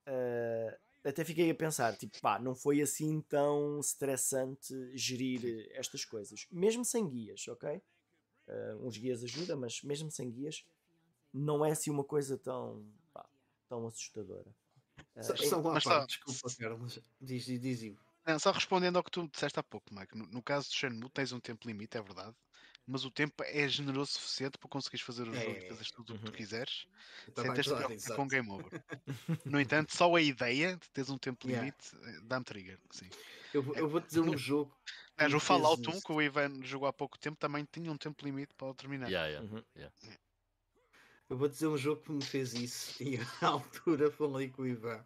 Uh, até fiquei a pensar, tipo, pá, não foi assim tão estressante gerir estas coisas, mesmo sem guias, ok? Uh, uns guias ajudam, mas mesmo sem guias, não é assim uma coisa tão, pá, tão assustadora. Uh, só, lá, pá, desculpa, Carlos, diz, diz, diz. Não, só respondendo ao que tu disseste há pouco, Mike. No, no caso do Shenmue, tens um tempo limite, é verdade mas o tempo é generoso o suficiente para conseguires fazer o jogo e É. fazeres tudo o que tu Uhum. quiseres Estava sem teres de preocupar com game over. No entanto, só a ideia de teres um tempo Yeah. limite eh, dá-me trigger. Sim. Eu, vou- eu vou dizer um jogo. me o Fallout 1 isso. que o Ivan jogou há pouco tempo também tinha um tempo limite para o terminar. Yeah, yeah. Uhum. Eu vou dizer um jogo que me fez isso e na altura falei com o Ivan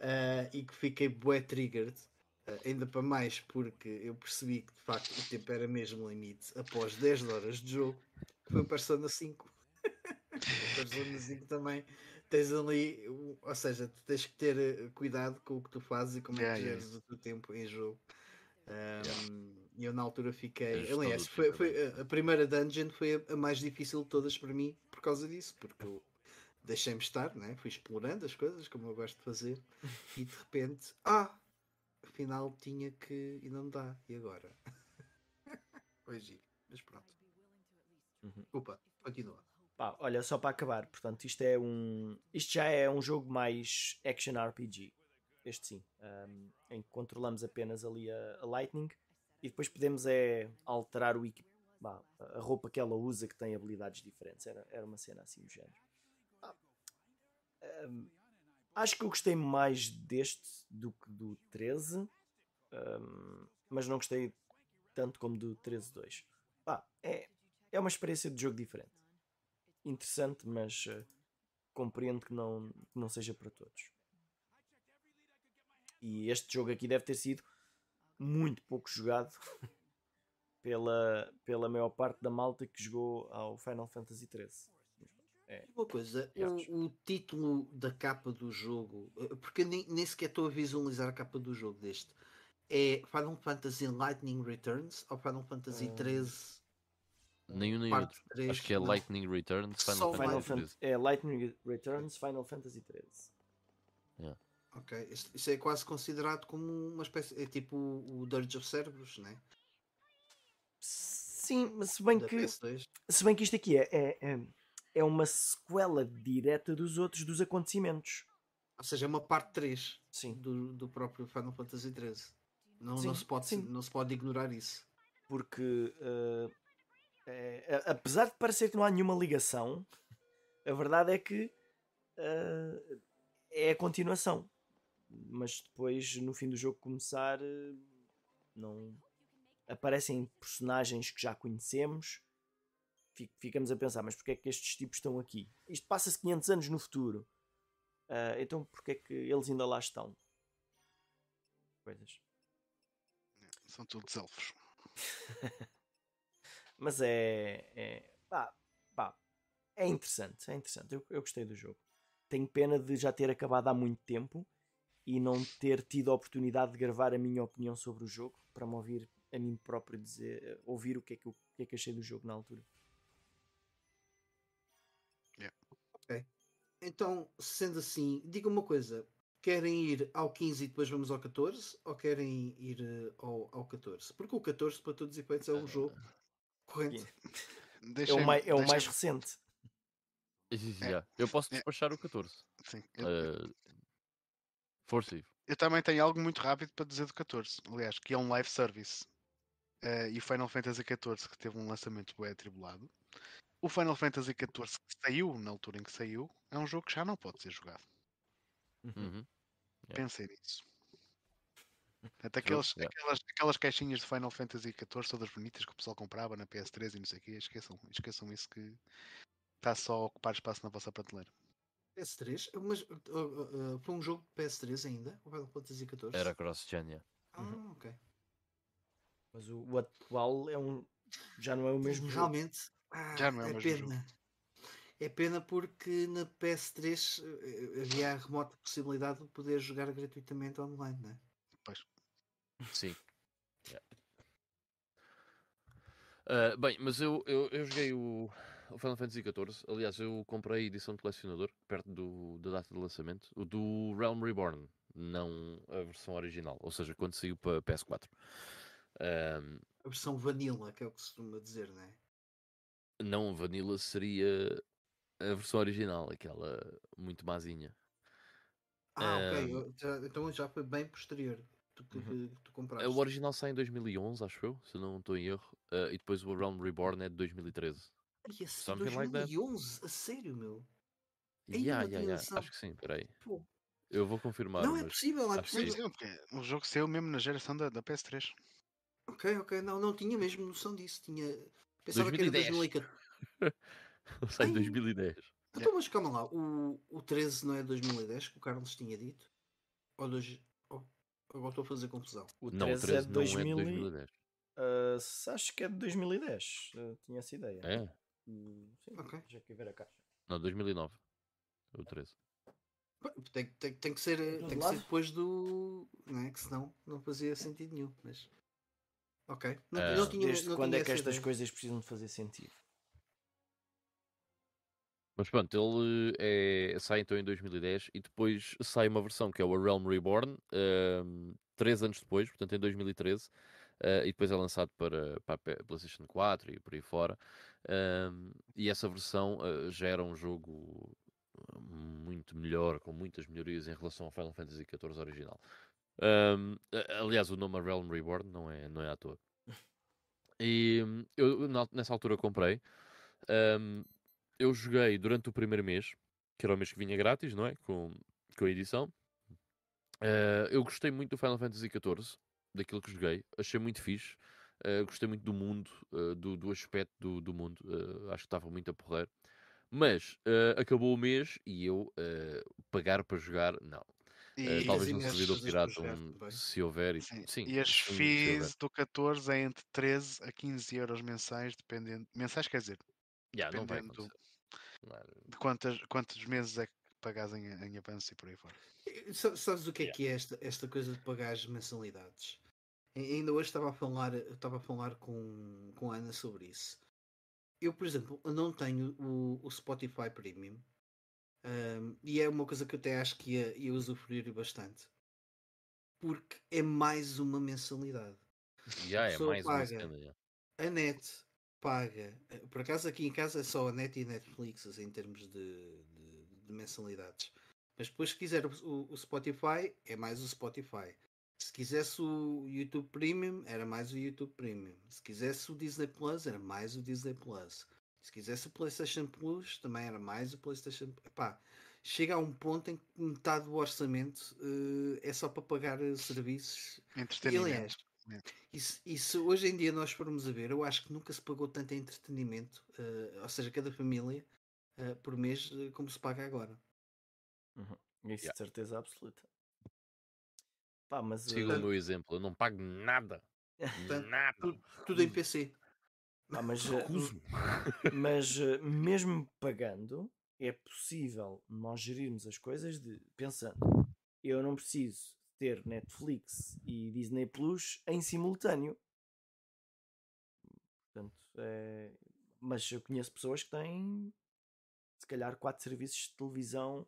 ah, e que fiquei bué triggered, ainda para mais porque eu percebi que de facto o tempo era mesmo limite após 10 horas de jogo, que foi o Persona 5. o Persona 5 também tens ali, ou seja, tu tens que ter eh, cuidado com o que tu fazes e como é que yeah, geres o teu tempo em jogo. E eu na altura fiquei. Aliás, foi, é foi a, a primeira dungeon foi a, a mais difícil de todas para mim por causa disso, porque eu deixei-me estar, né? fui explorando as coisas como eu gosto de fazer e de repente, ah, afinal tinha que e não dá, e agora? Foi giro, mas pronto. Uhum. Opa, continua. Pá, olha, só para acabar, portanto, isto é um. Isto já é um jogo mais action RPG. Este sim. um, em que controlamos apenas ali a, a Lightning e depois podemos é alterar o bah, a roupa que ela usa que tem habilidades diferentes. Era, era uma cena assim do género. Ah, um, acho que eu gostei mais deste do que do 13, um, mas não gostei tanto como do 13-2. Pá, é, é uma experiência de jogo diferente interessante, mas eh, compreendo que não, que não seja para todos. E este jogo aqui deve ter sido muito pouco jogado pela, pela maior parte da malta que jogou ao Final Fantasy XIII. Uma coisa, o, o título da capa do jogo, eh, porque nem, nem sequer estou a visualizar a capa do jogo deste, é Final Fantasy Lightning Returns ou Final Fantasy Ah. 13 Nenhum nem outro. 3? Acho que é Não. Lightning Returns, Final Só Fantasy Final Lightning. Fan- é Lightning Returns Final Fantasy XIII. Ok, isto, isso é quase considerado como uma espécie, é tipo o, o Dirge of Cerberus, né? Sim, mas se bem Da que PS2. se bem que isto aqui é, é, é, é uma sequela direta dos outros dos acontecimentos. Ou seja, é uma parte 3 Sim. do, do próprio Final Fantasy 13. Não, Sim, não, se pode, sim. não se pode ignorar isso. porque eh, é- apesar de parecer que não há nenhuma ligação, a verdade é que eh, é a continuação. Mas depois, no fim do jogo começar, eh, não aparecem personagens que já conhecemos. Fi- Ficamos a pensar, mas porque é que estes tipos estão aqui? Isto passa-se 500 anos no futuro. Ah, então porque é que eles ainda lá estão? Coisas. São todos elfos. Mas é. é pá, pá, é interessante, é interessante. Eu, eu gostei do jogo. Tenho pena de já ter acabado há muito tempo e não ter tido a oportunidade de gravar a minha opinião sobre o jogo para me ouvir a mim próprio dizer, ouvir o que é que eu, o que é que achei do jogo na altura. Então, sendo assim, diga uma coisa: querem ir ao 15 e depois vamos ao 14 ou querem ir eh, ao, ao 14? Porque o 14, para todos os efeitos, é um jogo corrente. É o, Deixem-me- mai, é o mais recente. Sim, É. Eu posso É. despachar o 14. Sim, eu, Uh, força, Ivo. eu também tenho algo muito rápido para dizer do 14. Aliás, que é um live service. Eh, e o Final Fantasy XIV, que teve um lançamento bem atribulado. O Final Fantasy XIV, que saiu na altura em que saiu, é um jogo que já não pode ser jogado. Uhum. Yeah. Pensem nisso. Até aqueles, yeah. aquelas, aquelas caixinhas de Final Fantasy XIV todas bonitas que o pessoal comprava na PS3 e não sei o quê, esqueçam, esqueçam isso que está só a ocupar espaço na vossa prateleira. PS3, mas uh, uh, uh, foi um jogo de PS3 ainda? O Final Fantasy 14? Era cross-gen, yeah. Ah, Uhum. ok. Mas o, o atual é um, já não é o mesmo jogo. Ah, Já não é o mesmo jogo. pena. É pena porque na PS3 eh, havia a remota possibilidade de poder jogar gratuitamente online, né? Pois. Sim. Yeah. Ah, bem, mas eu, eu, eu joguei o, o Final Fantasy XIV. Aliás, eu comprei a edição de colecionador perto do, da data de lançamento. O do Realm Reborn, não a versão original. Ou seja, quando saiu para PS4. Ahm, A versão vanilla, que é o que se costuma dizer, né? Não, a Vanilla seria a versão original, aquela muito mazinha. Ah, ok. Eu já- então já foi bem posterior. Tu tu, que, Uhum. que tu compraste. O original sai em 2011, acho eu, se não estou em erro. eh, e depois o Realm Reborn é de 2013. Ai, something like that. 2011, a sério, meu. Yeah, yeah, yeah. Acho que sim, peraí. Pô, Eu vou confirmar. não é possível, não é possível. porque o jogo saiu mesmo na geração da, da PS3. Ok, ok, não, não tinha mesmo noção disso. Tinha... Pensava que era 2010. 2014. Sai em Ai. 2010. Então, mas calma lá, o, o 13 não é 2010 que o Carlos tinha dito? Ou dois... ou- Agora estou a fazer confusão. O Não, o 13 é 13 de não é de 2000 e- 2010. Ah, se- acho que é de 2010. ah, tinha essa ideia. É? Hum, Sim, Ok. já que ver a caixa. Não, 2009. O 13. Pá, Tem, tem, tem que ser, eh, todo tem que ser depois do. Não é? Que senão não fazia sentido nenhum. Mas. Ok. Não, Ah. não tinha, Desde não quando tinha é que estas ideia. coisas precisam de fazer sentido? Mas pronto, ele é, sai então em 2010 e depois sai uma versão que é o A Realm Reborn, ehm, três anos depois, portanto em 2013, eh, e depois é lançado para, para a PlayStation 4 e por aí fora. ehm, e essa versão eh, já era um jogo muito melhor, com muitas melhorias em relação ao Final Fantasy XIV original. A- aliás, o nome A Realm Reborn não é, não é à toa. E hum, eu nessa altura comprei. Hum, eu joguei durante o primeiro mês, que era o mês que vinha grátis, não é? Com, com a edição. Eh, eu gostei muito do Final Fantasy XIV, daquilo que joguei. Achei muito fixe. Eh, gostei muito do mundo, eh, do, do aspecto do, do mundo. Acho que estava muito a porrer. Mas acabou o mês e eu pagar para jogar, não. E, Eh, talvez imensos servidor pirata, jogar um- se houver. E, sim, sim, e as fees do 14 é entre 13 a 15 euros mensais, dependendo. Mensais quer dizer, Yeah, dependendo é- de quantas, quantos meses é que pagas em, em avanço e por aí fora. Sa- Sabes o que é Yeah. que é esta, esta coisa de pagar as mensalidades? Ainda hoje estava a falar, eu estava a falar com, com a Ana sobre isso. Eu, por exemplo, não tenho o, o Spotify Premium e é uma coisa que eu até acho que ia, ia usufruir bastante porque é mais uma mensalidade. Yeah, é mais uma paga. cena. yeah. A net paga, eh, por acaso aqui em casa é só a net e a Netflix assim, em termos de, de- de mensalidades. Mas depois se quiser o- o Spotify, é mais o Spotify. Se quisesse o YouTube Premium, era mais o YouTube Premium. Se quisesse o Disney Plus, era mais o Disney Plus. Se quisesse o PlayStation Plus, também era mais o PlayStation. Epá, chega a um ponto em que metade do orçamento eh, é só para pagar eh, serviços Entretenimento. aliás, e se, e se hoje em dia nós formos a ver, eu acho que nunca se pagou tanto em entretenimento, eh, ou seja, cada família eh, por mês, como se paga agora. Uhum. Isso Yeah. de certeza absoluta. Pá, mas Siga o meu exemplo, eu não pago nada. Portanto, nada. Tudo em Recuso. PC. Pá, mas, eh, mas eh, mesmo pagando, é possível nós gerirmos as coisas de pensando, eu não preciso ter Netflix e Disney Plus em simultâneo. Portanto, é... mas eu conheço pessoas que têm se calhar quatro serviços de televisão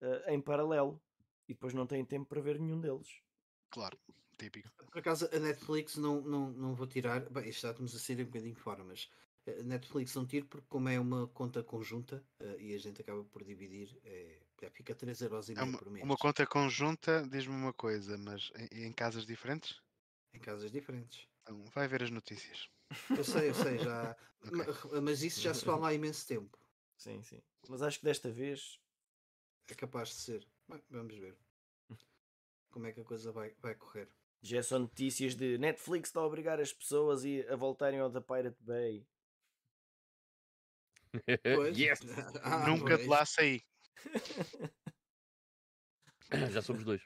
eh, em paralelo e depois não têm tempo para ver nenhum deles. Claro, típico. Por acaso a Netflix não, não, não vou tirar, bem, isto já estamos a sair um bocadinho fora, mas a Netflix não tiro porque como é uma conta conjunta eh, e a gente acaba por dividir, é, já fica 3,5€ É uma, por mês uma conta conjunta, diz-me uma coisa, mas em, em casas diferentes? em casas diferentes. Então, vai ver as notícias. Eu sei, eu sei, já. Ok. ma- Mas isso já se fala há imenso tempo. Sim, sim. Mas acho que desta vez É capaz de ser. Bem, vamos ver. Como é que a coisa vai, vai correr. Já são notícias de Netflix está a obrigar as pessoas a, a voltarem ao da Pirate Bay. Yes! Ah, Nunca de lá saí. Já somos dois.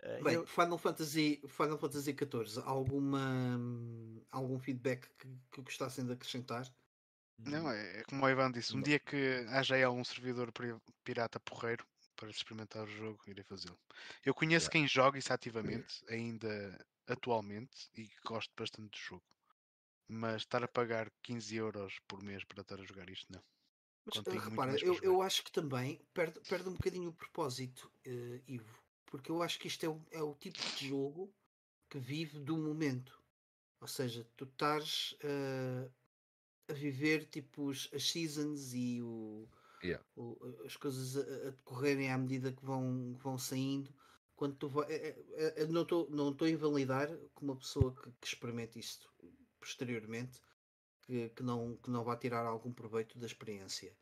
Eh, Bem, eu- Final Fantasy, Final Fantasy XIV, alguma, algum feedback que, que gostassem de acrescentar? Não, é, é como o Ivan disse, um Não. dia que haja aí algum servidor pirata porreiro para experimentar o jogo, irei fazê-lo. Eu conheço Yeah. quem joga isso ativamente, ainda atualmente, e gosto bastante do jogo. Mas estar a pagar 15 euros por mês para estar a jogar isto, não. Mas, eh, muito repara, eu, eu acho que também perde, perde um bocadinho o propósito, eh, Ivo. Porque eu acho que isto é o, é o tipo de jogo que vive do momento. Ou seja, tu estás eh, a viver tipo os- as seasons e o, Yeah. as coisas a, a decorrerem à medida que vão, que vão saindo. quando tu vai, é, é, é, não estou não estou a invalidar com uma pessoa que, que experimente isto posteriormente que, que, não, que não vai tirar algum proveito da experiência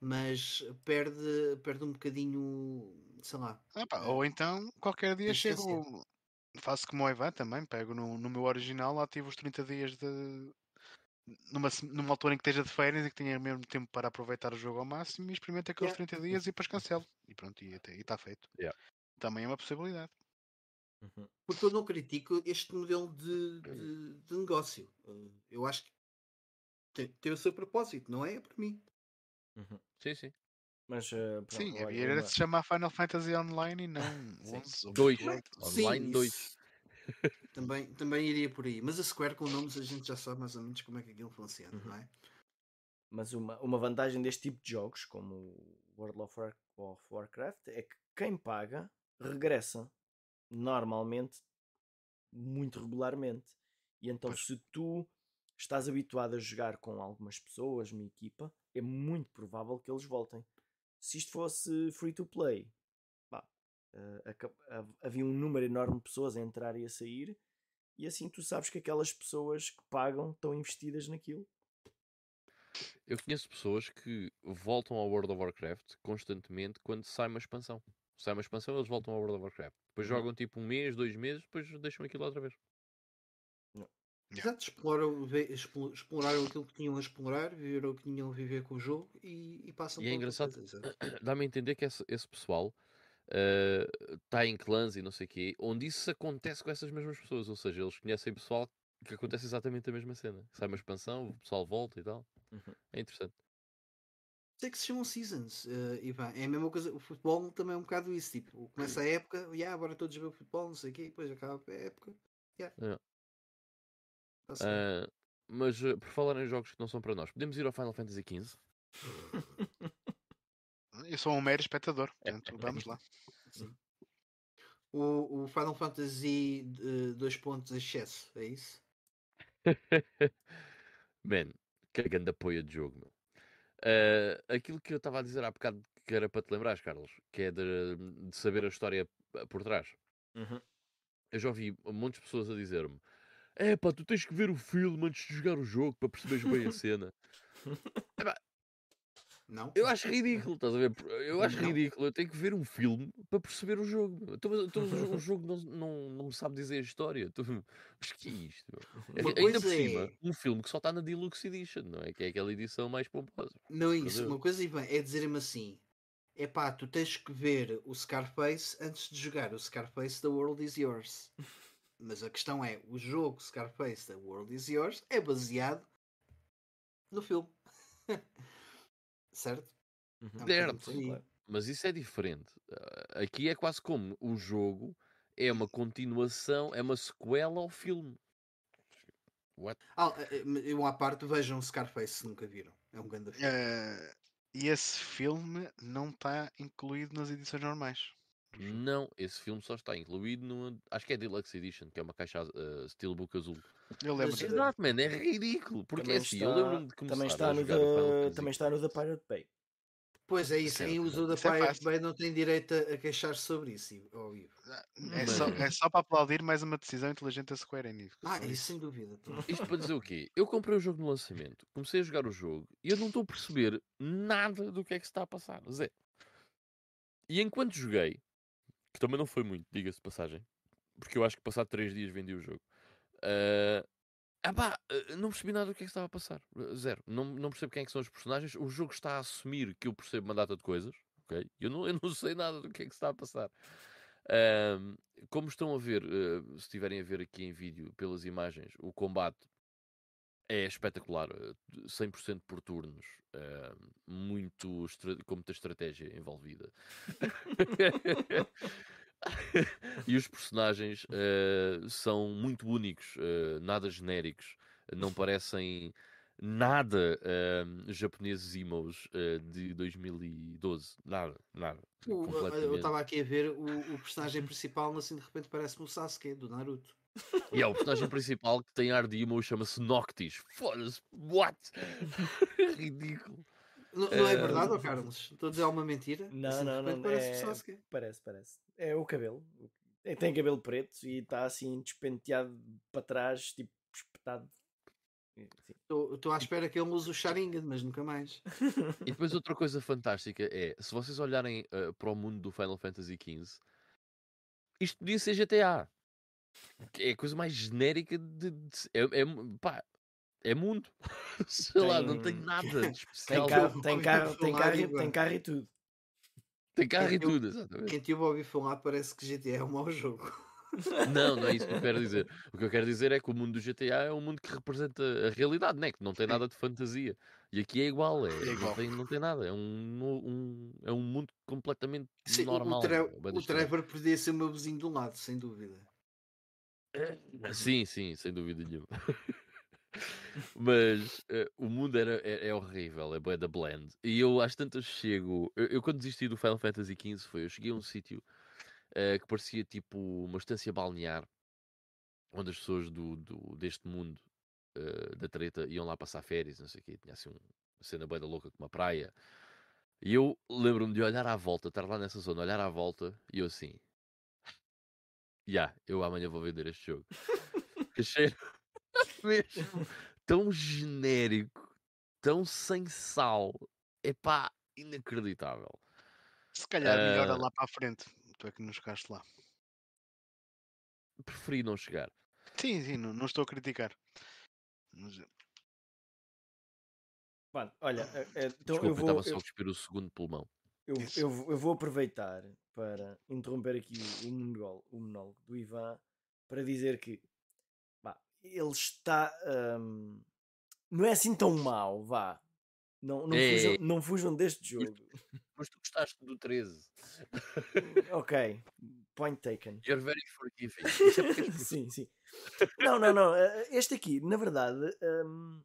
mas perde, perde um bocadinho, sei lá. Ah, pá, ou então qualquer dia chego, faço como o Ivan também, pego no, no meu original, ativo os 30 dias de. Numa, numa altura em que esteja de férias e que tenha mesmo tempo para aproveitar o jogo ao máximo e experimento aqueles yeah. 30 dias e depois cancelo. E pronto, e está feito. Yeah. Também é uma possibilidade. Uhum. Porque eu não critico este modelo de, de, de negócio. Eh, eu acho que tem, tem, o seu propósito, não é? É para mim. Uhum. Sim, sim. Mas, uh, pronto, Sim, havia uma... de se chamar Final Fantasy Online e não 11 2. Online 2. Também, também iria por aí. Mas a Square com nomes a gente já sabe mais ou menos como é que aquilo funciona, uhum. não é? Mas uma, uma vantagem deste tipo de jogos, como World of, War, of Warcraft, é que quem paga regressa normalmente muito regularmente. E então, pois. se tu estás habituado a jogar com algumas pessoas, uma equipa, é muito provável que eles voltem. Se isto fosse free to play, uh, havia um número enorme de pessoas a entrar e a sair, e assim tu sabes que aquelas pessoas que pagam estão investidas naquilo. Eu conheço pessoas que voltam ao World of Warcraft constantemente quando sai uma expansão. Sai uma expansão, eles voltam ao World of Warcraft. Depois uhum. jogam tipo um mês, dois meses, depois deixam aquilo outra vez. Exato, exploram, exploraram aquilo que tinham a explorar, viveram o que tinham a viver com o jogo e, e passam E é engraçado, dá-me a entender que esse, esse pessoal está uh, em clãs e não sei o quê, onde isso acontece com essas mesmas pessoas, ou seja, eles conhecem pessoal que acontece exatamente a mesma cena. Sai uma expansão, o pessoal volta e tal. Uhum. É interessante. Sei que se chamam seasons, uh, Ivan. É a mesma coisa. O futebol também é um bocado isso. Tipo, começa a época, e yeah, agora todos jogam futebol, não sei o quê, depois acaba a época. Yeah. É. Uh, mas uh, por falar em jogos que não são para nós, podemos ir ao Final Fantasy XV? Eu sou um mero espectador, é, portanto, é, vamos lá. Sim. O, o Final Fantasy 2 pontos excesso, é isso? Man, que grande apoio de jogo, meu. Uh, aquilo que eu estava a dizer há bocado que era para te lembrar, Carlos, que é de, de saber a história por trás. Uhum. Eu já ouvi muitas pessoas a dizer-me é pá, tu tens que ver o filme antes de jogar o jogo para perceberes bem a cena. Não? Eu acho ridículo, estás a ver? Eu acho não. ridículo. Eu tenho que ver um filme para perceber o jogo. Então, então o jogo não, não, não me sabe dizer a história. Mas que é isto? É, ainda por cima, é... um filme que só está na Deluxe Edition, não é? Que é aquela edição mais pomposa. Não é isso. Uma coisa, Ivan, é dizer-me assim: é pá, tu tens que ver o Scarface antes de jogar o Scarface The World Is Yours. Mas a questão é, o jogo Scarface The World Is Yours é baseado no filme. Certo? Uhum. Certo, mas isso é diferente. Ah, aqui é quase como o jogo é uma continuação, é uma sequela ao filme. What? Ah, eh, eh, eu à parte vejam Scarface se nunca viram. É um grande filme. Uh, e esse filme não está incluído nas edições normais. Não, esse filme só está incluído no. Acho que é Deluxe Edition, que é uma caixa uh, Steelbook azul. Eu lembro. Mas, exato, man, é ridículo. Porque também é assim, está, eu lembro-me de começar também está a no da, Também está no da Pirate Bay. Pois é isso, quem usa da é Pirate Bay não tem direito a, a queixar-se sobre isso, ao vivo. É, só, é só para aplaudir mais uma decisão inteligente da Square Enix. Ah, isso sem dúvida. Isto para dizer o quê? Eu comprei o jogo no lançamento, comecei a jogar o jogo e eu não estou a perceber nada do que é que se está a passar. Zé. E enquanto joguei, que também não foi muito, diga-se de passagem, porque eu acho que passado 3 dias vendi o jogo. Uh, ah pá, não percebi nada do que é que estava a passar. Zero. Não, não percebo quem é que são os personagens. O jogo está a assumir que eu percebo uma data de coisas. ok? Eu, não, eu não sei nada do que é que está a passar. Uh, como estão a ver, uh, se estiverem a ver aqui em vídeo pelas imagens, o combate é espetacular, 100% por turnos, muito com muita estratégia envolvida. e os personagens uh, são muito únicos, uh, nada genéricos, não parecem nada uh, japoneses emos de 2012, nada, nada. eu estava aqui a ver o, o personagem principal, assim de repente parece-me o Sasuke do Naruto. E é o personagem principal que tem ar de emo chama-se Noctis. Foda-se, what? Ridículo. Não, não é Eh, verdade, ó Carlos? Estou a dizer alguma mentira? Não, Assim, não, não. parece É, que só se quer. parece, parece. É o cabelo. É, Tem cabelo preto e está assim despenteado para trás, tipo espetado. Sim. Estou à espera que ele use o Sharingan, mas nunca mais. E depois outra coisa fantástica é, se vocês olharem eh, para o mundo do Final Fantasy XV, isto podia ser GTA. É a coisa mais genérica de. de- é, é, pá, é mundo. Sei lá, não tem Tem- nada de Tem especial. carro, tem carro, tem carro, e e- tem carro e tudo. Tem carro e Eu- tudo, exatamente. Quem te ouve falar parece que GTA é um mau jogo. Não, não é isso que eu quero dizer. O que eu quero dizer é que o mundo do GTA é um mundo que representa a realidade, né? que não tem nada de fantasia. E aqui é igual, é, É igual. Não, tem, não tem nada. É um, um- é um mundo completamente Sim, o- normal. o, da o. Trevor podia ser o meu vizinho do lado, sem dúvida. Sim, sim, sem dúvida nenhuma. Mas eh, o mundo era, é, é horrível, é da blend. E eu às tantas chego. Eu, eu quando desisti do Final Fantasy XV foi, eu cheguei a um sítio eh, que parecia tipo uma estância balnear, onde as pessoas do, do- deste mundo eh, da treta iam lá passar férias, não sei o quê. Tinha assim um- uma cena bué da louca com uma praia. E eu lembro-me de olhar à volta, estar lá nessa zona, olhar à volta e eu assim. Já, eu amanhã vou vender este jogo. Achei mesmo tão genérico, tão sem sal. Epá, inacreditável. Se calhar melhora Ah. lá para a frente. Tu é que não chegaste lá. Preferi não chegar. Sim, sim, não, não estou a criticar. Mas, Pronto, olha, eh, eh, então Desculpa, eu eu vou, estava só eu, a cuspir o segundo pulmão. eu, eu, vou- eu vou aproveitar para interromper aqui o, o, monólogo, o monólogo do Ivan para dizer que pá, ele está. hum, não é assim tão mau, vá. Não, não, É. fujam, não fujam deste jogo. Mas tu gostaste do 13. ok, point taken. You're very forgiving. É sim, sim. Não, não, não. eh, Este aqui, na verdade, hum,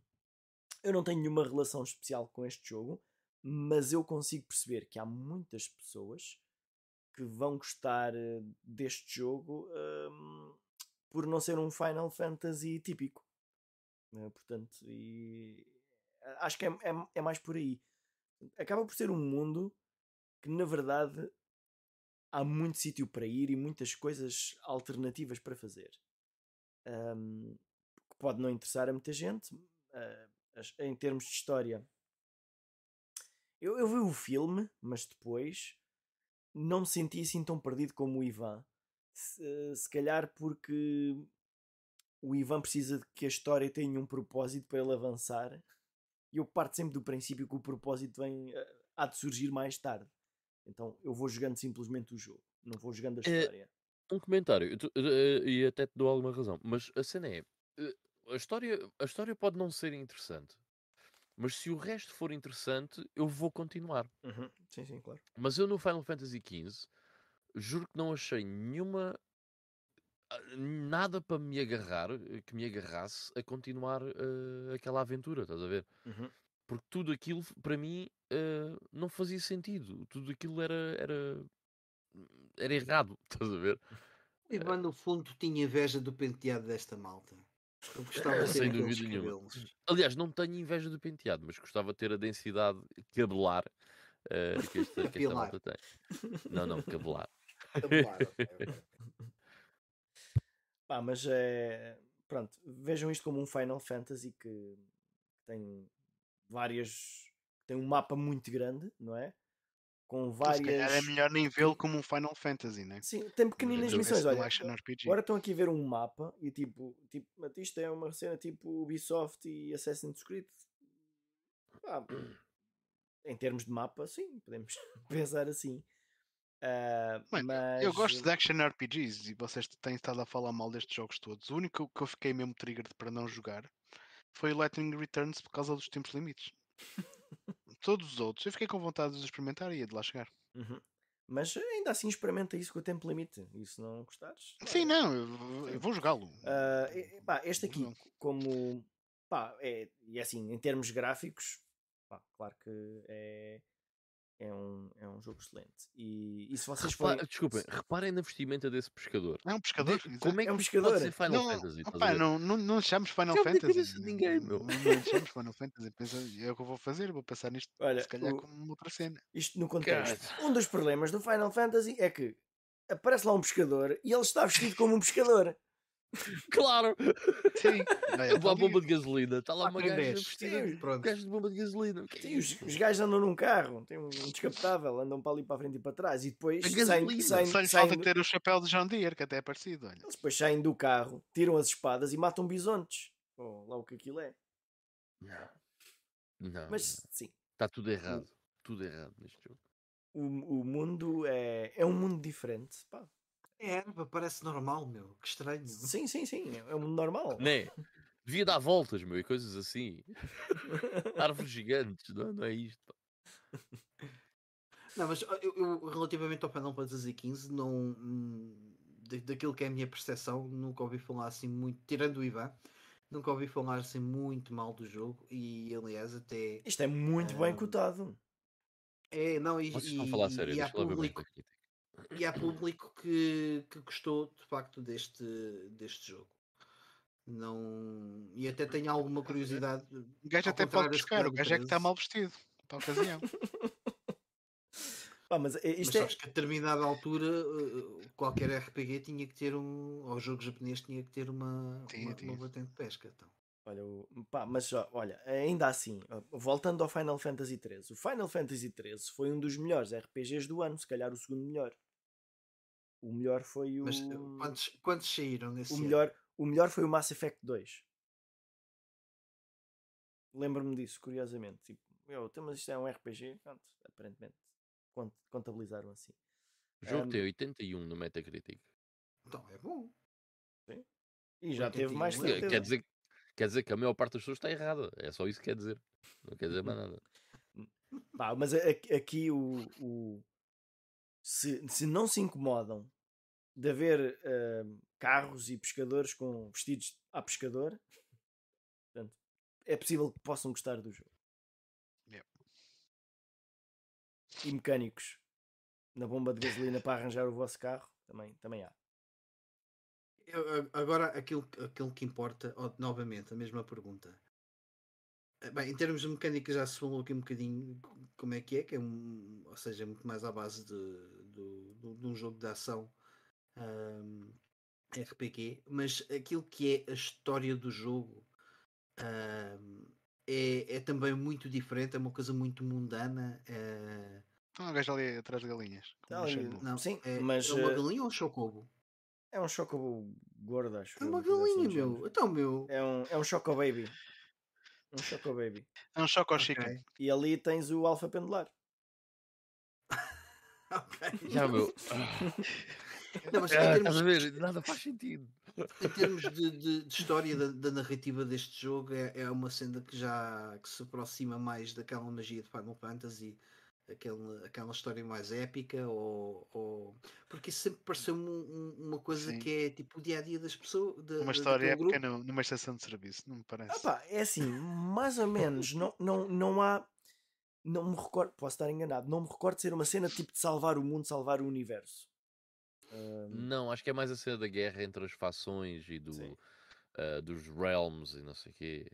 eu não tenho nenhuma relação especial com este jogo, mas eu consigo perceber que há muitas pessoas que vão gostar eh, deste jogo hum, por não ser um Final Fantasy típico. Eh, portanto, e acho que é, é, é mais por aí. Acaba por ser um mundo que, na verdade, há muito sítio para ir e muitas coisas alternativas para fazer. Um, que pode não interessar a muita gente. uh, em termos de história, eu, eu vi o filme, mas depois não me senti assim tão perdido como o Ivan. Se, se calhar porque o Ivan precisa de que a história tenha um propósito para ele avançar. E eu parto sempre do princípio que o propósito vem, uh, há de surgir mais tarde. Então eu vou jogando simplesmente o jogo, não vou jogando a É, história. Um comentário, eh, e até te dou alguma razão, mas a cena é: eh, a história, a história pode não ser interessante, mas se o resto for interessante, eu vou continuar. Uhum, Sim, sim, claro. Mas eu no Final Fantasy XV juro que não achei nenhuma ah, nada para me agarrar, eh, que me agarrasse a continuar eh, aquela aventura, estás a ver? Uhum. Porque tudo aquilo para mim eh, não fazia sentido, tudo aquilo era, era, era errado, estás a ver? O Ivan, no fundo, tinha inveja do penteado desta malta. Eu gostava de ter Sem dúvida nenhuma. cabelos. Aliás, não tenho inveja do penteado, mas gostava de ter a densidade cabelar eh, que, esta, que esta malta tem. Não, não, cabelar. Pá, mas é. Pronto, vejam isto como um Final Fantasy que tem várias. tem um mapa muito grande, não é? Com Se calhar é várias. melhor nem vê-lo como um Final Fantasy, né? Sim, tem pequeninas missões. Olha, agora estão aqui a ver um mapa e tipo, tipo mas isto é uma cena tipo Ubisoft e Assassin's Creed. Em termos de mapa, sim, podemos pensar assim. Ah, Mano, mas Eu gosto de action RPGs e vocês têm estado a falar mal destes jogos todos. O único que eu fiquei mesmo triggered para não jogar foi o Lightning Returns por causa dos tempos limites. Todos os outros, eu fiquei com vontade de experimentar e ia de lá chegar. Uhum. Mas ainda assim experimenta isso com o tempo limite. E se não gostares. Sim, não, eu vou- eu vou jogá-lo. Pá, este aqui, Não. como. Pá, é, e assim, em termos gráficos, pá, claro que é, é um, é um jogo excelente. E, e se vocês Repa- forem. Desculpem, reparem na vestimenta desse pescador. É um pescador. Como é que É um pescador. pode ser Final não, Fantasy? estás a opá, ver? não, não, não chamamos Final Cabe na Fantasy. ninguém, meu. Não, não chamamos Final Fantasy. Pensa, é o que eu vou fazer. Vou passar nisto, Olha, se calhar, o- como outra cena. Isto no contexto. Cara. Um dos problemas do Final Fantasy é que aparece lá um pescador e ele está vestido como um pescador. Claro! Sim. Vai, A tá bomba de gasolina. Está lá Lá uma gaja 10. vestida de gajo de bomba de gasolina. O é Sim, os, os gajos andam num carro, tem um descapotável, andam para ali para a frente e para trás e depois saem, saem, Só lhe saem falta do- ter o chapéu de John Deere, que até é parecido. Olha. eles depois saem do carro, tiram as espadas e matam bisontes. Ou lá o que aquilo é. Não. Não. Mas sim, Está tudo errado. Tudo errado neste jogo. o, o mundo é, é um mundo diferente. Pá, É erva, parece normal, meu. Que estranho. Sim, sim, sim, é um mundo normal. Né? Devia dar voltas, meu, e coisas assim. Árvores gigantes, não, não é isto. pá. Não, mas eu, eu, relativamente ao Final Fantasy XV, não, hum, da- daquilo que é a minha percepção, nunca ouvi falar assim muito, tirando o Ivan, nunca ouvi falar assim muito mal do jogo e aliás até Isto é muito bem Ah, cotado. é, não, e, Vocês e, estão a falar sério, e há público. E há público que, que gostou de facto deste, deste jogo. Não, e até tenho alguma curiosidade. O gajo até pode buscar, o gajo é que está 13. mal vestido para a ocasião. Pá, mas é- Mas isto é, sabes que a determinada altura eh, qualquer RPG tinha que ter um. Ou jogo japonês tinha que ter uma, Tinha, uma, tinha. uma vertente de pesca. Então. Olha, pá, mas olha, ainda assim, voltando ao Final Fantasy XIII, o Final Fantasy XIII foi um dos melhores RPGs do ano, se calhar o segundo melhor. O melhor foi o. Mas eh, quantos, quantos saíram nesse o ano? melhor, o melhor foi o Mass Effect 2. Lembro-me disso, curiosamente. Tipo, eu, então, mas isto é um RPG, pronto, aparentemente cont- contabilizaram assim. O jogo Ahm, tem 81 no Metacritic. Então é bom. E já teve mais 81 é- Quer, certeza. quer dizer, quer dizer que a maior parte das pessoas está errada. É só isso que quer dizer. Não quer dizer mais nada. Pá, mas aqui o, o- se, se não se incomodam de haver ahm, carros e pescadores com vestidos a pescador, portanto, é possível que possam gostar do jogo. Yep. E mecânicos na bomba de gasolina para arranjar o vosso carro, também, também há. Eu- a- agora aquilo, aquilo que importa, novamente, a mesma pergunta. Eh, Bem, em termos de mecânica já se falou aqui um bocadinho como é que é, que é um, ou seja, muito mais à base de, do- do- de um jogo de ação ahm, RPG, mas aquilo que é a história do jogo ahm, é, é também muito diferente, é uma coisa muito mundana. eh, Então o gajo ali atrás de galinhas. Tá um ali, não, Sim, é, mas, é uma eh, galinha ou um chocobo? É um chocobo gordo, acho. É uma assim galinha, meu. Então, meu. É um, é um Choco Baby. Um Choco Baby. É um choque ao Ok, chicken. E ali tens o Alfa Pendular. ok. Já, meu. Não, mas em Ah, termos a ver? Nada faz sentido. em termos de, de- de história da, da narrativa deste jogo é, é uma cena que já que se aproxima mais daquela magia de Final Fantasy aquela, aquela história mais épica ou, ou- porque isso sempre pareceu uma coisa Sim. que é tipo o dia a dia das pessoas da, Uma história épica no- numa estação de serviço, não me parece. Ah pá, é assim, mais ou menos. Não, não, não há. Não me recordo, posso estar enganado. Não me recordo de ser uma cena tipo de salvar o mundo, salvar o universo. Não, acho que é mais a cena da guerra entre as fações e do, ah, dos realms e não sei o quê.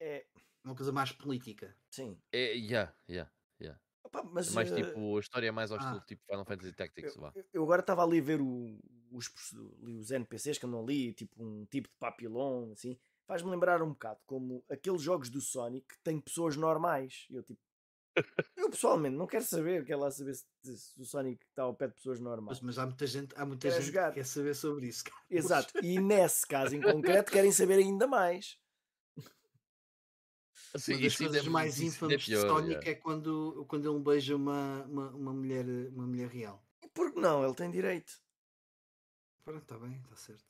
é. uma coisa mais política Sim. É, yeah, yeah. Opá, É mas, mais eh, tipo, a história é mais ao ah. estilo tipo Final Fantasy Tactics, vá. Eu, eu agora estava ali a ver o- os, os NPCs que andam ali, tipo um tipo de papilão, assim. Faz-me lembrar um bocado como aqueles jogos do Sonic que têm pessoas normais. Eu, tipo, eu pessoalmente não quero saber, quero lá saber se, se o Sonic está ao pé de pessoas normais. mas, mas há muita gente há muita Quer gente jogar. que quer saber sobre isso cara. Exato. E nesse caso em concreto querem saber ainda mais. Assim, uma das isso coisas é- mais infames é de pior, Sonic yeah. é quando, quando ele beija uma, uma, uma mulher uma mulher real E por que não? Ele tem direito. Pronto, está bem, está certo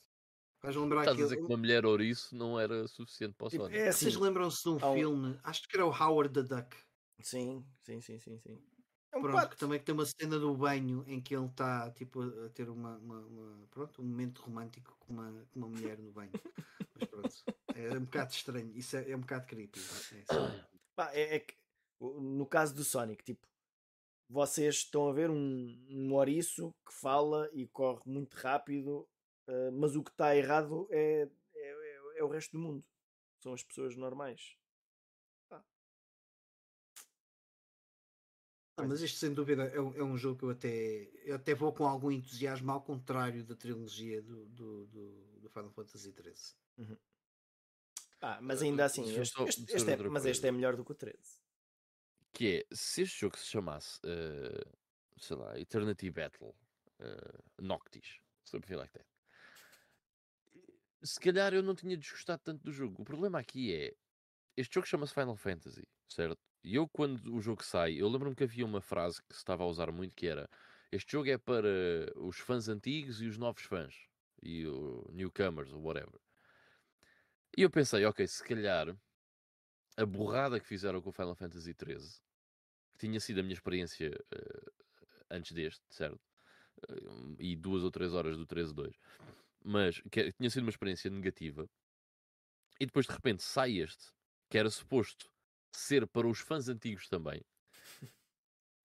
vais lembrar Estás a aquele dizer que uma mulher ouriço não era suficiente para o Tipo, Sonic. é assim. Vocês lembram-se de um um- filme, acho que era o Howard the Duck, Sim, sim, sim, sim, sim. É um pronto, pato. que também tem uma cena do banho em que ele está tipo, a ter uma, uma- uma- pronto, um momento romântico com uma, com uma mulher no banho. Mas pronto, é um bocado estranho, isso é, é um bocado creepy. é, sim. Pá, é, é que No caso do Sonic, tipo, vocês estão a ver um, um ouriço que fala e corre muito rápido, uh, mas o que está errado é, é, é, é, o resto do mundo. São as pessoas normais. Mas isto sem dúvida é um, é um, jogo que eu até, eu até vou com algum entusiasmo, ao contrário da trilogia do, do, do, do Final Fantasy XIII. Uhum. Ah, mas ainda assim, este, este, este é, mas este é melhor do que o 13. Que é, se este jogo se chamasse, uh, sei lá, Eternity Battle uh, Noctis, something like that, se calhar eu não tinha desgostado tanto do jogo. O problema aqui é, este jogo chama-se Final Fantasy, certo? E eu, quando o jogo sai, eu lembro-me que havia uma frase que se estava a usar muito que era este jogo é para os fãs antigos e os novos fãs, e o newcomers, ou whatever. E eu pensei, ok, se calhar a borrada que fizeram com o Final Fantasy XIII, que tinha sido a minha experiência uh, antes deste, certo? Uh, e duas ou três horas do 13-2, mas que tinha sido uma experiência negativa, e depois de repente sai este, que era suposto ser para os fãs antigos também,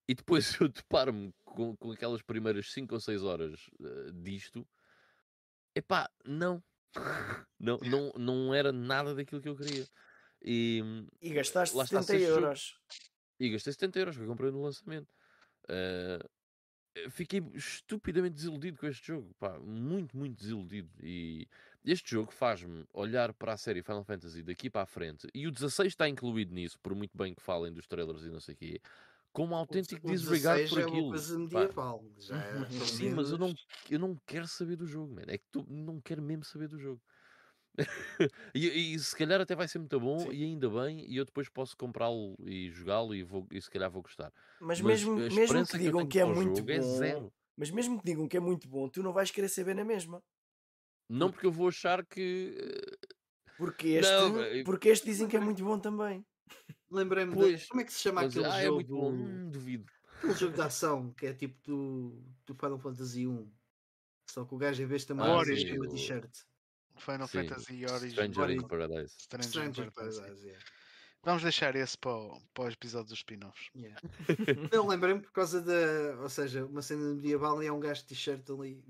e depois eu deparo-me com, com aquelas primeiras 5 ou 6 horas uh, disto, epá, não não, não, não era nada daquilo que eu queria. E, e gastaste 70 euros. Jogo. E gastei 70 euros que eu comprei no lançamento. Uh, fiquei estupidamente desiludido com este jogo. Pá, muito, muito desiludido. E este jogo faz-me olhar para a série Final Fantasy daqui para a frente. E o 16 está incluído nisso, por muito bem que falem dos trailers e não sei o quê como um autêntico disregard por aquilo. É uma coisa medieval. Já é, Sim, mas eu não, eu não quero saber do jogo, man. é que tu não quero mesmo saber do jogo. e, e, se calhar até vai ser muito bom Sim. e ainda bem, e eu depois posso comprá-lo e jogá-lo e, vou, e se calhar vou gostar. Mas, mas mesmo, mesmo que digam que, que é muito é bom, é mas mesmo que digam que é muito bom, tu não vais querer saber na mesma. Não, porque eu vou achar que. Porque este, não, porque este dizem que é muito bom também. Lembrei-me de. Como é que se chama aquele ah, jogo? É muito bom. Hum, duvido. Aquele jogo de ação que é tipo do, do Final Fantasy 1. Só que o gajo, em vez de ter uma ah, uma t-shirt. Final sim. Fantasy Origin. Stranger in Paradise. Stranger, Stranger Paradise. Paradise yeah. Vamos deixar esse para, o, para os episódios dos spin-offs. Yeah. Eu lembrei-me por causa da. Ou seja, uma cena medieval e há um gajo de t-shirt ali.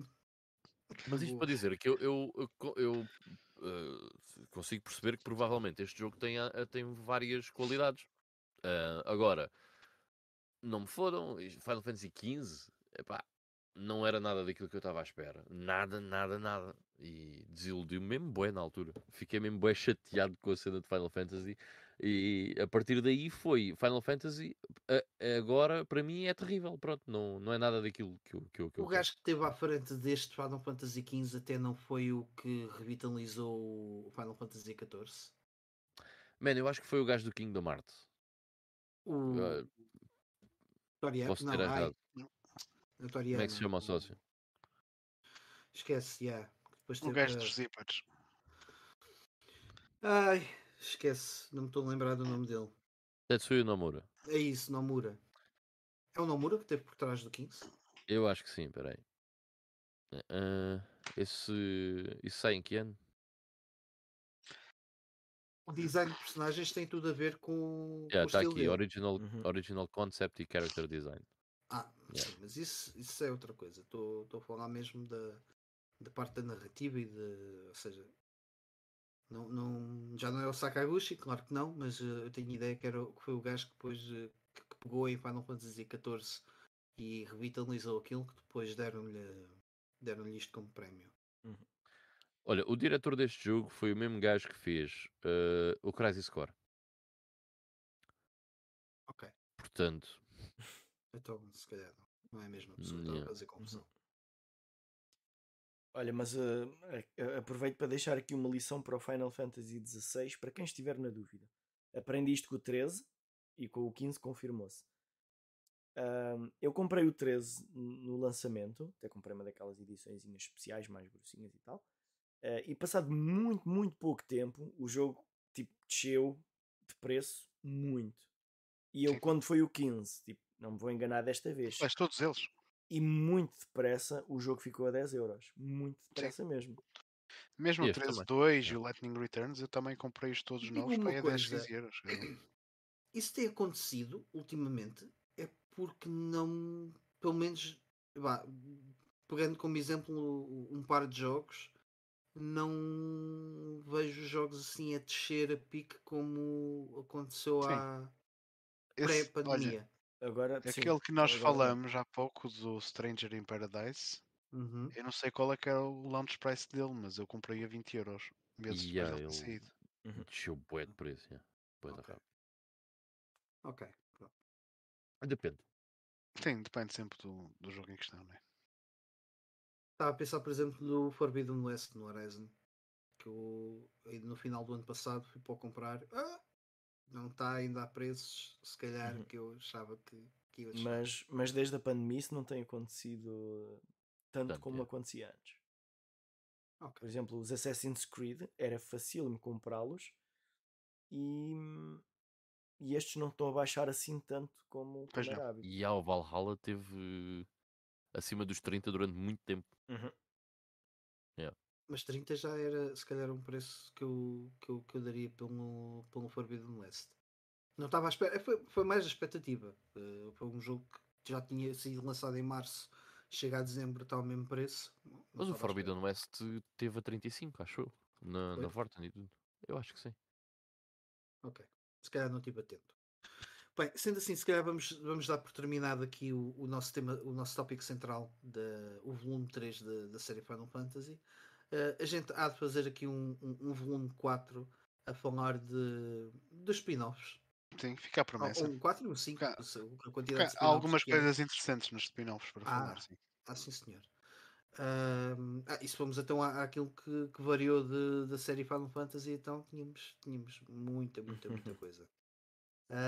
Mas isto para dizer que eu, eu, eu, eu uh, consigo perceber que provavelmente este jogo tem, tem várias qualidades. Uh, agora, não me fodam, Final Fantasy XV, epá, não era nada daquilo que eu estava à espera. Nada, nada, nada. E desiludiu-me mesmo bué na altura. Fiquei mesmo bué chateado com a cena de Final Fantasy. E a partir daí foi Final Fantasy. Agora, para mim, é terrível. Pronto, não, não é nada daquilo que eu, que eu, que O gajo que esteve à frente deste Final Fantasy XV até não foi o que revitalizou o Final Fantasy XIV? Mano, eu acho que foi o gajo do Kingdom Hearts. O. Uh, Posso ter não, errado. Como é que se chama o sócio? Esquece, já. Yeah. Depois o gajo dos zippers. Ai, esquece. Não me estou a lembrar do nome dele. Tetsuya Nomura. É isso, Nomura. É o Nomura que esteve por trás do Kings? Eu acho que sim, peraí. Uh, esse. Isso sai em que ano? O design de personagens tem tudo a ver com. Já, yeah, está aqui: original, uhum. original Concept e Character Design. Ah, yeah. sim, mas isso, isso é outra coisa. Estou a falar mesmo da, da parte da narrativa e de. Ou seja, não, não, já não é o Sakaguchi, claro que não, mas uh, eu tenho ideia que, era, que foi o gajo que depois uh, que, que, pegou em Final Fantasy XIV e revitalizou aquilo que depois deram-lhe deram isto como prémio. Uhum. Olha, o diretor deste jogo foi o mesmo gajo que fez uh, o Crisis Core. Ok. Portanto. Então, se calhar não, não é a mesma pessoa, yeah. a fazer confusão. Uhum. Olha, mas uh, aproveito para deixar aqui uma lição para o Final Fantasy XVI para quem estiver na dúvida. Aprendi isto com o 13 e com o 15 confirmou-se. Uh, eu comprei o 13 no lançamento, até comprei uma daquelas edições especiais mais grossinhas e tal. Uh, e passado muito, muito pouco tempo, o jogo tipo, desceu de preço muito. E eu, Sim. quando foi o 15, tipo, não me vou enganar desta vez. Mas todos eles e muito depressa o jogo ficou a 10 euros. Muito depressa Sim. mesmo. Mesmo o 13.2 e o Lightning Returns, eu também comprei os todos novos para 10, 15 euros. isso tem acontecido ultimamente é porque não, pelo menos, vá, pegando como exemplo um par de jogos, não vejo jogos assim a descer a pique como aconteceu Sim. à pré-pandemia. Agora, sim, aquele que nós agora falamos há pouco do Stranger in Paradise, Uhum. eu não sei qual é que era o launch price dele, mas eu comprei a 20 euros. Meses E depois yeah, ele saído. Uhum. desceu bué de preço. Yeah. Bué da Ok. rápido. Ok. pronto. Depende. Sim, depende sempre do, do jogo em questão, né? Estava a pensar, por exemplo, no Forbidden West no Horizon. Que eu no final do ano passado fui para o comprar. Ah, não está ainda a preços, se calhar, Uhum. que eu achava que, que ia. Mas, mas desde a pandemia isso não tem acontecido tanto Tanto, como é. acontecia antes. Ok. Por exemplo, os Assassin's Creed era facílimo comprá-los e, e estes não estão a baixar assim tanto como, Pois como não. era hábito. E ah, o Valhalla teve acima dos 30 durante muito tempo. Uhum. Mas 30 já era, se calhar, um preço que eu, que eu, que eu daria pelo, pelo Forbidden West. Não estava à espera, foi, foi mais a expectativa. Eh, foi um jogo que já tinha sido lançado em março, chega a dezembro, está ao mesmo preço. Não Mas o. Forbidden West teve a 35, acho eu. Na, na Foi? Fortnite e tudo. Eu acho que sim. Ok. Se calhar não estive atento. Bem, sendo assim, se calhar vamos, vamos dar por terminado aqui o, o nosso tema, o nosso tópico central, da, o volume 3 da, da série Final Fantasy. Eh, a gente há de fazer aqui um, um, um volume 4 a falar de, dos spin-offs. Sim, fica a Ah, promessa. Um 4 e um 5. Cá- A quantidade de Há algumas é. coisas interessantes nos spin-offs para Ah. falar, sim. Ah, sim, senhor. Ahm, ah, e se fomos então à- àquilo que, que variou de- da série Final Fantasy, então tínhamos, tínhamos muita, muita, muita coisa.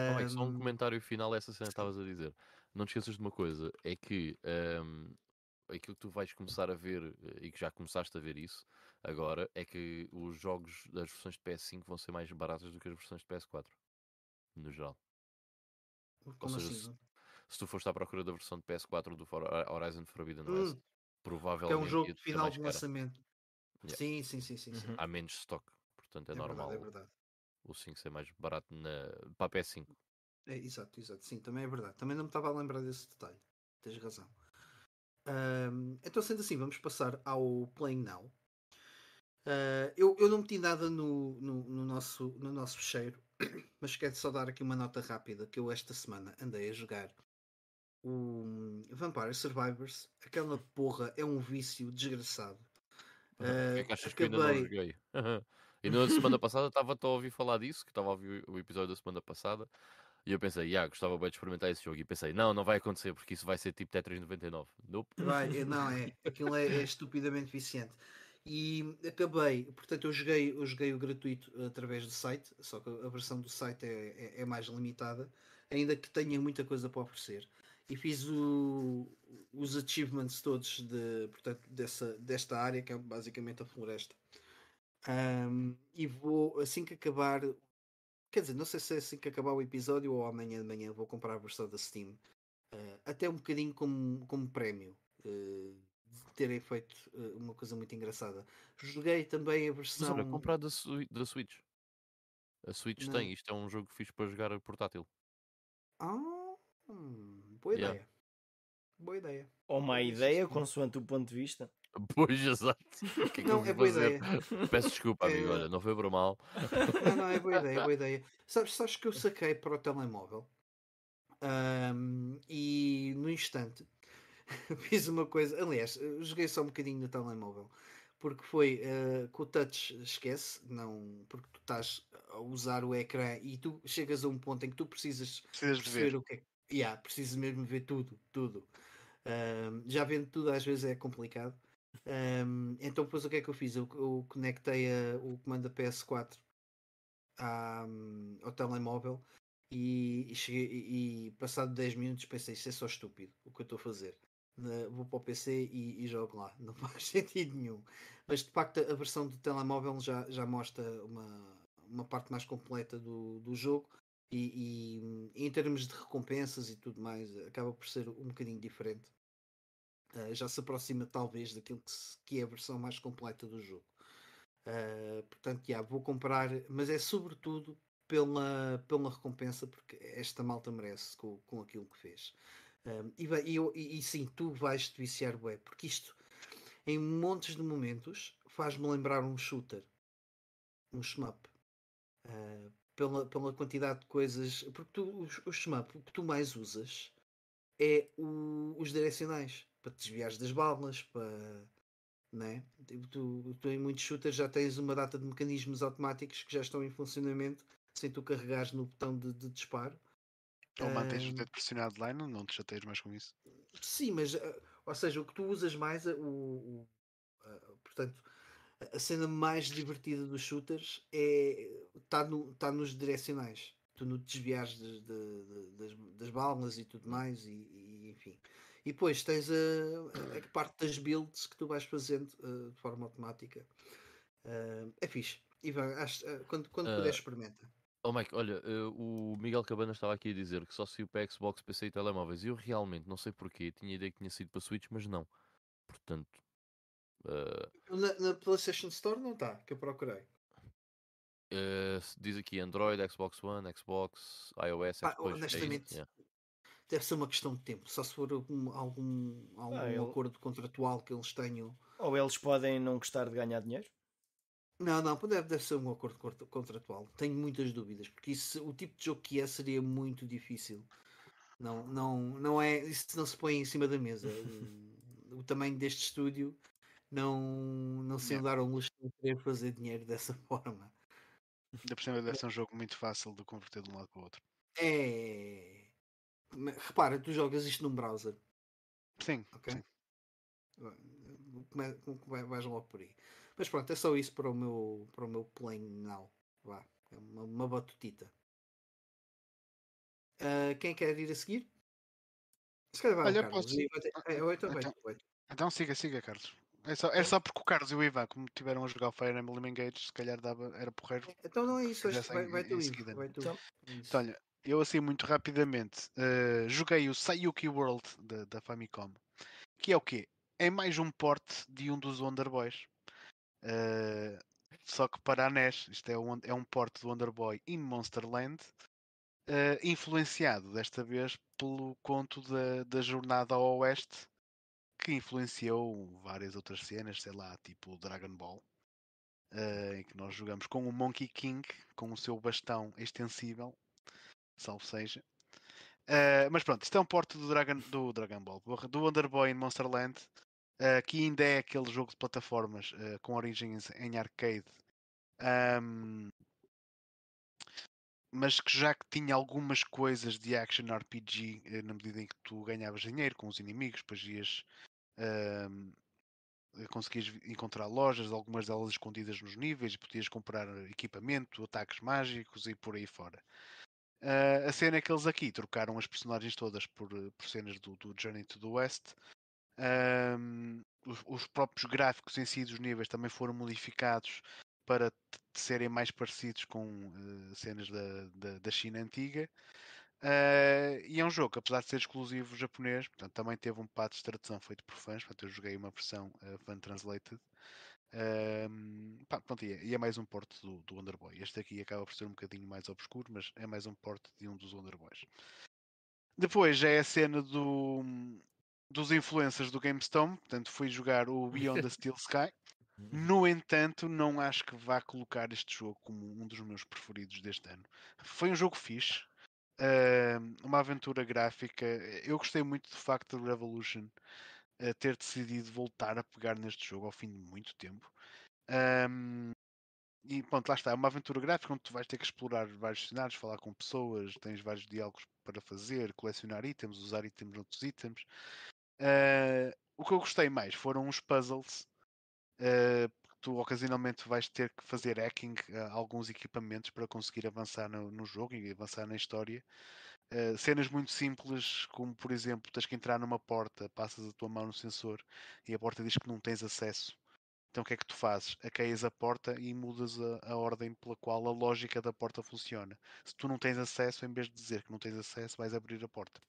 Oh, Mike, só um comentário final a essa cena que estavas a dizer. Não te esqueças de uma coisa, é que ahm, aquilo que tu vais começar a ver, eh, e que já começaste a ver isso agora, é que os jogos das versões de PS5 vão ser mais baratas do que as versões de PS4. No geral. como seja, assim? Se tu foste à procura da versão de PS4 do For- Horizon Forbidden Hum, West, que provavelmente é um jogo de final de lançamento. Yeah. Sim, sim, sim, sim. sim. Uhum. Há menos stock. Portanto, é, É normal verdade, é verdade. o 5 ser mais barato na... para a PS5. É, exato, exato. Sim, também é verdade. Também não me estava a lembrar desse detalhe. Tens razão. Então, sendo assim, vamos passar ao Playing Now. Ah, eu, eu não meti nada no, no, no nosso, no nosso fecheiro, mas quero só dar aqui uma nota rápida que eu esta semana andei a jogar o Vampire Survivors. Aquela porra é um vício desgraçado. Porquê é Ah, que achas que eu ainda não acabei. joguei? e na semana passada estava a ouvir falar disso, que estava a ouvir o episódio da semana passada, e eu pensei, ah, gostava bem de experimentar esse jogo. E pensei, não, não vai acontecer, porque isso vai ser tipo Tetris 99. Nope. Vai, é, não, é. Aquilo é, é estupidamente viciante. E acabei, portanto, eu joguei, eu joguei o gratuito através do site, só que a versão do site é, é, é mais limitada, ainda que tenha muita coisa para oferecer. E fiz o- os achievements todos de, portanto, dessa, desta área, que é basicamente a floresta. Ahm, e vou, assim que acabar, quer dizer, não sei se é assim que acabar o episódio ou amanhã de manhã, vou comprar a versão da Steam. Ah, até um bocadinho como, como prémio eh, de terem feito eh, uma coisa muito engraçada. Joguei também a Mas versão. olha, comprar da, da Switch. A Switch Não. tem, isto é um jogo fixe para jogar portátil. Ah, hum, boa Yeah. ideia. Boa ideia. Ou má ideia, consoante o ponto de vista. Pois, exato. Que é que Não, é boa fazer? ideia. Peço desculpa, amigo, É- olha, não foi por mal. Não, não, é boa ideia, boa ideia. Sabes, sabes que eu saquei para o telemóvel Ahm, e no instante fiz uma coisa. Aliás, eu joguei só um bocadinho no telemóvel porque foi eh, com o touch, esquece, não, porque tu estás a usar o ecrã e tu chegas a um ponto em que tu precisas Precisas perceber ver. o que é que. Yeah, precisas mesmo ver tudo, tudo. Ahm, já vendo tudo às vezes é complicado. Ahm, então depois o que é que eu fiz? Eu, eu conectei a- o comando da PS4 à- ao telemóvel e, e cheguei e, passado 10 minutos pensei isto é só estúpido o que eu estou a fazer. Vou para o PC e, e jogo lá, não faz sentido nenhum. Mas de facto a versão do telemóvel já, já mostra uma, uma parte mais completa do, do jogo e, e em termos de recompensas e tudo mais acaba por ser um bocadinho diferente. Uh, já se aproxima talvez daquilo que, se- que é a versão mais completa do jogo. Uh, portanto, já, vou comprar, mas é sobretudo pela, pela recompensa, porque esta malta merece com, com aquilo que fez. Um, e, eu, e, e, sim, tu vais te viciar, bué, porque isto, em montes de momentos, faz-me lembrar um shooter, um shmup. Uh, pela, pela quantidade de coisas. Porque tu, os, o shmup, o que tu mais usas é o, os direcionais para te desviares das balas, para. Né? Tipo, tu, tu em muitos shooters já tens uma data de mecanismos automáticos que já estão em funcionamento sem tu carregares no botão de, de disparo. Ou mantens o dedo pressionado lá e não, não te chateias mais com isso. Sim, mas uh, ou seja, o que tu usas mais, o, o uh, portanto, a cena mais divertida dos shooters é está no, tá nos direcionais. Tu no desviares de, de, de, das, das balas e tudo mais, e, e, enfim. E depois tens a, a, parte das builds que tu vais fazendo uh, de forma automática. Uh, é fixe. Ivan, acho, uh, quando, quando puder, experimenta. Oh Mike, olha, o Miguel Cabana estava aqui a dizer que só saiu para Xbox, PC e telemóveis. E eu realmente não sei porquê, tinha ideia que tinha sido para Switch, mas não. Portanto, na, na, PlayStation Store não está, que eu procurei. Diz aqui Android, Xbox One, Xbox, iOS. Ah, honestamente, yeah. Deve ser uma questão de tempo. Só se for algum, algum, algum ah, eu... acordo contratual que eles tenham. Ou eles podem não gostar de ganhar dinheiro? Não, não, deve, deve ser um acordo contratual. Tenho muitas dúvidas, porque isso, o tipo de jogo que é seria muito difícil. Não, não, não é. Isso não se põe em cima da mesa. o, o tamanho deste estúdio não, não se andaram luxo de querer fazer dinheiro dessa forma. Ainda por cima deve ser um jogo muito fácil de converter de um lado para o outro. É. Repara, tu jogas isto num browser. Sim. Ok. Sim. Vais logo por aí. Mas pronto, é só isso para o meu, para o meu plane now. Vá. É uma, uma batutita. Uh, quem quer ir a seguir? Se calhar vai Olha, Carlos. Posso... É, então, então, então siga, siga, Carlos. É só, é só porque o Carlos e o Ivan, como tiveram a jogar o Fire Emblem Engage, se calhar dava, era porreiro. Então não é isso, acho que vai, vai, tu, vai tu. Então, então, olha, eu assim muito rapidamente uh, joguei o Sayuki World da, da Famicom, que é o quê? É mais um porte de um dos Wonder Boys. Uh, só que para a NES, isto é um, é um porte do Wonder Boy in Monsterland, uh, influenciado desta vez pelo conto da, da jornada ao oeste que influenciou várias outras cenas, sei lá, tipo Dragon Ball, uh, em que nós jogamos com o Monkey King, com o seu bastão extensível, salvo seja. Uh, mas pronto, isto é um porte do Dragon, do Dragon Ball, do Wonder Boy in Monsterland, uh, que ainda é aquele jogo de plataformas uh, com origens em arcade, um, mas que já que tinha algumas coisas de action RPG na medida em que tu ganhavas dinheiro com os inimigos, depois ias Uh, conseguias encontrar lojas, algumas delas escondidas nos níveis, e podias comprar equipamento, ataques mágicos e por aí fora. Uh, a cena é que eles aqui trocaram as personagens todas por, por cenas do, do Journey to the West. Um, os, os, próprios gráficos em si dos níveis também foram modificados para serem mais parecidos com uh, cenas da, da, da China antiga. Uh, e é um jogo apesar de ser exclusivo japonês, portanto, também teve um patch de tradução feito por fãs. Portanto, eu joguei uma versão uh, fan translated. Uh, pá, pronto, e, é, e, é, mais um porte do, do Wonder Boy. Este aqui acaba por ser um bocadinho mais obscuro, mas é mais um porte de um dos Wonder Boys. Depois já é a cena do, dos influencers do GameStone. Portanto, fui jogar o Beyond the Steel Sky. No entanto, não acho que vá colocar este jogo como um dos meus preferidos deste ano. Foi um jogo fixe, uma aventura gráfica. Eu gostei muito do facto de Revolution ter decidido voltar a pegar neste jogo ao fim de muito tempo. Um, e pronto, lá está, é uma aventura gráfica onde tu vais ter que explorar vários cenários, falar com pessoas, tens vários diálogos para fazer, colecionar itens, usar itens noutros itens. Uh, o que eu gostei mais foram os puzzles. Uh, tu ocasionalmente vais ter que fazer hacking a alguns equipamentos para conseguir avançar no, no jogo e avançar na história. Uh, cenas muito simples, como por exemplo, tens que entrar numa porta, passas a tua mão no sensor e a porta diz que não tens acesso. Então o que é que tu fazes? Aceias a porta e mudas a, a, ordem pela qual a lógica da porta funciona. Se tu não tens acesso, em vez de dizer que não tens acesso, vais abrir a porta.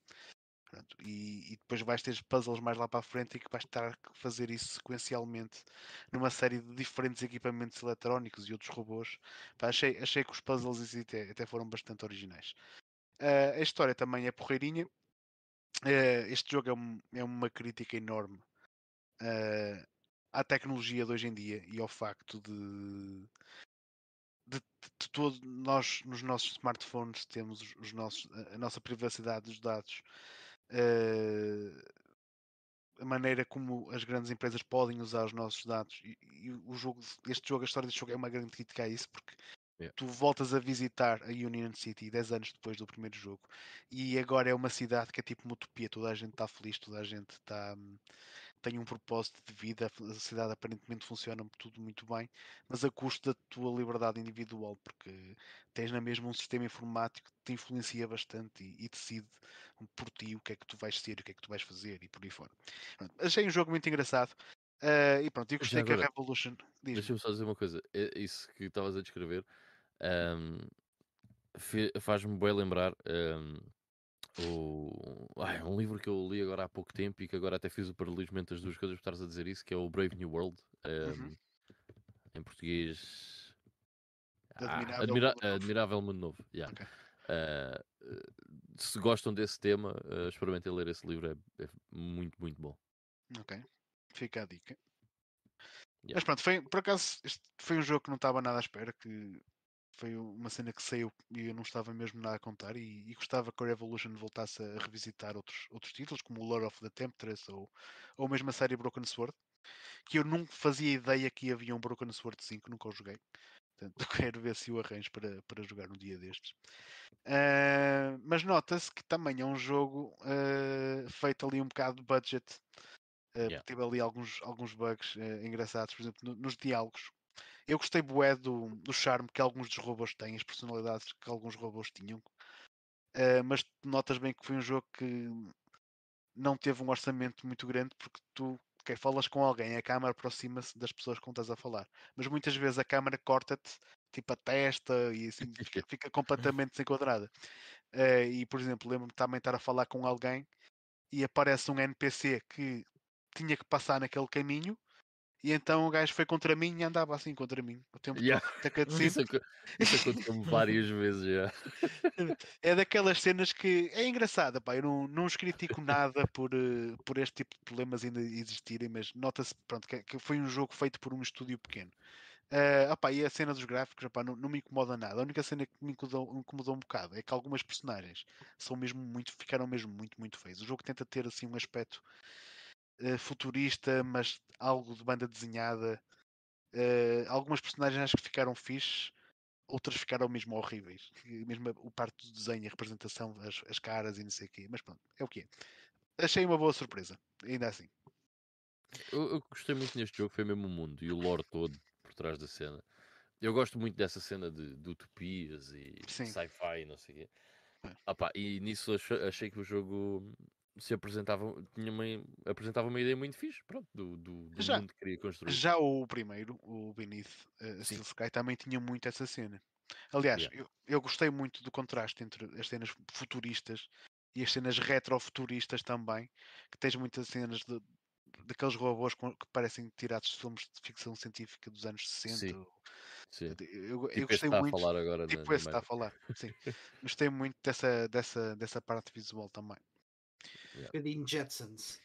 Pronto, e, e, depois vais ter puzzles mais lá para a frente e que vais estar a fazer isso sequencialmente numa série de diferentes equipamentos eletrónicos e outros robôs. Pá, achei, achei que os puzzles até, até foram bastante originais. Uh, a história também é porreirinha. Uh, este jogo é, um, é, uma crítica enorme uh, à tecnologia de hoje em dia e ao facto de, de, de todo nós nos nossos smartphones temos os nossos, a nossa privacidade dos dados a maneira como as grandes empresas podem usar os nossos dados e, e, o jogo, este jogo, a história deste jogo é uma grande crítica a isso porque yeah. tu voltas a visitar a Union City 10 anos depois do primeiro jogo e agora é uma cidade que é tipo uma utopia, toda a gente está feliz, toda a gente está tem um propósito de vida, a sociedade aparentemente funciona tudo muito bem, mas a custo da tua liberdade individual, porque tens na mesma um sistema informático que te influencia bastante e, e, decide por ti o que é que tu vais ser, o que é que tu vais fazer e por aí fora. Pronto, achei um jogo muito engraçado. Uh, e pronto, eu gostei agora, que a Revolution. Deixa-me só dizer uma coisa, é isso que estavas a descrever um, faz-me bem lembrar. Um, o... Ai, um livro que eu li agora há pouco tempo e que agora até fiz o paralelismo entre as duas coisas por estares a dizer isso, que é o Brave New World. Um, uhum. Em português. Admirável, ah, admira... Mundo Admirável Mundo Novo. Yeah. Okay. Uh, se gostam desse tema, uh, experimentem ler esse livro, é, é, muito, muito bom. Ok, fica a dica. Yeah. Mas pronto, foi, por acaso, este foi um jogo que não estava nada à espera, que foi uma cena que saiu e eu não estava mesmo nada a contar e, e, gostava que a Revolution voltasse a revisitar outros, outros títulos como o Lord of the Temptress ou, ou mesmo a série Broken Sword que eu nunca fazia ideia que havia um Broken Sword 5, nunca o joguei. Portanto quero ver se o arranjo para, para jogar um dia destes. Uh, mas nota-se que também é um jogo uh, feito ali um bocado de budget uh, yeah. teve ali alguns, alguns bugs engraçados, por exemplo no, nos diálogos eu gostei bué do, do charme que alguns dos robôs têm, as personalidades que alguns robôs tinham. Uh, mas notas bem que foi um jogo que não teve um orçamento muito grande porque tu okay, falas com alguém, a câmera aproxima-se das pessoas com que estás a falar. Mas muitas vezes a câmera corta-te tipo a testa e assim fica, fica completamente desenquadrada. Uh, e por exemplo, lembro-me também estar a falar com alguém e aparece um NPC que tinha que passar naquele caminho e então o gajo foi contra mim e andava assim contra mim. O tempo yeah. todo. Isso, isso aconteceu-me várias vezes já. É daquelas cenas que é engraçada, pá. Eu não, não os critico nada por, uh, por este tipo de problemas ainda existirem, mas nota-se pronto, que, que, foi um jogo feito por um estúdio pequeno. Uh, opa, e a cena dos gráficos opa, não, não, me incomoda nada. A única cena que me incomodou, me incomodou um bocado é que algumas personagens são mesmo muito, ficaram mesmo muito, muito feias. O jogo tenta ter assim um aspecto uh, futurista, mas algo de banda desenhada. Uh, algumas personagens acho que ficaram fixe, outras ficaram mesmo horríveis. Mesmo o parte do desenho, a representação, as, as caras e não sei o quê. Mas pronto, é o que é. Achei uma boa surpresa, ainda assim. Eu, eu, gostei muito neste jogo, foi mesmo o mundo e o lore todo por trás da cena. Eu gosto muito dessa cena de, de utopias e sci-fi, não sei o quê. É. Opa, e nisso achei, achei que o jogo se apresentava, tinha uma, apresentava uma ideia muito fixe, pronto, do, do, do já, mundo que queria construir. Já o primeiro, o Beneath uh, Steel Sky, também tinha muito essa cena. Aliás, yeah. eu, eu gostei muito do contraste entre as cenas futuristas e as cenas retrofuturistas também, que tens muitas cenas de, daqueles robôs que parecem tirados de filmes de ficção científica dos anos 60. Sim. Sim. Eu, tipo eu gostei muito. A falar agora tipo esse está a falar. Sim. gostei muito dessa, dessa, dessa parte visual também. Um bocadinho Jetsons.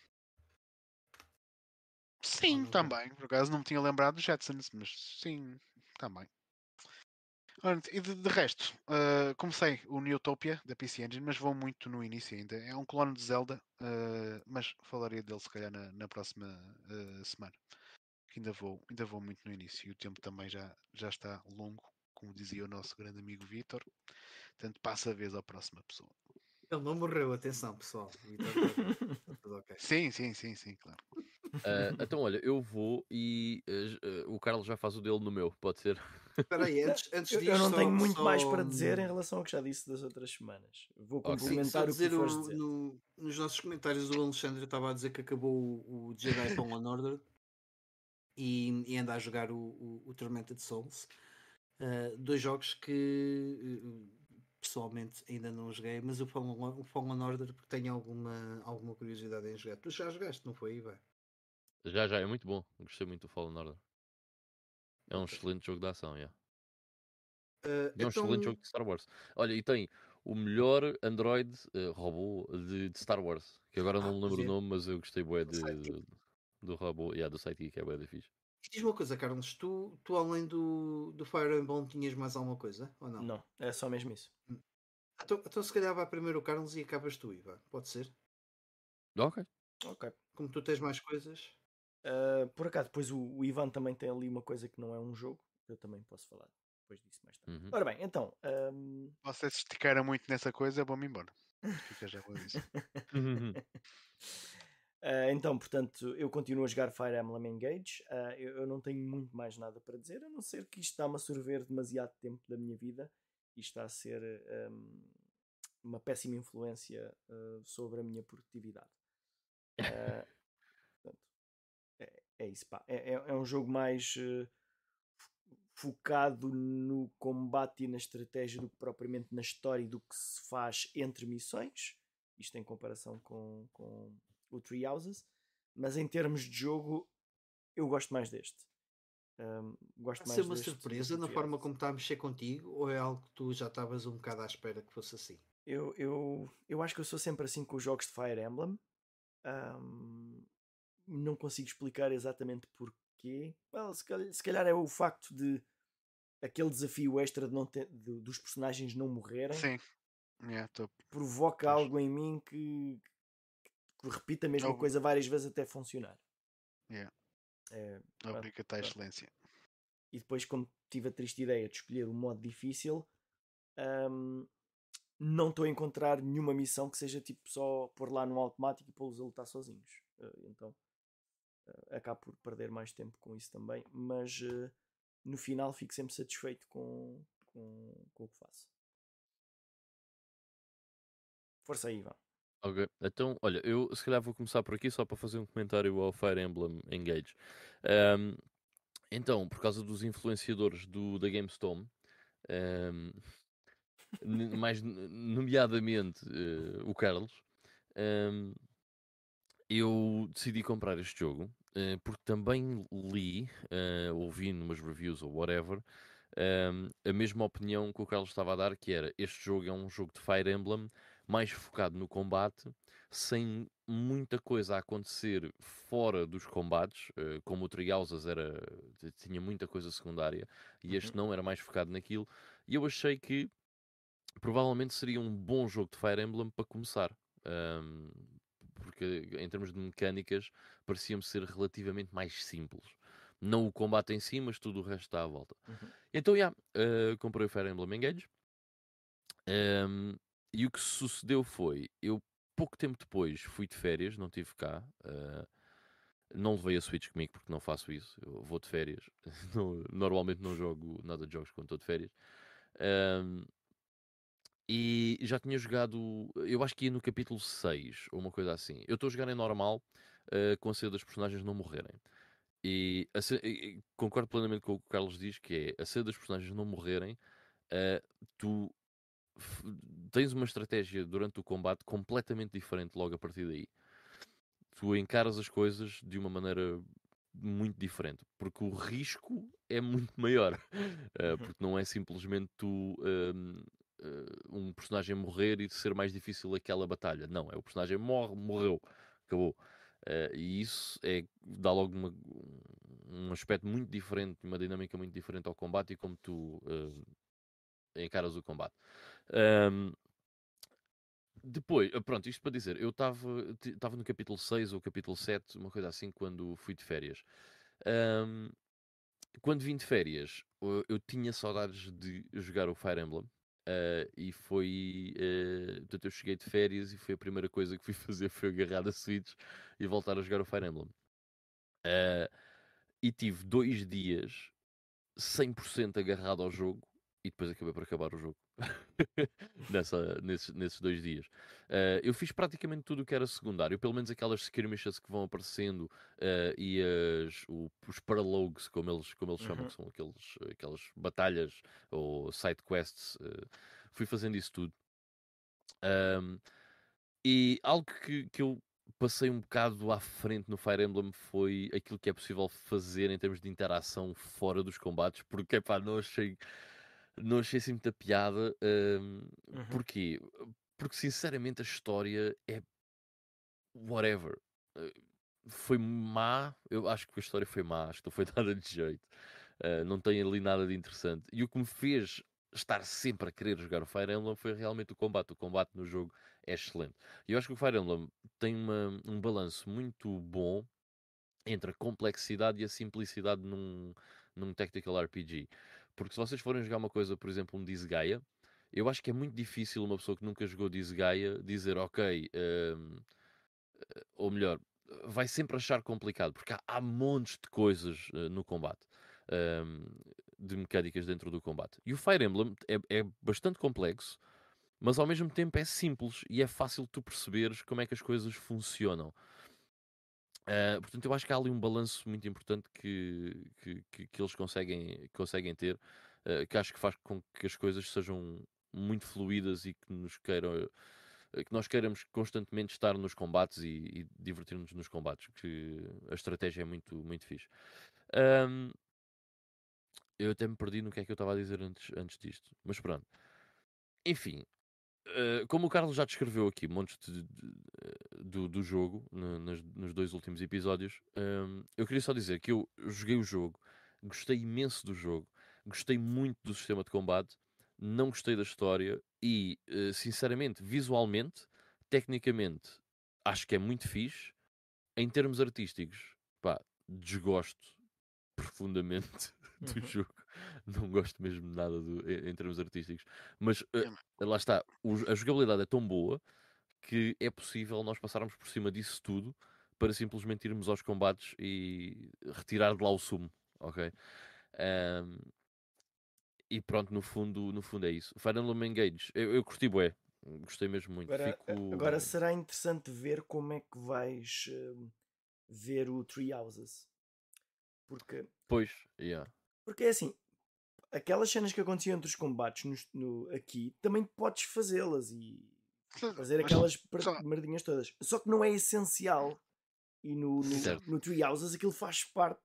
Sim, também. Por acaso não me tinha lembrado dos Jetsons, mas sim, também. E de, de resto, uh, comecei o Newtopia da PC Engine, mas vou muito no início ainda. É um clone de Zelda, uh, mas falaria dele se calhar na, na próxima uh, semana. Ainda vou, ainda vou muito no início e o tempo também já, já está longo, como dizia o nosso grande amigo Vitor. Portanto, passa a vez à próxima pessoa. Ele não morreu, atenção, pessoal. okay. Sim, sim, sim, sim, claro. Uh, então, olha, eu vou e uh, o Carlos já faz o dele no meu, pode ser? Espera aí, antes, antes disso, eu, não tenho muito só... mais para dizer em relação ao que já disse das outras semanas. Vou complementar okay. Sim, o que dizer, dizer. No, nos nossos comentários, o Alexandre estava a dizer que acabou o, o Jedi Fallen Order e, e anda a jogar o, o, o Tormented Souls. Uh, dois jogos que pessoalmente ainda não joguei, mas o Fallen, o Fallen Order porque tenho alguma, alguma curiosidade em jogar. Tu já jogaste, não foi, Ivan? Já, já, é muito bom. Gostei muito do Fallen Order. É um excelente jogo de ação, yeah. Uh, é um excelente então, jogo de Star Wars. Olha, e tem o melhor Android eh, robô de, de Star Wars. Que agora Ah, não me lembro é. o nome, mas eu gostei bué de, de- do robô. Yeah, do Sidekick, é bué da fixe. Diz uma coisa, Carlos, tu, tu além do, do Fire Emblem tinhas mais alguma coisa? Ou não? Não, é só mesmo isso. Então, então se calhar vai primeiro o Carlos e acabas tu, Ivan. Pode ser? Ok. Ok. Como tu tens mais coisas. Uh, por acaso, depois o, o Ivan também tem ali uma coisa que não é um jogo. Eu também posso falar depois disso mais tarde. Uhum. Ora bem, então. um, Você se esticar muito nessa coisa, vou-me embora. Fica já com isso. Uh, então, portanto, eu continuo a jogar Fire Emblem Engage. Uh, eu, eu não tenho muito mais nada para dizer, a não ser que isto está-me a sorver demasiado tempo da minha vida e está a ser um, uma péssima influência uh, sobre a minha produtividade. Portanto, é, é isso, pá. É, é- é um jogo mais fo- focado no combate e na estratégia do que propriamente na história e do que se faz entre missões. Isto em comparação com, com o Three Houses, mas em termos de jogo, eu gosto mais deste. Um, gosto mais ser uma surpresa na forma como está a mexer contigo ou é algo que tu já estavas um bocado à espera que fosse assim? Eu, eu, eu acho que eu sou sempre assim com os jogos de Fire Emblem. Um, não consigo explicar exatamente porquê. Well, se, calhar, se calhar é o facto de aquele desafio extra de não ter, de- dos personagens não morrerem Sim. Yeah, tô- provoca algo em mim que, que repita a mesma coisa várias vezes até funcionar. Yeah. É, Obriga-te à pronto. excelência. e depois, como tive a triste ideia de escolher o modo difícil, hum, não estou a encontrar nenhuma missão que seja tipo só pôr lá no automático e pô-los a lutar sozinhos. Eh, então eh, acabo por perder mais tempo com isso também, mas eh, no final fico sempre satisfeito com, com, com o que faço. Força aí, Ivan. Ok, então, olha, eu se calhar vou começar por aqui só para fazer um comentário ao Fire Emblem Engage. Ahm, então, por causa dos influenciadores do, da GameStop, ahm, n- mais nomeadamente eh, o Carlos, ahm, eu decidi comprar este jogo eh, porque também li, eh, ouvi numas reviews ou whatever, a mesma opinião que o Carlos estava a dar, que era este jogo é um jogo de Fire Emblem mais focado no combate, sem muita coisa a acontecer fora dos combates, eh, como o Triausas era tinha muita coisa secundária e este não era mais focado naquilo, e eu achei que provavelmente seria um bom jogo de Fire Emblem para começar. Ahm, porque em termos de mecânicas parecia-me ser relativamente mais simples. Não o combate em si, mas tudo o resto está à volta. Uhum. Então, já, eh, comprei o Fire Emblem Engage. Ahm, e o que sucedeu foi, eu pouco tempo depois fui de férias, não tive cá. ah, não levei a Switch comigo porque não faço isso. Eu vou de férias. Não- normalmente não jogo nada de jogos quando estou de férias. Ahm, e já tinha jogado, eu acho que ia no capítulo 6, ou uma coisa assim. Eu estou a jogar em normal, ah, com a cena das personagens não morrerem. E, a e- concordo plenamente com o que o Carlos diz, que é a cena das personagens não morrerem, ah, tu tens uma estratégia durante o combate completamente diferente logo a partir daí. Tu encaras as coisas de uma maneira muito diferente, porque o risco é muito maior, Uh, porque não é simplesmente tu um, uh, um personagem morrer e ser mais difícil aquela batalha. Não, é o personagem morre, morreu, acabou. Uh, e isso é, dá logo uma- um aspecto muito diferente, uma dinâmica muito diferente ao combate e como tu uh, encaras o combate. Um, depois, ah, pronto, isto para dizer, eu estava no capítulo 6 ou capítulo 7, uma coisa assim, quando fui de férias. Um, quando vim de férias, uh, eu tinha saudades de jogar o Fire Emblem. uh, e foi. Uh, portanto, eu cheguei de férias e foi a primeira coisa que fui fazer foi agarrar a Switch e voltar a jogar o Fire Emblem. Uh, e tive dois dias 100% agarrado ao jogo e depois acabei por acabar o jogo Nessa, nesses, nesses dois dias. Uh, eu fiz praticamente tudo o que era secundário, pelo menos aquelas skirmishes que vão aparecendo uh, e as, o- os paralogues, como eles, como eles chamam, Uhum. que são aqueles, aquelas batalhas ou side quests. uh, fui fazendo isso tudo. Um, e algo que, que eu passei um bocado à frente no Fire Emblem foi aquilo que é possível fazer em termos de interação fora dos combates, porque pá, não achei, não achei assim muita piada. Um, Uhum. Porquê? Porque sinceramente a história é whatever. Eh, Foi má, eu acho que a história foi má, acho que não foi nada de jeito. Eh, não tem ali nada de interessante. E o que me fez estar sempre a querer jogar o Fire Emblem foi realmente o combate. O combate no jogo é excelente. E eu acho que o Fire Emblem tem uma- um balanço muito bom entre a complexidade e a simplicidade num, num Tactical RPG. Porque se vocês forem jogar uma coisa, por exemplo, um Disgaea, eu acho que é muito difícil uma pessoa que nunca jogou Disgaea dizer, ok, hum, ou melhor, vai sempre achar complicado, porque há, há montes de coisas eh, no combate, hum, de mecânicas dentro do combate. E o Fire Emblem é, é bastante complexo, mas ao mesmo tempo é simples e é fácil tu perceberes como é que as coisas funcionam. Uh, portanto, eu acho que há ali um balanço muito importante que, que, que- que eles conseguem, conseguem ter, uh, que acho que faz com que as coisas sejam muito fluídas e que nos queiram, uh, que nós queiramos constantemente estar nos combates e, e divertir-nos nos combates, que a estratégia é muito, muito fixe. Um, eu até me perdi no que é que eu estava a dizer antes, antes disto, mas pronto. Enfim, Uh, como o Carlos já descreveu aqui montes de- de- eh, do, do jogo no- nas- nos dois últimos episódios, um, eu queria só dizer que eu joguei o jogo, gostei imenso do jogo, gostei muito do sistema de combate, não gostei da história e, uh, sinceramente, visualmente, tecnicamente, acho que é muito fixe. Em termos artísticos, pá, desgosto profundamente do Uhum. jogo. Não gosto mesmo de nada do- em, termos artísticos. Mas uh, lá está, o- a jogabilidade é tão boa que é possível nós passarmos por cima disso tudo para simplesmente irmos aos combates e retirar de lá o sumo, ok? Ahm, e pronto, no fundo, no fundo é isso. Fire Emblem Engage, eu, eu curti bué, gostei mesmo muito. Agora, Fico... agora será interessante ver como é que vais hum, ver o Tree Houses. Porque, Pois, yeah. porque é assim, aquelas cenas que aconteciam entre os combates nos- no, aqui, também podes fazê-las e fazer aquelas merdinhas todas. Só que não é essencial. E no, no, no Tree Houses aquilo faz parte.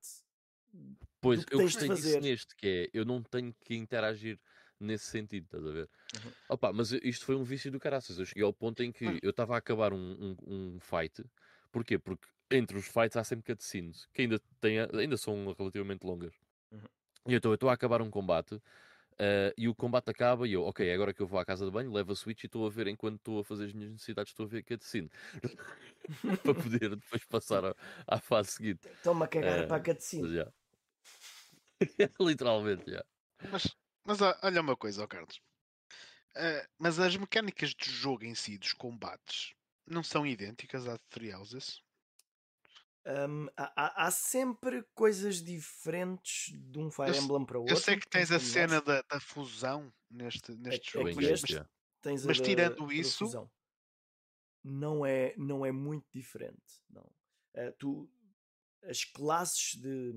Pois, do que eu gostei disso fazer. neste, que é, eu não tenho que interagir nesse sentido, estás a ver? Uhum. Opa, mas isto foi um vício do caraças. Eu cheguei ao ponto em que Ah. eu estava a acabar um, um, um fight. Porquê? Porque entre os fights há sempre cutscenes, que ainda, têm, ainda são relativamente longas. Uhum. E então eu estou a acabar um combate. ah, e o combate acaba e eu, ok, agora que eu vou à casa de banho, levo a Switch e estou a ver enquanto estou a fazer as minhas necessidades, estou a ver cutscene. para poder depois passar à, à fase seguinte. Toma a cagar Eh, para a cutscene. Já. Literalmente, já. Mas, mas ó, olha uma coisa, ó Carlos. Ah, mas as mecânicas de jogo em si, dos combates, não são idênticas à de Three Houses? Hum, há, há- sempre coisas diferentes de um Fire Eu Emblem para o outro. Eu sei que tens a cena da, da fusão neste, neste Aqui jogo, Bem mas, este- mas- já. Tens a mas da- tirando isso- fusão. não é, não é muito diferente. Não. Eh, tu, as classes de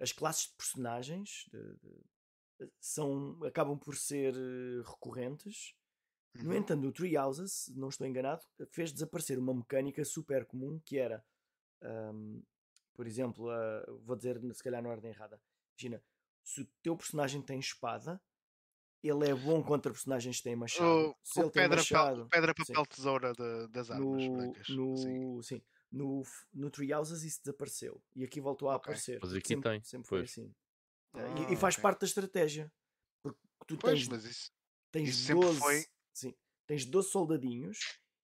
as classes de personagens de- de- são, acabam por ser eh, recorrentes. No Uhum. entanto, o Tree Houses, se não estou enganado, fez desaparecer uma mecânica super comum que era, ahm, por exemplo, ah, vou dizer se calhar na ordem errada. Imagina, se o teu personagem tem espada, ele é bom contra personagens que têm machado. o, se o ele tem pedra, machado, pa- pedra, sim. papel, tesoura da- das armas no, brancas. no, assim. sim, no, no Houses isso desapareceu e aqui voltou a Ok. aparecer. Mas aqui sempre, tem, sempre foi pois. assim. Eh, e, e Ah, faz ok. parte da estratégia. Porque tu Pois, tens, mas isso. tens isso sempre 12, foi- sim, tens 12 soldadinhos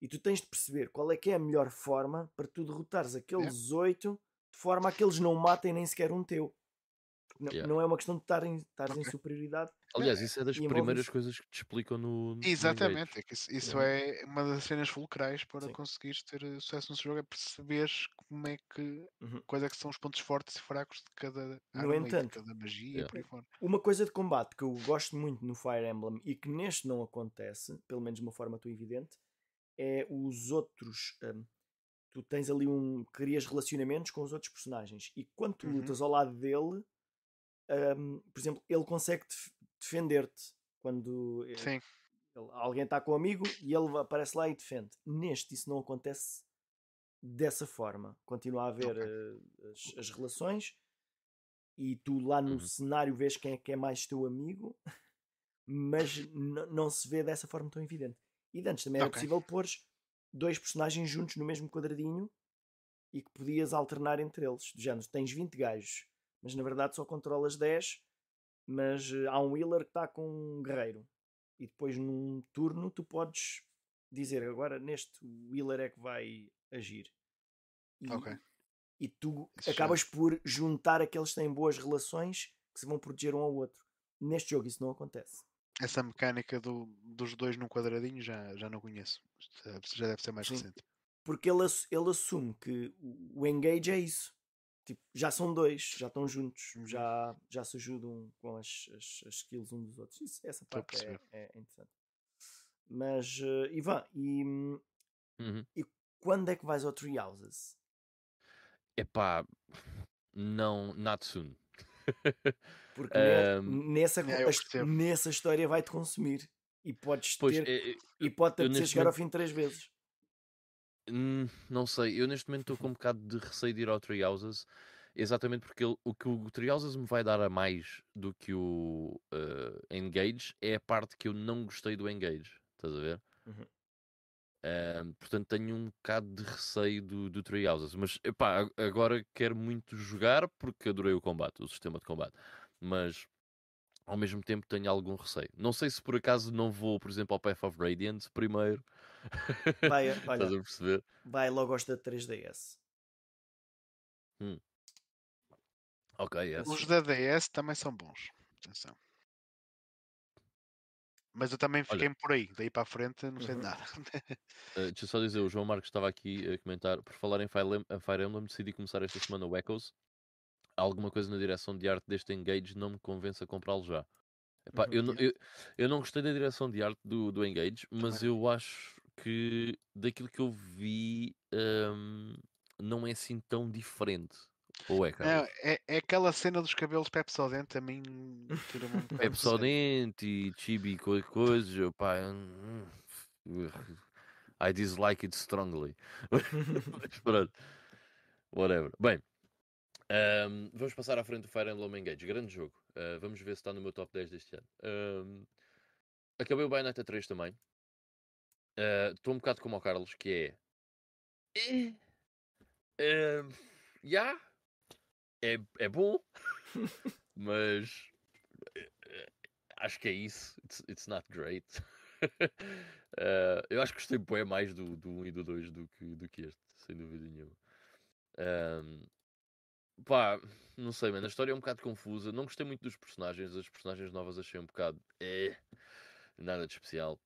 e tu tens de perceber qual é que é a melhor forma para tu derrotares aqueles 8 de forma a que eles não matem nem sequer um teu. Não, Yeah. não é uma questão de estares em Ok. superioridade. Aliás, isso é das E primeiras coisas que te explicam no. no Exatamente, é que isso, isso é uma das cenas fulcrais para Sim. conseguires ter eh, sucesso no jogo, é perceberes como é que Uhum. quais é que são os pontos fortes e fracos de cada No arma e de entanto, cada magia Yeah. por aí fora. Uma coisa de combate que eu gosto muito no Fire Emblem e que neste não acontece, pelo menos de uma forma tão evidente, é os outros. hum, tu tens ali um. crias relacionamentos com os outros personagens e quando tu Uhum. lutas ao lado dele, hum, por exemplo, ele consegue def- defender-te Quando eh, ele- alguém está com um amigo e ele aparece lá e defende. Neste, isso não acontece dessa forma. Continua a haver Ok. eh, as, as relações e tu lá no Uhum. cenário vês quem é que é mais teu amigo, mas não se vê dessa forma tão evidente. E de antes também era Ok. possível pôr dois personagens juntos no mesmo quadradinho e que podias alternar entre eles. Do género, tens 20 gajos, mas na verdade só controlas 10, mas eh, há um healer que está com um guerreiro. E depois num turno tu podes dizer agora neste o healer é que vai agir. E, e tu Isso já- acabas por juntar aqueles que têm boas relações que se vão proteger um ao outro. Neste jogo isso não acontece. Essa mecânica do- dos dois num quadradinho já, já não conheço. É- Já deve ser mais Sim. recente. Porque ele, ele assume que o engage é isso. Tipo, já são dois, já estão juntos, Uhum. já, já se ajudam com as, as, as skills uns dos outros. Isso, essa parte é, é interessante. Mas, eh, Ivan, e hum, Uhum. quando é que vais ao Tree Houses? Epá, não, not soon. Porque Ahm, nessa, É, nessa história vai-te consumir e podes Pois, ter é, é, e eu apetecer neste chegar ao momento- fim três vezes. Hum, não sei, eu neste momento estou com um bocado de receio de ir ao Treehouses, exatamente porque ele- o que o Treehouses me vai dar a mais do que o eh, Engage é a parte que eu não gostei do Engage, estás a ver? Uhum. Portanto, tenho um bocado de receio do, do Treehouses, mas epá, a- agora quero muito jogar porque adorei o combate, o sistema de combate, mas ao mesmo tempo tenho algum receio. Não sei se por acaso não vou, por exemplo, ao Path of Radiance primeiro, Vai, estás olha, a perceber? vai logo aos da 3DS. Ok, é. Esse- Os da DS também são bons. Atenção. Mas eu também fiquei por aí. Daí para a frente não sei de Uhum. nada. Uh, deixa eu só dizer, o João Marcos estava aqui a comentar, por falar em Fire, Em- Fire Emblem, decidi começar esta semana o Echoes. Alguma coisa na direção de arte deste Engage não me convence a comprá-lo já. Epá, Uhum. eu, não, eu, eu não gostei da direção de arte do, do Engage, mas Também eu acho que daquilo que eu vi hum, não é assim tão diferente. Ou é, Não, Carlos? é, é aquela cena dos cabelos Pepsodente a mim tira-me um bocado É do só sério. dente e chibi e co- coisas, pá. hum, I dislike it strongly. Mas pronto. Whatever. Bem, ahm, vamos passar à frente do Fire Emblem Engage. Grande jogo. Ah, vamos ver se está no meu top 10 deste ano. Ahm, acabei o Bayonetta 3 também. Ah, Estou um bocado como o Carlos, que é. É. ahm, yeah, é, é bom, mas eh, eh, acho que é isso. It's, it's not great. Eh, eu acho que gostei bem mais do, do 1 e do 2 do que, do que este, sem dúvida nenhuma. Ahm, pá, não sei, mano. A história é um bocado confusa. Não gostei muito dos personagens. As personagens novas achei um bocado. nada de especial.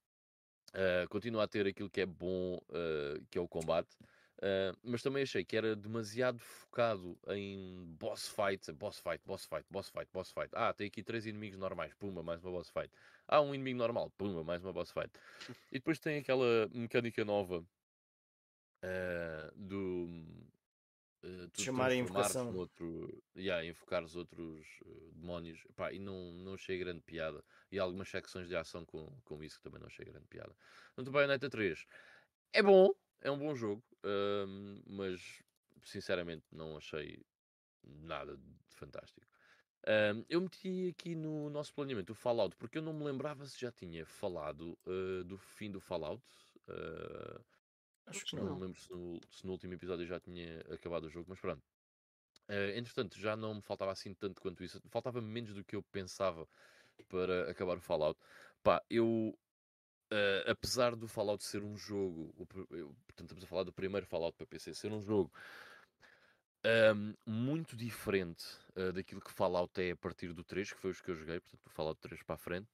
Uh, continua a ter aquilo que é bom, uh, que é o combate, uh, mas também achei que era demasiado focado em boss fight, boss fight, boss fight, boss fight, boss fight. Ah, tem aqui três inimigos normais, pumba, mais uma boss fight. Ah, um inimigo normal, pumba, mais uma boss fight. E depois tem aquela mecânica nova uh, do uh, tu Chamar a invocação. outro, yeah, invocar os outros uh, demónios, Epá, e não, não achei grande piada e algumas secções de ação com, com isso que também não achei grande piada. Portanto, Bayonetta 3 é bom, é um bom jogo, hum, mas sinceramente não achei nada de fantástico. Hum, eu meti aqui no nosso planeamento o Fallout, porque eu não me lembrava se já tinha falado uh, do fim do Fallout. Uh, Acho que não, não. me lembro se no, se no último episódio já tinha acabado o jogo, mas pronto. Eh, entretanto, já não me faltava assim tanto quanto isso. Faltava menos do que eu pensava para acabar o Fallout. Pá, eu. Eh, apesar do Fallout ser um jogo, o portanto, estamos a falar do primeiro Fallout para PC, ser um jogo ahm, muito diferente eh, daquilo que Fallout é a partir do 3, que foi os que eu joguei, portanto, do Fallout 3 para a frente.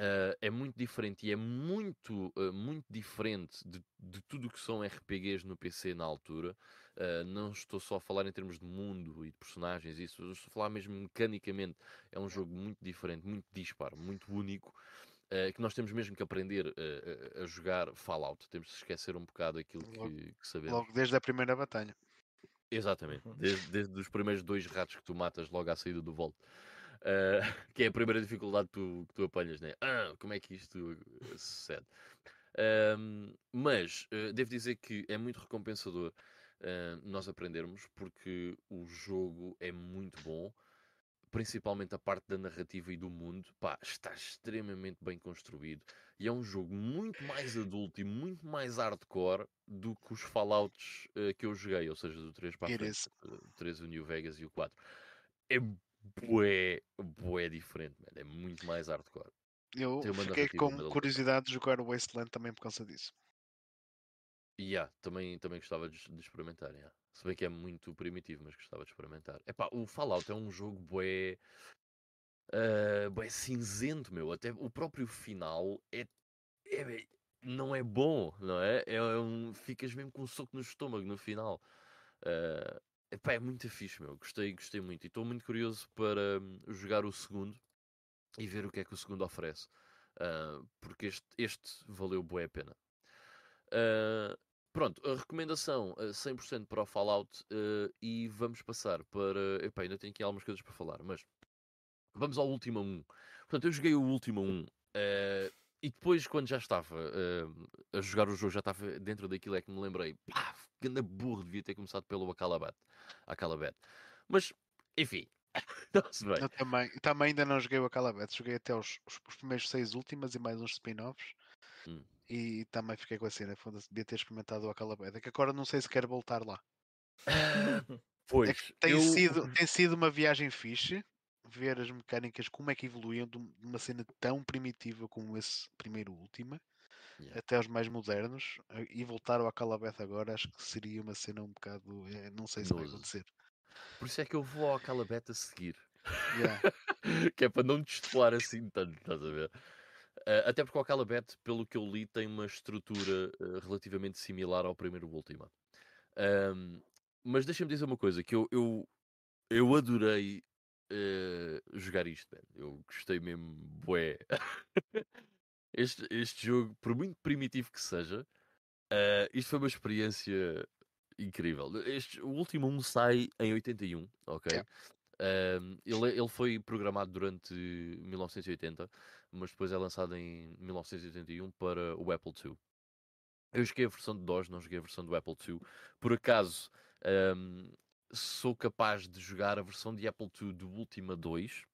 Uh, é muito diferente e é muito, uh, muito diferente de, de tudo o que são RPGs no PC na altura. Uh, não estou só a falar em termos de mundo e de personagens, isso, estou a falar mesmo mecanicamente. É um jogo muito diferente, muito disparo, muito único. Uh, que nós temos mesmo que aprender uh, a, jogar Fallout. Temos de esquecer um bocado aquilo Logo- que, que sabemos. Logo desde a primeira batalha. Exatamente, Uhum. desde, desde os primeiros dois ratos que tu matas logo à saída do Vault. Uh, que é a primeira dificuldade que tu, que tu apanhas, né? Ah, como é que isto sucede? Um, mas uh, devo dizer que é muito recompensador uh, nós aprendermos porque o jogo é muito bom, principalmente a parte da narrativa e do mundo, pá, está extremamente bem construído e é um jogo muito mais adulto e muito mais hardcore do que os Fallouts uh, que eu joguei, ou seja, do 3 para frente, uh, 3, o New Vegas e o 4. É bué, bué diferente, man. é muito mais hardcore. Eu fiquei com curiosidade de jogar o Wasteland também por causa disso. Yeah, também, também gostava de, de experimentar. Yeah. Se bem que é muito primitivo, mas gostava de experimentar. Epá, o Fallout é um jogo bué, uh, bué cinzento, meu. Até o próprio final é, é não é bom, não é? é um, ficas mesmo com um soco no estômago no final. Uh, epá, é muito fixe, meu. Gostei, gostei muito. E estou muito curioso para hum, jogar o segundo e ver o que é que o segundo oferece. Uh, porque este, este valeu bué a pena. Pronto, a recomendação uh, 100% para o Fallout uh, e vamos passar para... Epá, ainda tenho aqui algumas coisas para falar, mas vamos ao Última 1. Portanto, eu joguei o Última 1 e depois, quando já estava a jogar o jogo, já estava dentro daquilo, é que me lembrei, pá, ganda burro, devia ter começado pelo Acalabat. Acalabat. Mas, enfim, Eu também, também ainda não joguei o Acalabet, joguei até os, os, os, primeiros seis últimas e mais uns spin-offs. Hum. E também fiquei com a cena, foda-se, devia ter experimentado o Acalabet. É que agora não sei se quero voltar lá. pois, é tem, eu... sido, tem sido uma viagem fixe ver as mecânicas como é que evoluíam de uma cena tão primitiva como esse primeiro última yeah. até os mais modernos e voltar ao Acalabeth agora acho que seria uma cena um bocado é, não sei se vai acontecer por isso é que eu vou ao Calabete a seguir. Yeah. que é para não destoar assim tanto, estás a ver? Uh, até porque o Calabete, pelo que eu li, tem uma estrutura uh, relativamente similar ao primeiro Última. Um, mas deixa-me dizer uma coisa, que eu, eu, eu adorei uh, jogar isto, man. Eu gostei mesmo, bué. este, este jogo, por muito primitivo que seja, isto foi uma experiência incrível. Este, o último um sai em 81, ok? Yeah. Um, ele, ele foi programado durante 1980, mas depois é lançado em 1981 para o Apple II. Eu joguei a versão de DOS, não joguei a versão do Apple II. Por acaso, um, sou capaz de jogar a versão de Apple II do Ultima 2,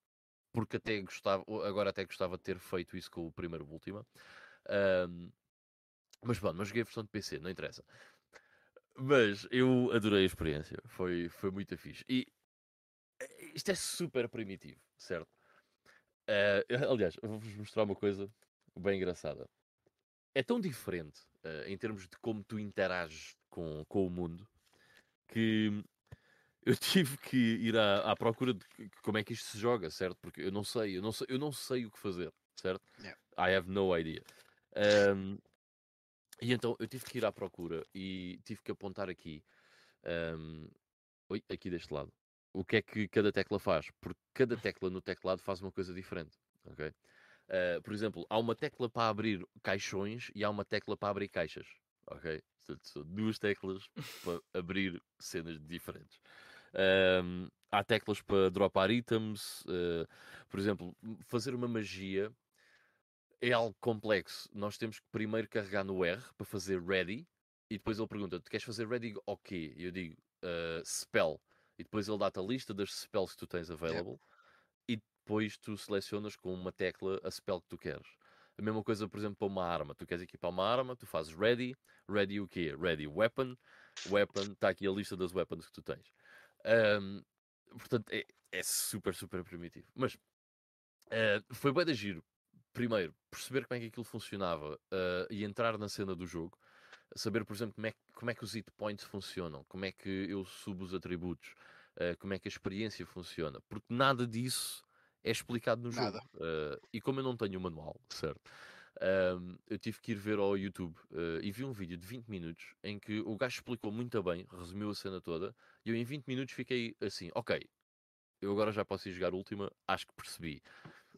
porque até gostava, agora até gostava de ter feito isso com o primeiro Ultima. Um, mas pronto, mas joguei a versão de PC, não interessa. Mas eu adorei a experiência. Foi, foi muito fixe. E eh, isto é super primitivo, certo? Uh, aliás, eu vou-vos mostrar uma coisa bem engraçada. É tão diferente uh, em termos de como tu interages com, com o mundo que eu tive que ir à, à, procura de como é que isto se joga, certo? Porque eu não sei, eu não sei, eu não sei o que fazer, certo? Yeah. I have no idea. Um, e então eu tive que ir à procura e tive que apontar aqui, um, oi, aqui deste lado, o que é que cada tecla faz, porque cada tecla no teclado faz uma coisa diferente, ok? Uh, por exemplo, há uma tecla para abrir caixões e há uma tecla para abrir caixas, ok? São duas teclas para abrir cenas diferentes. Há teclas para dropar itens, uh, por exemplo, fazer uma magia é algo complexo. Nós temos que primeiro carregar no R para fazer ready e depois ele pergunta: Tu queres fazer ready o quê? E eu digo uh, spell. E depois ele dá-te a lista das spells que tu tens available e depois tu selecionas com uma tecla a spell que tu queres. A mesma coisa, por exemplo, para uma arma. Tu queres equipar uma arma, tu fazes ready. Ready o quê? Ready weapon. Weapon, está aqui a lista das weapons que tu tens. Um, portanto, é, é, super, super primitivo. Mas uh, foi bem de giro primeiro, perceber como é que aquilo funcionava uh, e entrar na cena do jogo, saber, por exemplo, como é, como é que os hit points funcionam, como é que eu subo os atributos, uh, como é que a experiência funciona, porque nada disso é explicado no nada. jogo. Uh, e como eu não tenho o manual, certo? eu tive que ir ver ao YouTube e vi um vídeo de 20 minutos em que o gajo explicou muito bem, resumiu a cena toda, e eu em 20 minutos fiquei assim, ok, eu agora já posso ir jogar última, acho que percebi.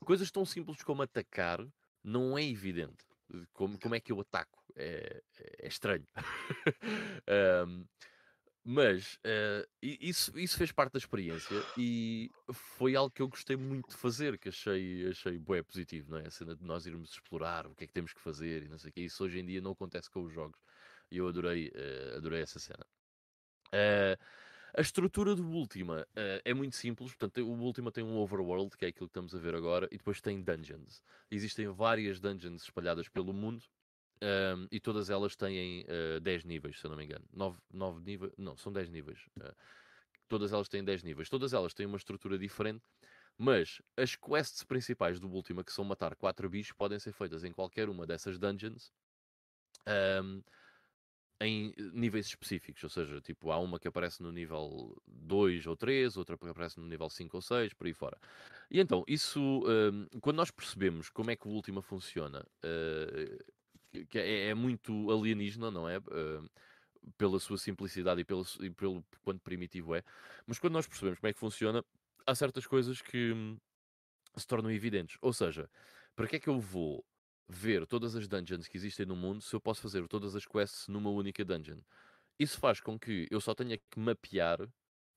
Coisas tão simples como atacar não é evidente. Como, como é que eu ataco? É, é estranho. um, mas uh, isso, isso fez parte da experiência e foi algo que eu gostei muito de fazer, que achei, achei bué positivo, não é? A cena de nós irmos explorar o que é que temos que fazer e não sei o que. Isso hoje em dia não acontece com os jogos e eu adorei, uh, adorei essa cena. Uh, a estrutura do Ultima uh, é muito simples, portanto, o Ultima tem um overworld, que é aquilo que estamos a ver agora, e depois tem dungeons. Existem várias dungeons espalhadas pelo mundo, um, e todas elas têm uh, eh, 10 níveis, se eu não me engano. 9, 9 níveis, não, são 10 níveis. Uh, todas elas têm 10 níveis. Todas elas têm uma estrutura diferente, mas as quests principais do Ultima, que são matar 4 bichos, podem ser feitas em qualquer uma dessas dungeons. Um, em níveis específicos, ou seja, tipo, há uma que aparece no nível 2 ou 3, outra que aparece no nível 5 ou 6, por aí fora. E então, isso, um, quando nós percebemos como é que o Ultima funciona, uh, que é, é, muito alienígena, não é? Uh, pela sua simplicidade e pelo, e pelo quanto primitivo é. Mas quando nós percebemos como é que funciona, há certas coisas que hum, se tornam evidentes. Ou seja, para que é que eu vou ver todas as dungeons que existem no mundo se eu posso fazer todas as quests numa única dungeon? Isso faz com que eu só tenha que mapear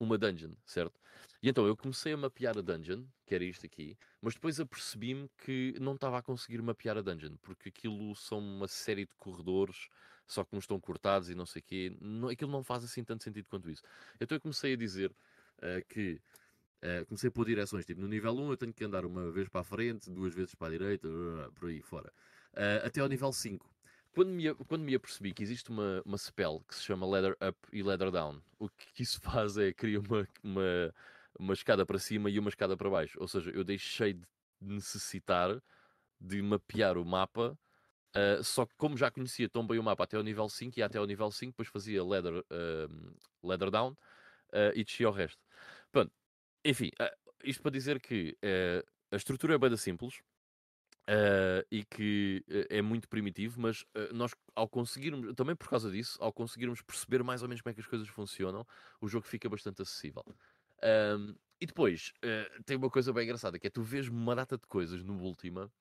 uma dungeon, certo? E então eu comecei a mapear a dungeon, que era isto aqui, mas depois apercebi-me que não estava a conseguir mapear a dungeon, porque aquilo são uma série de corredores, só que não estão cortados e não sei o quê. Não, aquilo não faz assim tanto sentido quanto isso. Então eu comecei a dizer uh, que. Uh, comecei a pôr direções, tipo, no nível 1 eu tenho que andar uma vez para a frente, duas vezes para a direita, por aí fora. Uh, até ao nível 5 quando me, quando me apercebi que existe uma, uma spell que se chama Leather Up e Leather Down, o que isso faz é criar uma, uma, uma escada para cima e uma escada para baixo. Ou seja, eu deixei de necessitar de mapear o mapa, uh, só que como já conhecia tão bem o mapa até o nível 5 e até o nível 5, depois fazia Leather, uh, leather Down uh, e descia o resto. Pronto, enfim, isto para dizer que a estrutura é bem simples, Uh, e que uh, é muito primitivo, mas uh, nós, ao conseguirmos, também por causa disso, ao conseguirmos perceber mais ou menos como é que as coisas funcionam, o jogo fica bastante acessível. E depois, tem uma coisa bem engraçada, que é tu vês uma data de coisas no Ultima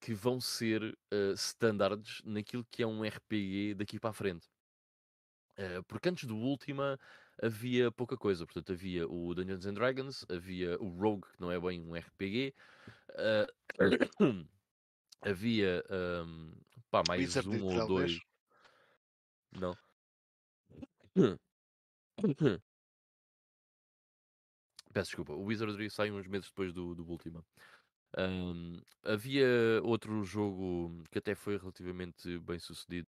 que vão ser standards naquilo que é um RPG daqui para a frente. porque antes do Ultima havia pouca coisa, portanto havia o Dungeons and Dragons, havia o Rogue, que não é bem um RPG, Uh, havia um, pá, mais Wizard um ou dois. Não. Peço desculpa, o Wizardry sai uns meses depois do, do Ultima. Um, havia outro jogo que até foi relativamente bem sucedido.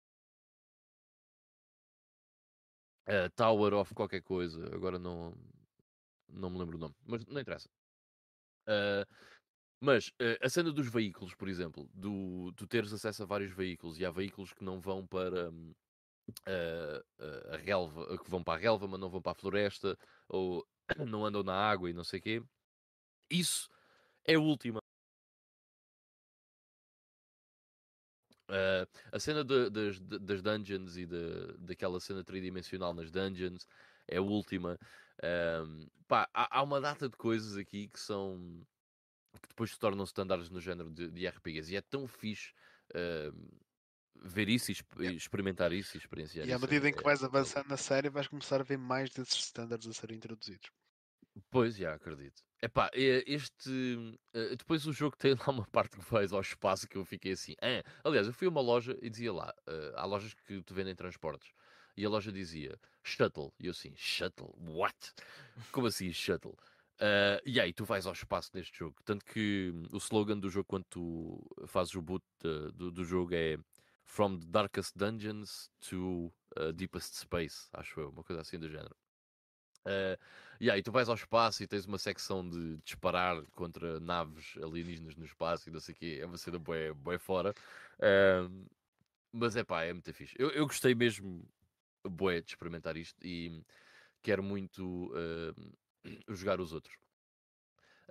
Uh, Tower of qualquer coisa, agora não, não me lembro o nome, mas não interessa. Uh, mas uh, a cena dos veículos, por exemplo, do, tu teres acesso a vários veículos e há veículos que não vão para uh, uh, a relva, que vão para a relva, mas não vão para a floresta, ou não andam na água e não sei o quê. Isso é a última. A cena de, das, das dungeons e daquela cena tridimensional nas dungeons é a última. pá, há, há uma data de coisas aqui que são que depois se tornam standards no género de, RPGs. E é tão fixe uh, ver isso e experimentar isso e experienciar e à isso. medida em que é vais avançando na série, vais começar a ver mais desses standards a serem introduzidos. Pois, já acredito. Epá, este. Eh, depois o jogo tem lá uma parte que vais ao espaço que eu fiquei assim. Ah. Aliás, eu fui a uma loja e dizia lá: uh, há lojas que te vendem transportes. E a loja dizia shuttle. E eu assim: shuttle? What? Como assim shuttle? Uh, e aí tu vais ao espaço neste jogo. Tanto que o slogan do jogo, quando tu fazes o boot uh, do, do, jogo, é From the Darkest Dungeons to Deepest Space, acho eu, uma coisa assim do género. Uh, e aí tu vais ao espaço e tens uma secção de disparar contra naves alienígenas no espaço e não sei o quê. É uma cena boa, fora. mas é pá, é muito fixe. Eu, eu gostei mesmo boé de experimentar isto e quero muito jogar os outros.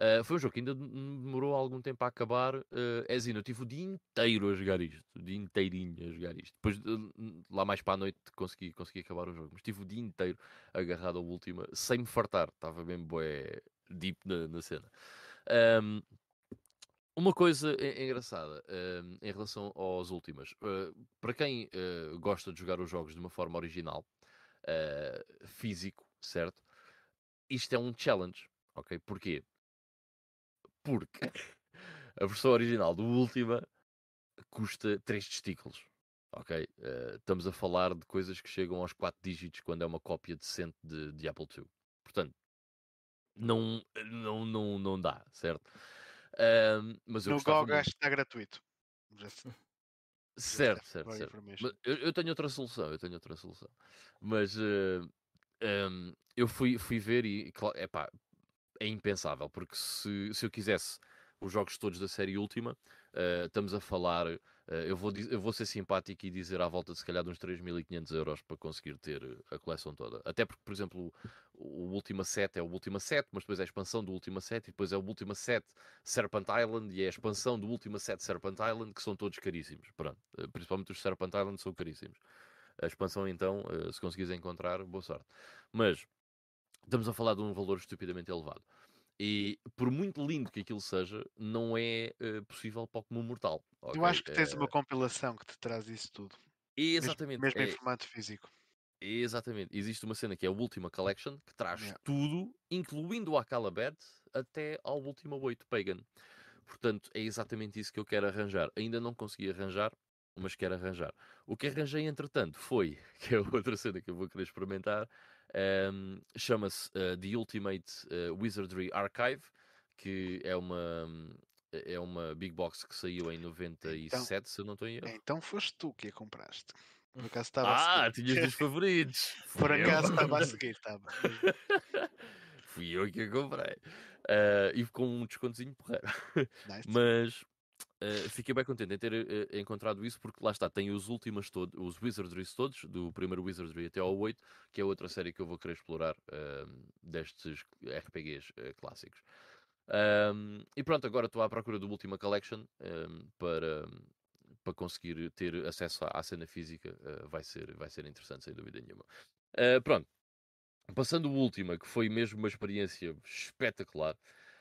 Uh, foi um jogo que ainda demorou algum tempo a acabar. Uh, é assim, eu tive o dia inteiro a jogar isto, o dia inteirinho a jogar isto. Depois, uh, lá mais para a noite, consegui, consegui acabar o jogo. Mas tive o dia inteiro agarrado à última, sem me fartar. Estava mesmo bué, deep na, na cena. Um, uma coisa engraçada um, em relação aos últimas, uh, para quem gosta de jogar os jogos de uma forma original, físico, certo? Isto é um challenge, ok? Porquê? Porque a versão original do Ultima custa 3 testículos. Ok? Uh, estamos a falar de coisas que chegam aos 4 dígitos quando é uma cópia decente de, de Apple II. Portanto, não, não, não, não dá, certo? Uh, mas eu no GOG acho que está gratuito. Certo, certo, certo. Eu, eu, tenho outra solução, eu tenho outra solução. Mas uh, um, eu fui, fui ver e epá, é impensável, porque se, se eu quisesse os jogos todos da série última, uh, estamos a falar Uh, eu, vou, eu vou ser simpático e dizer à volta de se calhar de uns 3.500 euros para conseguir ter a coleção toda. Até porque, por exemplo, o, o Ultima Set é o Ultima Set, mas depois é a expansão do Ultima Set e depois é o Ultima Set Serpent Island e é a expansão do Ultima Set Serpent Island, que são todos caríssimos. Pronto. Uh, principalmente os Serpent Island são caríssimos. A expansão, então, se conseguires encontrar, boa sorte. Mas estamos a falar de um valor estupidamente elevado. E por muito lindo que aquilo seja, não é uh, possível para o comum mortal. Okay? Eu acho que tens uh... uma compilação que te traz isso tudo. Exatamente. Mesmo, mesmo é... em formato físico. Exatamente. Existe uma cena que é a Ultima Collection, que traz yeah. tudo, incluindo o Akalabed, até ao Ultima 8 Pagan. Portanto, é exatamente isso que eu quero arranjar. Ainda não consegui arranjar, mas quero arranjar. O que arranjei, entretanto, foi, que é outra cena que eu vou querer experimentar, um, Chama-se uh, The Ultimate uh, Wizardry Archive, que é uma, é uma big box que saiu em 97, então, se eu não estou em erro. Então foste tu que a compraste. Por acaso estava ah, a seguir. tinhas dos favoritos. Por acaso estava a seguir, estava. Fui eu que a comprei. Uh, e com um descontozinho porreiro. Nice. Mas Uh, fiquei bem contente em ter uh, encontrado isso, porque lá está, tem os últimos todos, os Wizardries todos, do primeiro Wizardry até ao 8, que é outra série que eu vou querer explorar uh, destes RPGs clássicos. Um, e pronto, agora estou à procura do Ultima Collection um, para, para conseguir ter acesso à, à cena física. vai, ser, vai ser interessante, sem dúvida nenhuma. pronto, passando o Ultima, que foi mesmo uma experiência espetacular.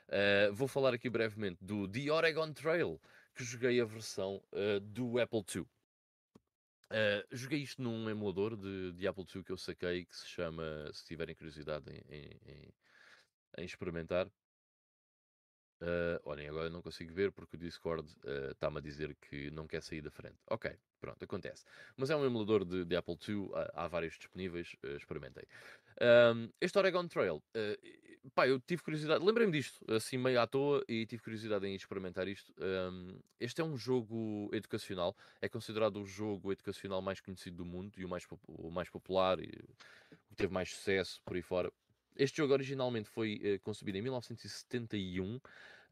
Uh, vou falar aqui brevemente do The Oregon Trail, que joguei a versão uh, do Apple II. Uh, joguei isto num emulador de, de, Apple II que eu saquei, que se chama, se tiverem curiosidade em, em, em experimentar. Uh, olhem, agora eu não consigo ver porque o Discord está-me a dizer que não quer sair da frente. Ok, pronto, acontece. Mas é um emulador de, de Apple II, há, há vários disponíveis, experimentei. Um, este Oregon Trail, pá, eu tive curiosidade, lembrei-me disto, assim meio à toa, e tive curiosidade em experimentar isto. Um, este é um jogo educacional, é considerado o jogo educacional mais conhecido do mundo e o mais, o mais popular, e o que teve mais sucesso por aí fora. Este jogo originalmente foi uh, concebido em 1971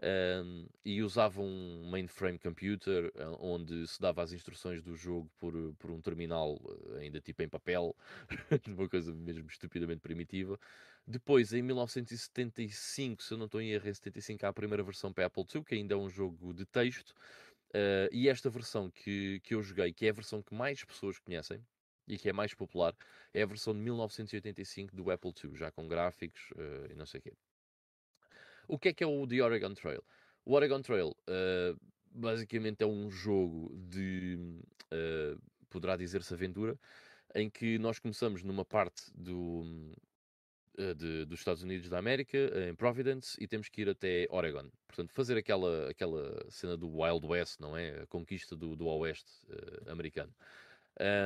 um, e usava um mainframe computer uh, onde se dava as instruções do jogo por, por um terminal uh, ainda tipo em papel, uma coisa mesmo estupidamente primitiva. Depois, em 1975, se eu não estou em erro, em 75 há a primeira versão para Apple II, que ainda é um jogo de texto. Uh, e esta versão que, que eu joguei, que é a versão que mais pessoas conhecem, e que é mais popular, é a versão de 1985 do Apple II, já com gráficos uh, e não sei o quê. O que é que é o The Oregon Trail? O Oregon Trail uh, basicamente é um jogo de, uh, poderá dizer-se aventura, em que nós começamos numa parte do, de, dos Estados Unidos da América, em Providence, e temos que ir até Oregon. Portanto, fazer aquela, aquela cena do Wild West, não é? A conquista do, do Oeste americano.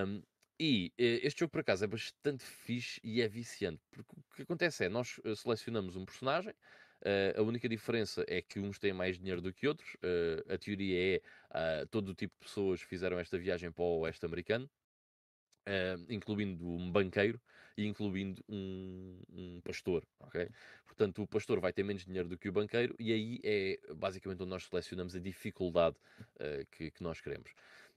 Um, e este jogo, por acaso, é bastante fixe e é viciante. Porque o que acontece é, nós selecionamos um personagem, Uh, a única diferença é que uns têm mais dinheiro do que outros. Uh, a teoria é uh, todo o tipo de pessoas fizeram esta viagem para o oeste americano, incluindo um banqueiro e incluindo um, um, pastor. Okay? Portanto, o pastor vai ter menos dinheiro do que o banqueiro e aí é basicamente onde nós selecionamos a dificuldade que, que, nós queremos.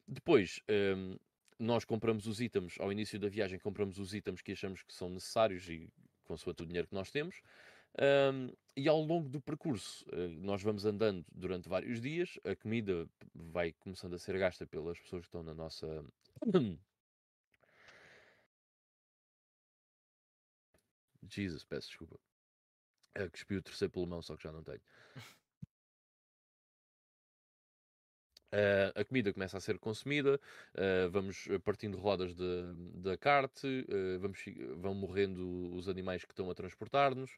Depois. Um, nós compramos os itens, ao início da viagem, compramos os itens que achamos que são necessários e consoante o dinheiro que nós temos. Um, e ao longo do percurso, uh, nós vamos andando durante vários dias, a comida vai começando a ser gasta pelas pessoas que estão na nossa. Jesus, peço desculpa. Uh, cuspi o terceiro pulmão, só que já não tenho. Uh, a comida começa a ser consumida, uh, vamos partindo rodas da kart, uh, vamos, vão morrendo os animais que estão a transportar-nos.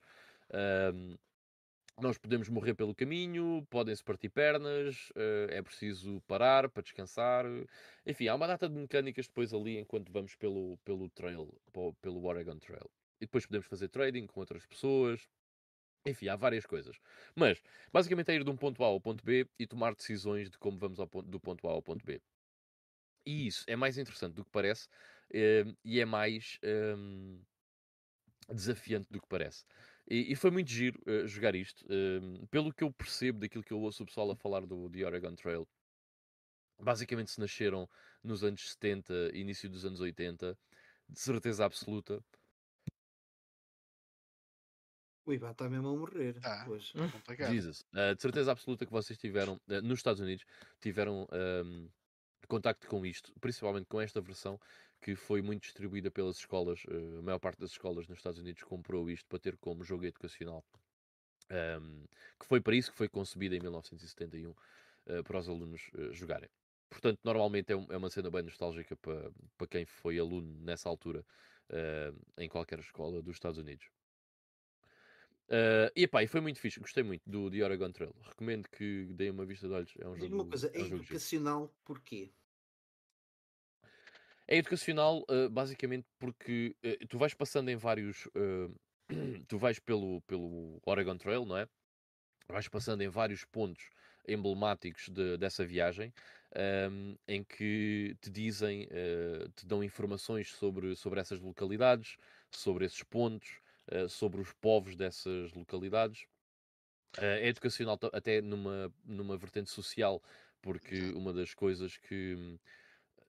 nós podemos morrer pelo caminho, podem-se partir pernas, é preciso parar para descansar. Enfim, há uma data de mecânicas depois ali enquanto vamos pelo, pelo trail, pelo Oregon Trail. E depois podemos fazer trading com outras pessoas, enfim, há várias coisas. Mas, basicamente, é ir de um ponto A ao ponto B e tomar decisões de como vamos ponto, do ponto A ao ponto B. E isso é mais interessante do que parece uh, e é mais um, desafiante do que parece. E, e foi muito giro uh, jogar isto. Uh, pelo que eu percebo daquilo que eu ouço o pessoal a falar do The Oregon Trail, basicamente se nasceram nos anos 70, início dos anos 80, de certeza absoluta. O IBA está mesmo a morrer. Tá, hoje. complicado. Jesus. Uh, de certeza absoluta que vocês tiveram, uh, nos Estados Unidos, tiveram um, contacto com isto, principalmente com esta versão que foi muito distribuída pelas escolas. Uh, a maior parte das escolas nos Estados Unidos comprou isto para ter como jogo educacional. Um, que foi para isso que foi concebida em 1971 para os alunos jogarem. Portanto, normalmente é, um, é, uma cena bem nostálgica para, para quem foi aluno nessa altura em qualquer escola dos Estados Unidos. Uh, e pá, e foi muito fixe, gostei muito do The Oregon Trail. Recomendo que deem uma vista de olhos. É um jogo, uma coisa, é, um educacional porquê? É educacional uh, basicamente porque uh, tu vais passando em vários. tu vais pelo, pelo Oregon Trail, não é? Vais passando em vários pontos emblemáticos de, dessa viagem um, em que te dizem, te dão informações sobre, sobre essas localidades, sobre esses pontos. Eh, sobre os povos dessas localidades. Uh, é educacional até numa, numa vertente social, porque uma das coisas que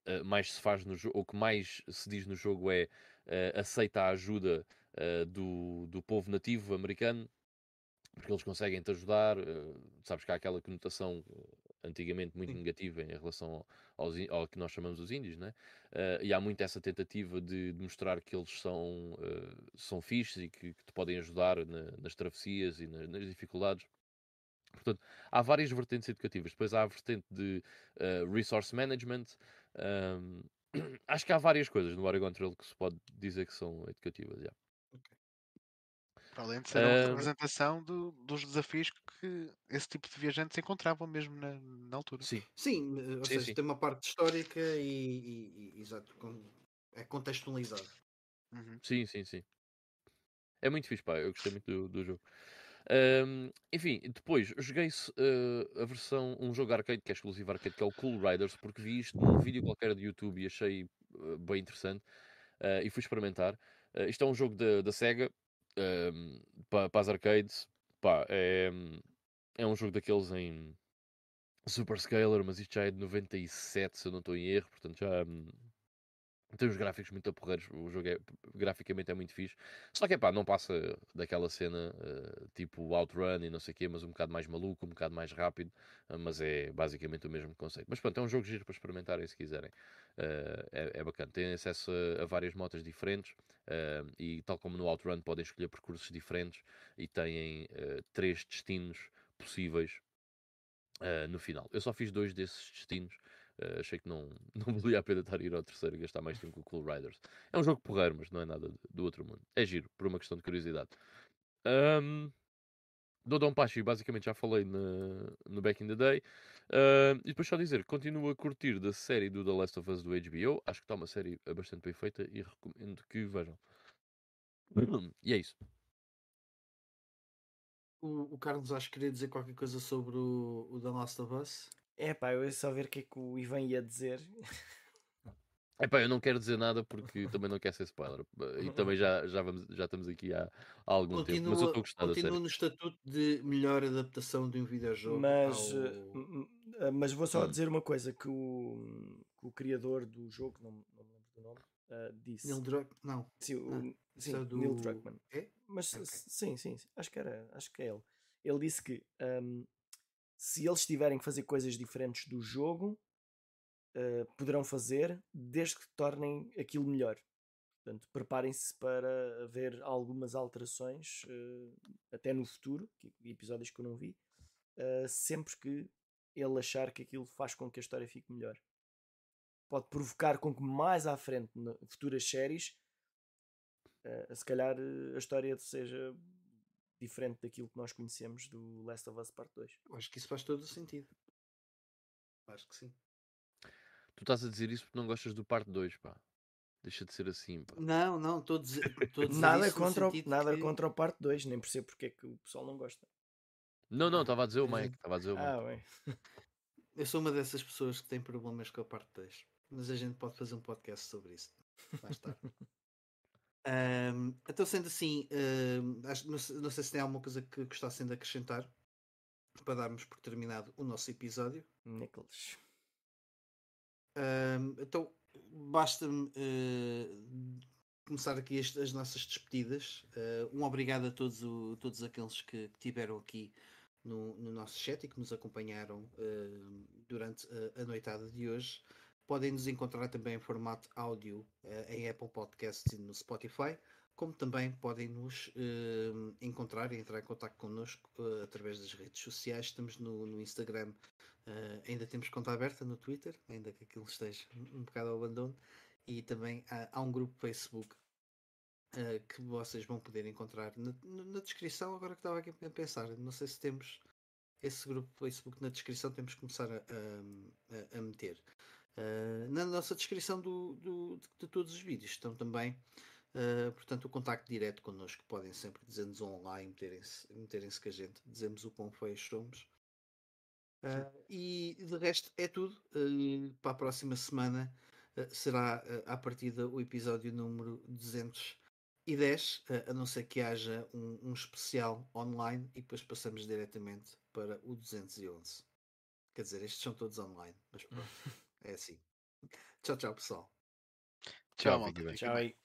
uh, mais se faz no jogo, ou que mais se diz no jogo é aceita a ajuda do, do povo nativo americano, porque eles conseguem te ajudar. sabes que há aquela conotação antigamente muito Sim. negativa em relação aos, ao que nós chamamos os índios, né? Uh, e há muito essa tentativa de, de mostrar que eles são, uh, são fixes e que, que te podem ajudar na, nas travessias e na, nas dificuldades. Portanto, há várias vertentes educativas. Depois há a vertente de uh, resource management. Um, acho que há várias coisas no Oregon Trail que se pode dizer que são educativas. Yeah. Para além de ser uma representação do, dos desafios que esse tipo de viajantes encontravam mesmo na, na altura. Sim. Sim, eh, ou sim, seja, sim. tem uma parte histórica e, e, e exato, é contextualizado. Uhum. Sim, sim, sim. É muito fixe, pá. Eu gostei muito do, do jogo. Um, enfim, depois joguei uh, a versão, um jogo arcade que é exclusivo arcade, que é o Cool Riders, porque vi isto num vídeo qualquer de YouTube e achei uh, bem interessante uh, e fui experimentar. isto é um jogo da Sega, um, para, para as arcades, pá, é, é um jogo daqueles em Super Scaler, mas isto já é de 97, se eu não estou em erro, portanto já hum, tem uns gráficos muito aporreiros. O jogo é, graficamente é muito fixe, só que pá, não passa daquela cena uh, tipo Outrun e não sei o quê, mas um bocado mais maluco, um bocado mais rápido, uh, mas é basicamente o mesmo conceito. Mas pronto, é um jogo giro para experimentarem se quiserem. Uh, é, é, bacana, tem acesso a, a várias motas diferentes. E tal como no Outrun podem escolher percursos diferentes e têm três destinos possíveis uh, no final. Eu só fiz dois desses destinos, achei que não, não valia a pena estar a ir ao terceiro e gastar mais tempo com o Cool Riders. É um jogo porreiro, mas não é nada do outro mundo. É giro, por uma questão de curiosidade. Um, Dodon Pachi, basicamente já falei no, no Back in the Day. Uh, e depois só dizer, continuo a curtir da série do The Last of Us do HBO. Acho que está uma série bastante bem feita e recomendo que vejam. E é isso. O, o Carlos acho que queria dizer qualquer coisa sobre o, o The Last of Us. É pá, eu ia só ver o que é que o Ivan ia dizer. Epá, eu não quero dizer nada porque também não quero ser spoiler. E também já, já, vamos, já estamos aqui há, há algum continua, tempo. Mas eu estou gostando Continua no estatuto de melhor adaptação de um videojogo. Mas, ao... Eh, eh, mas vou só dizer uma coisa: que o, que o criador do jogo, não, não me lembro do nome, uh, disse. Neil Druckmann, não. Sim, o, ah, sim é do... Neil Druckmann. É? Mas okay. sim, sim, sim, acho que era, acho que é ele. Ele disse que um, se eles tiverem que fazer coisas diferentes do jogo uh, poderão fazer desde que tornem aquilo melhor. Portanto, preparem-se para haver algumas alterações, uh, até no futuro, que, episódios que eu não vi, uh, sempre que ele achar que aquilo faz com que a história fique melhor. Pode provocar com que mais à frente, futuras séries, se calhar a história seja diferente daquilo que nós conhecemos do Last of Us Part 2. Acho que isso faz todo o sentido. Acho que sim. Tu estás a dizer isso porque não gostas do parte 2, pá. Deixa de ser assim, pá. Não, não, estou a dizer, estou a dizer Nada, contra, o, nada que- contra o parte 2, nem percebo porque é que o pessoal não gosta. Não, não, estava a dizer o Mike. Estava a dizer o Ah, Mike. bem. Eu sou uma dessas pessoas que tem problemas com a parte 2. Mas a gente pode fazer um podcast sobre isso. Mais tarde. Ahm, então, sendo assim, acho- não, sei, não sei se tem alguma coisa que gostassem de acrescentar para darmos por terminado o nosso episódio. Nicholas. Ahm, então, basta-me eh, começar aqui as, as nossas despedidas. Eh, um obrigado a todos, o- todos aqueles que, que tiveram aqui no, no nosso chat e que nos acompanharam eh, durante a, a noitada de hoje. Podem nos encontrar também em formato áudio eh, em Apple Podcasts e no Spotify, como também podem nos eh, encontrar e entrar em contato connosco eh, através das redes sociais. Estamos no, no Instagram, ainda temos conta aberta no Twitter, ainda que aquilo esteja um bocado ao abandono, e também há, há um grupo Facebook eh, que vocês vão poder encontrar na, na- descrição. Agora que estava aqui a pensar, não sei se temos esse grupo Facebook na descrição, temos que começar a- a- a meter. Uh, na nossa descrição do, do- de, de todos os vídeos estão também, uh, portanto, o contacto direto connosco. Podem sempre dizer-nos online, meterem-se meterem com a gente, dizemos o quão feios somos. Uh, e de resto é tudo. Para a próxima semana será uh, à partida o episódio número 210, uh, a não ser que haja um, um especial online e depois passamos diretamente para o 211. Quer dizer, estes são todos online, mas pronto. É assim. Tchau, tchau, pessoal. Tchau, Tchau, malta. Tchau aí.